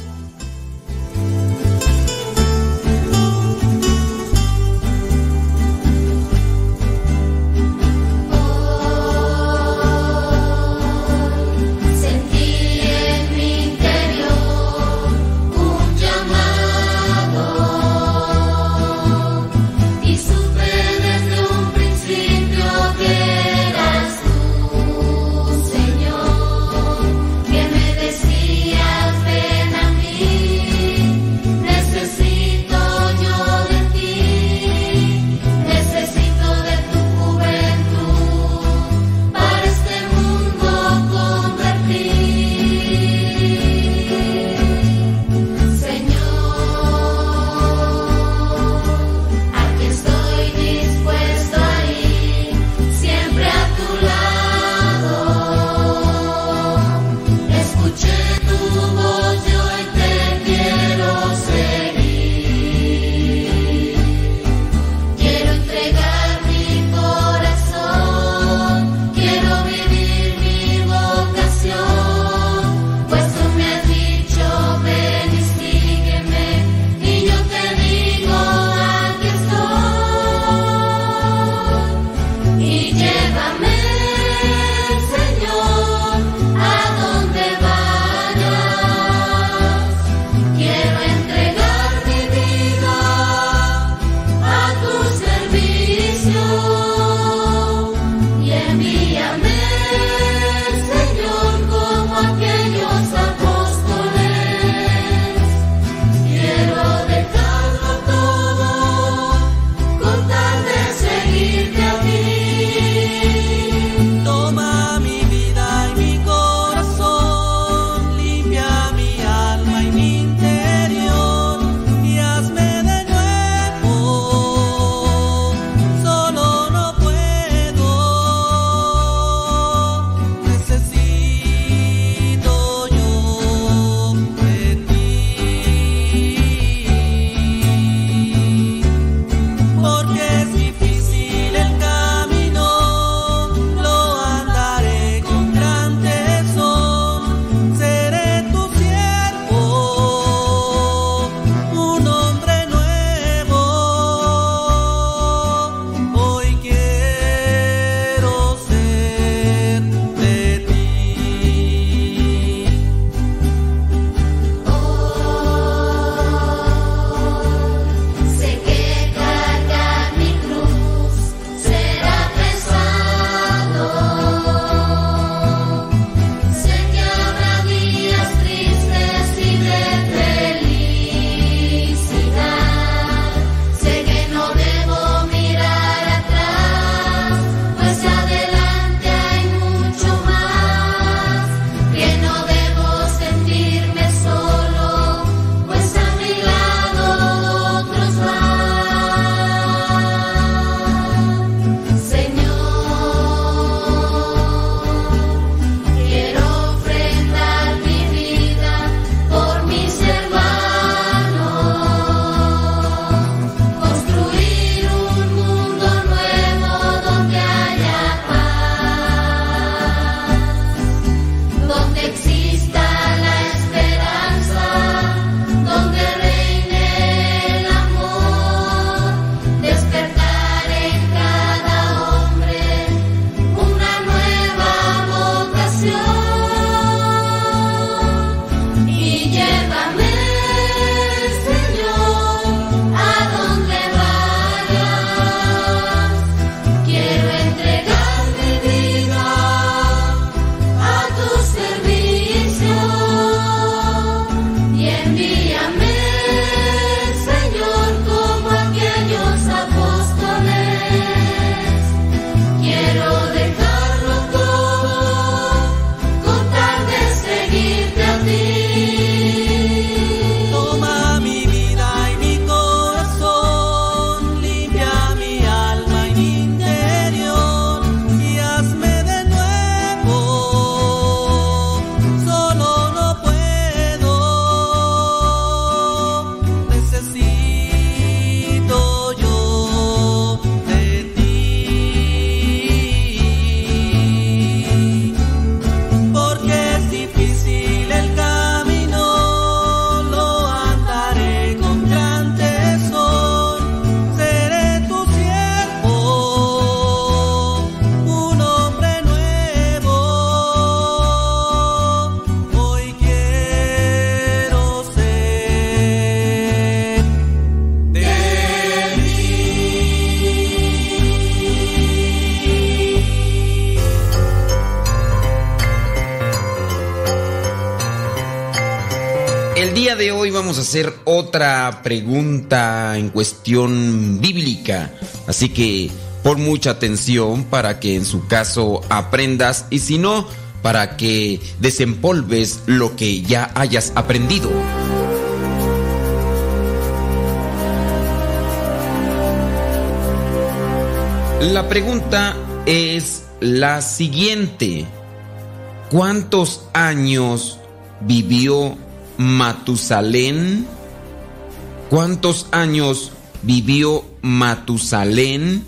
Hacer otra pregunta en cuestión bíblica. Así que pon mucha atención para que en su caso aprendas y si no, para que desempolves lo que ya hayas aprendido. La pregunta es la siguiente. ¿Cuántos años vivió Matusalén? ¿Cuántos años vivió Matusalén?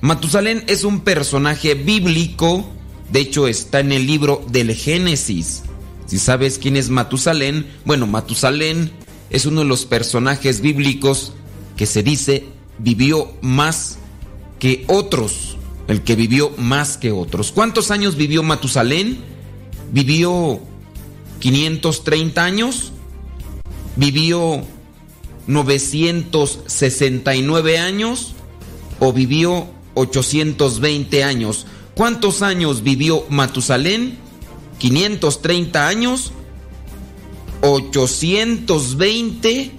Matusalén es un personaje bíblico, de hecho está en el libro del Génesis. Si sabes quién es Matusalén, bueno, Matusalén es uno de los personajes bíblicos que se dice vivió más que otros, el que vivió más que otros. ¿Cuántos años vivió Matusalén? ¿Vivió 530 años? ¿Vivió 969 años? ¿O vivió 820 años? ¿Cuántos años vivió Matusalén? ¿530 años? ¿820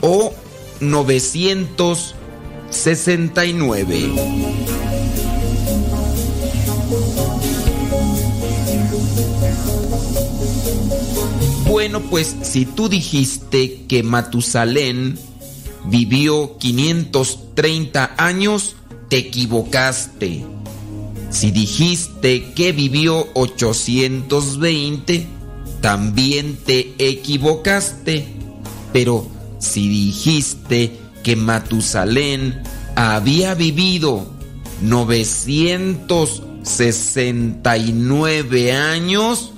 o 969? Bueno, pues si tú dijiste que Matusalén vivió 530 años, te equivocaste. Si dijiste que vivió 820, también te equivocaste. Pero si dijiste que Matusalén había vivido 969 años,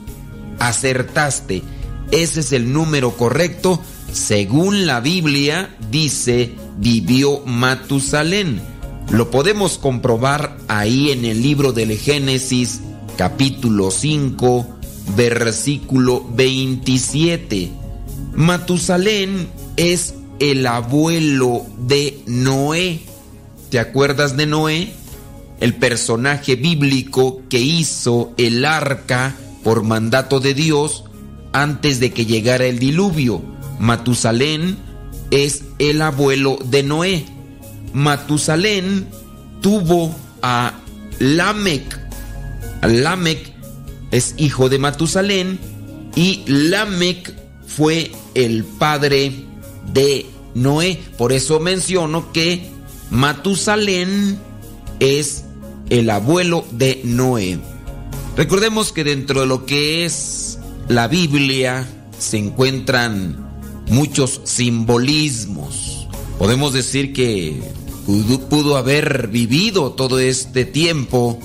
acertaste. Ese es el número correcto. Según la Biblia, dice, vivió Matusalén. Lo podemos comprobar ahí en el libro del Génesis, capítulo 5, versículo 27. Matusalén es el abuelo de Noé. ¿Te acuerdas de Noé? El personaje bíblico que hizo el arca por mandato de Dios antes de que llegara el diluvio. Matusalén es el abuelo de Noé. Matusalén tuvo a Lamec. Lamec es hijo de Matusalén y Lamec fue el padre de Noé. Por eso menciono que Matusalén es el abuelo de Noé. Recordemos que dentro de lo que es la Biblia se encuentran muchos simbolismos. Podemos decir que pudo, haber vivido todo este tiempo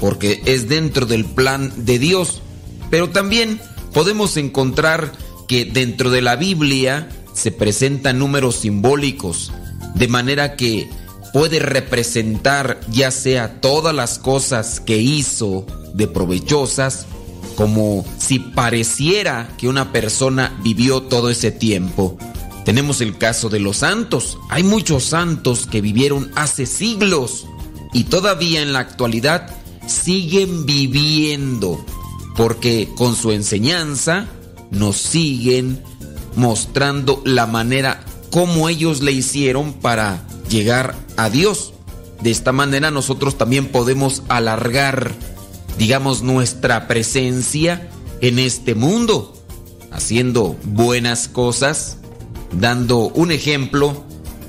porque es dentro del plan de Dios. Pero también podemos encontrar que dentro de la Biblia se presentan números simbólicos, de manera que puede representar ya sea todas las cosas que hizo de provechosas, como si pareciera que una persona vivió todo ese tiempo. Tenemos el caso de los santos. Hay muchos santos que vivieron hace siglos y todavía en la actualidad siguen viviendo porque con su enseñanza nos siguen mostrando la manera como ellos le hicieron para llegar a Dios. De esta manera nosotros también podemos alargar, digamos, nuestra presencia en este mundo, haciendo buenas cosas, dando un ejemplo,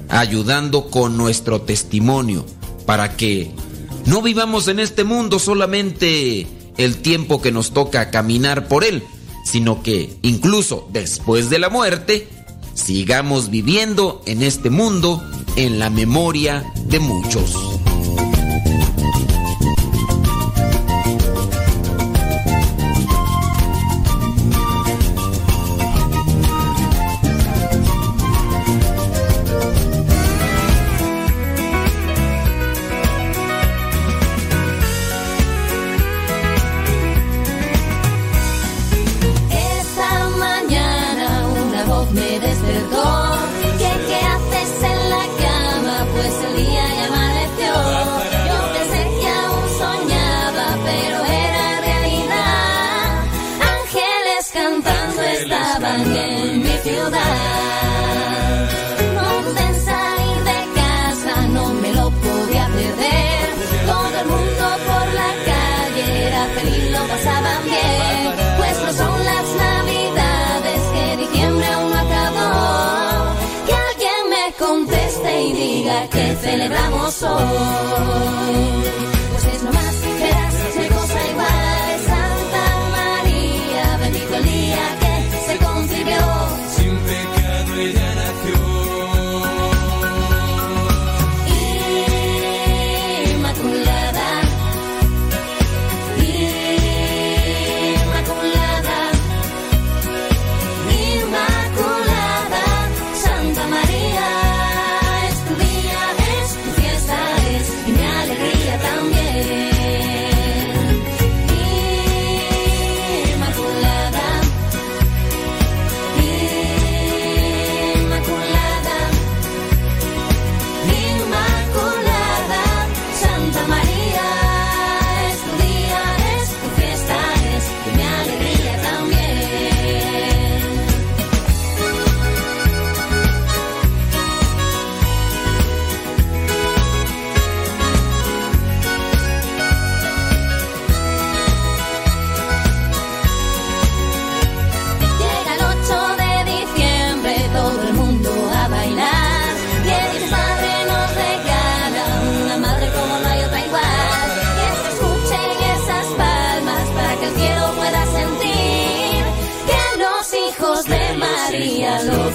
ayudando con nuestro testimonio, para que no vivamos en este mundo solamente el tiempo que nos toca caminar por él, sino que incluso después de la muerte, sigamos viviendo en este mundo en la memoria de muchos. celebramos hoy.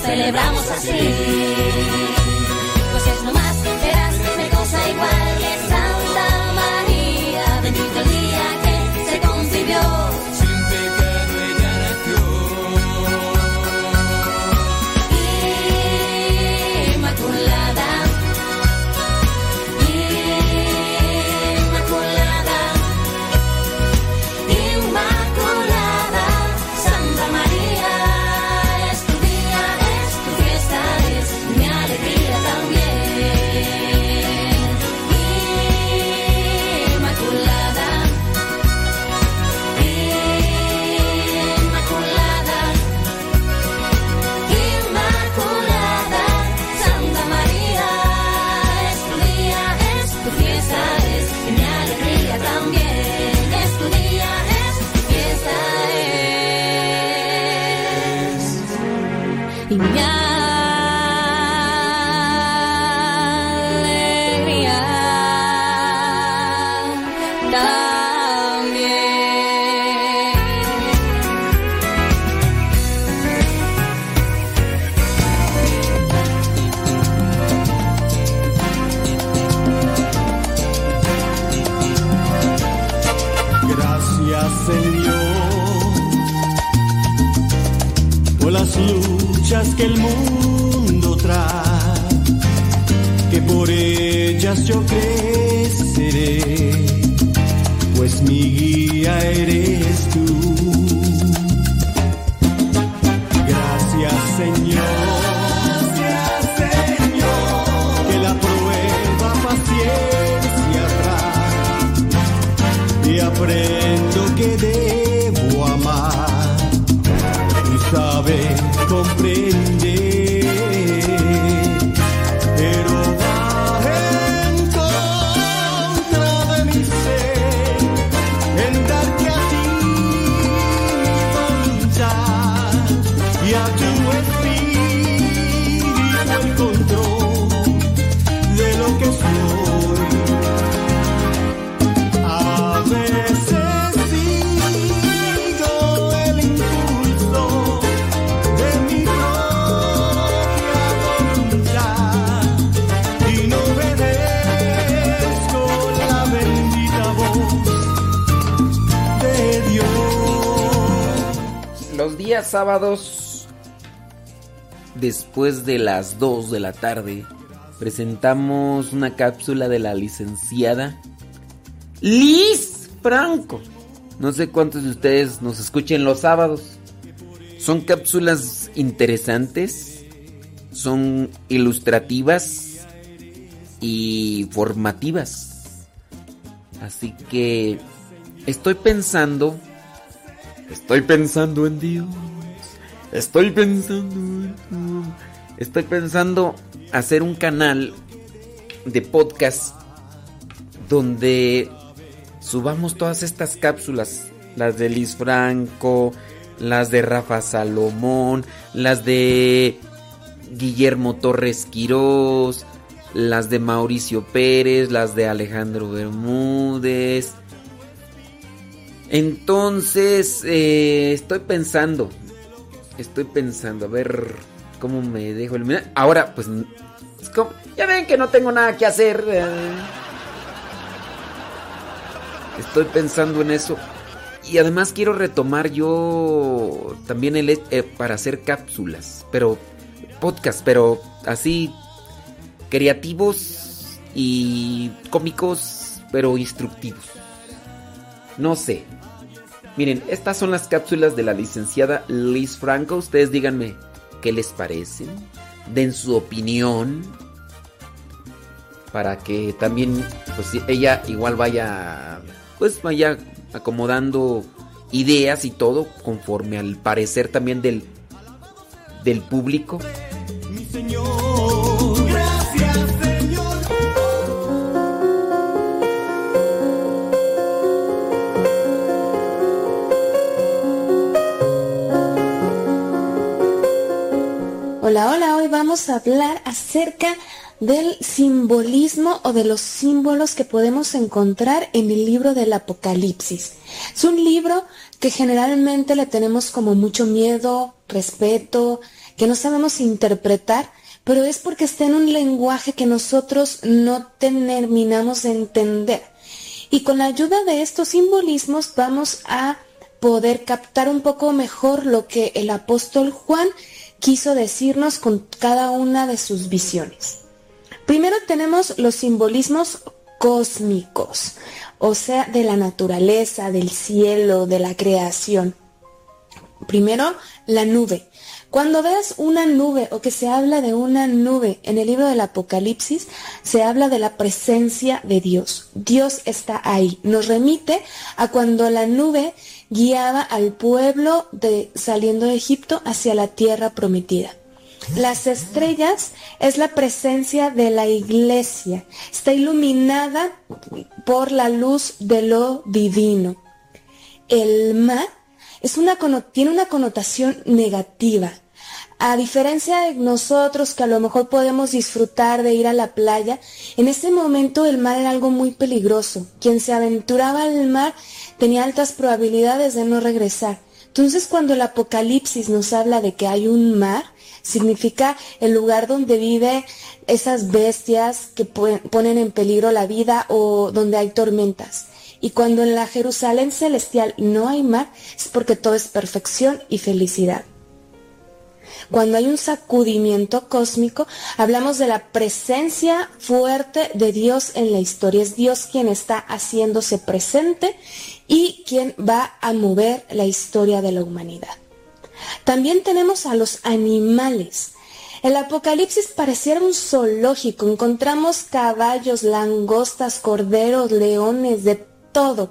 celebramos así. sábados, después de las 2 de la tarde, presentamos una cápsula de la licenciada Liz Franco. No sé cuántos de ustedes nos escuchen los sábados. Son cápsulas interesantes, son ilustrativas y formativas. Así que estoy pensando, estoy pensando en Dios. Estoy pensando. Estoy pensando hacer un canal de podcast donde subamos todas estas cápsulas. Las de Liz Franco, las de Rafa Salomón, las de Guillermo Torres Quirós, las de Mauricio Pérez, las de Alejandro Bermúdez. Entonces, eh, estoy pensando estoy pensando, a ver cómo me dejo el... Ahora, pues, es como- ya ven que no tengo nada que hacer. eh. Estoy pensando en eso. Y además quiero retomar yo también el eh, para hacer cápsulas, pero podcast, pero así creativos y cómicos, pero instructivos. No sé. Miren, estas son las cápsulas de la licenciada Liz Franco. Ustedes díganme qué les parecen. Den su opinión. Para que también, pues ella igual vaya, pues vaya acomodando ideas y todo conforme al parecer también del, del público. Mi Señor, Hola, hola, hoy vamos a hablar acerca del simbolismo o de los símbolos que podemos encontrar en el libro del Apocalipsis. Es un libro que generalmente le tenemos como mucho miedo, respeto, que no sabemos interpretar, pero es porque está en un lenguaje que nosotros no terminamos de entender. Y con la ayuda de estos simbolismos vamos a poder captar un poco mejor lo que el apóstol Juan quiso decirnos con cada una de sus visiones. Primero tenemos los simbolismos cósmicos, o sea, de la naturaleza, del cielo, de la creación. Primero, la nube. Cuando veas una nube o que se habla de una nube en el libro del Apocalipsis, se habla de la presencia de Dios. Dios está ahí. Nos remite a cuando la nube guiaba al pueblo de, saliendo de Egipto hacia la tierra prometida. Las estrellas es la presencia de la iglesia. Está iluminada por la luz de lo divino. El mar es una, tiene una connotación negativa. A diferencia de nosotros que a lo mejor podemos disfrutar de ir a la playa, en ese momento el mar era algo muy peligroso. Quien se aventuraba al mar tenía altas probabilidades de no regresar. Entonces cuando el Apocalipsis nos habla de que hay un mar, significa el lugar donde vive esas bestias que ponen en peligro la vida o donde hay tormentas. Y cuando en la Jerusalén celestial no hay mar, es porque todo es perfección y felicidad. Cuando hay un sacudimiento cósmico, hablamos de la presencia fuerte de Dios en la historia. Es Dios quien está haciéndose presente y quien va a mover la historia de la humanidad. También tenemos a los animales. El Apocalipsis pareciera un zoológico. Encontramos caballos, langostas, corderos, leones, de todo.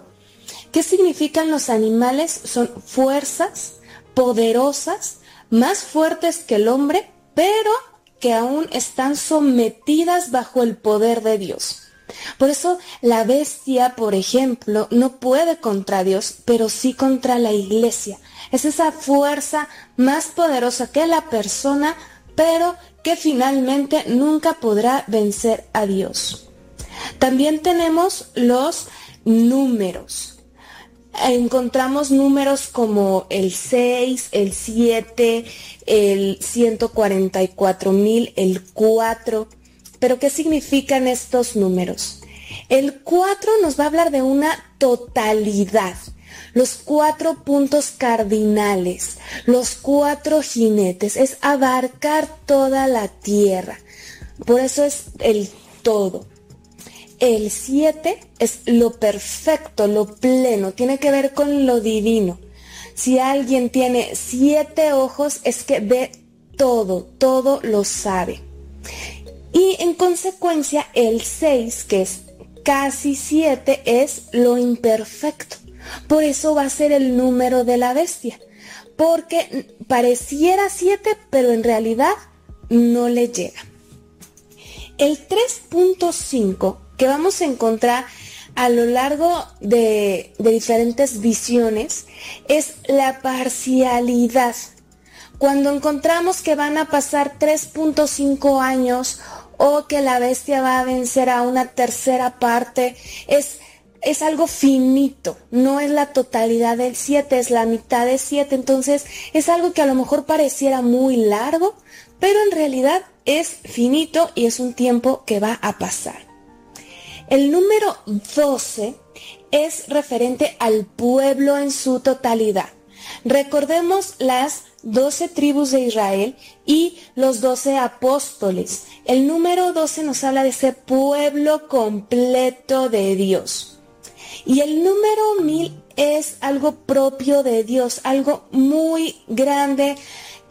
¿Qué significan los animales? Son fuerzas poderosas, más fuertes que el hombre, pero que aún están sometidas bajo el poder de Dios. Por eso la bestia, por ejemplo, no puede contra Dios, pero sí contra la iglesia. Es esa fuerza más poderosa que la persona, pero que finalmente nunca podrá vencer a Dios. También tenemos los números. Encontramos números como el 6, el 7, el 144 mil, el 4. Pero ¿qué significan estos números? El 4 nos va a hablar de una totalidad. Los cuatro puntos cardinales, los cuatro jinetes, es abarcar toda la tierra. Por eso es el todo. El 7 es lo perfecto, lo pleno, tiene que ver con lo divino. Si alguien tiene siete ojos es que ve todo, todo lo sabe. Y en consecuencia el 6, que es casi 7, es lo imperfecto. Por eso va a ser el número de la bestia. Porque pareciera 7, pero en realidad no le llega. El 3.5 que vamos a encontrar a lo largo de, de diferentes visiones es la parcialidad. Cuando encontramos que van a pasar 3.5 años o que la bestia va a vencer a una tercera parte. Es, es algo finito, no es la totalidad del 7, es la mitad de 7. Entonces es algo que a lo mejor pareciera muy largo, pero en realidad es finito y es un tiempo que va a pasar. El número 12 es referente al pueblo en su totalidad. Recordemos las 12 tribus de Israel y los 12 apóstoles. El número 12 nos habla de ese pueblo completo de Dios. Y el número 1000 es algo propio de Dios, algo muy grande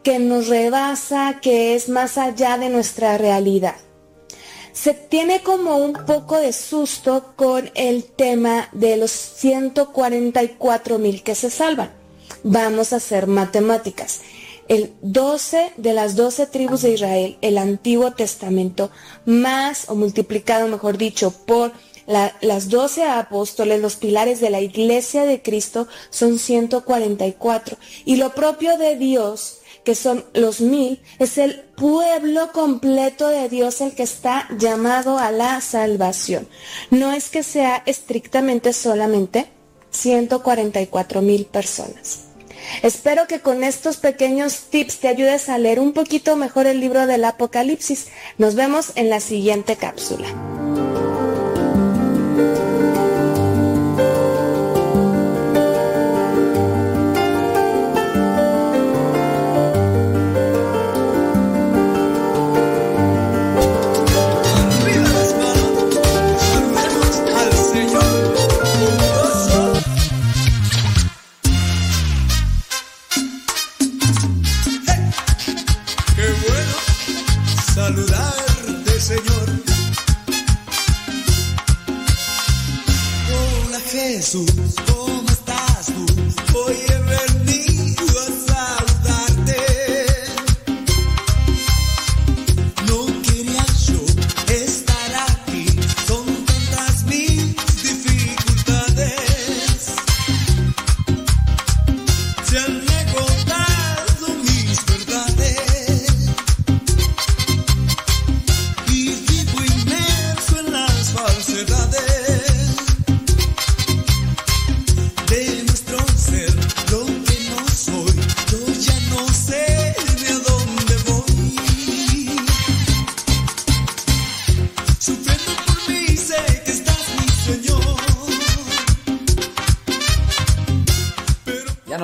que nos rebasa, que es más allá de nuestra realidad. Se tiene como un poco de susto con el tema de los 144 mil que se salvan. Vamos a hacer matemáticas. El 12 de las 12 tribus de Israel, el Antiguo Testamento, más o multiplicado, mejor dicho, por la- las 12 apóstoles, los pilares de la iglesia de Cristo, son 144. Y lo propio de Dios, que son los mil, es el pueblo completo de Dios el que está llamado a la salvación. No es que sea estrictamente solamente 144 mil personas. Espero que con estos pequeños tips te ayudes a leer un poquito mejor el libro del Apocalipsis. Nos vemos en la siguiente cápsula.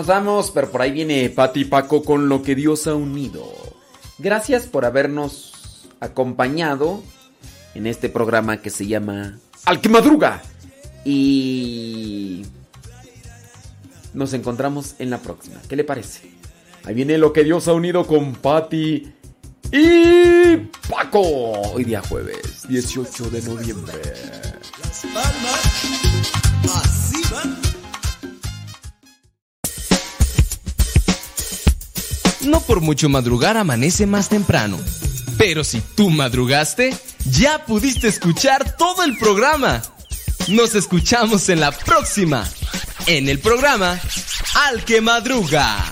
Nos vamos, pero por ahí viene Pati Paco con lo que Dios ha unido. Gracias por habernos acompañado en este programa que se llama Al que madruga. Y nos encontramos en la próxima. ¿Qué le parece? Ahí viene lo que Dios ha unido con Pati y Paco. Hoy día jueves, 18 de noviembre. Las No por mucho madrugar amanece más temprano. Pero si tú madrugaste, ya pudiste escuchar todo el programa. Nos escuchamos en la próxima, en el programa Al que Madruga.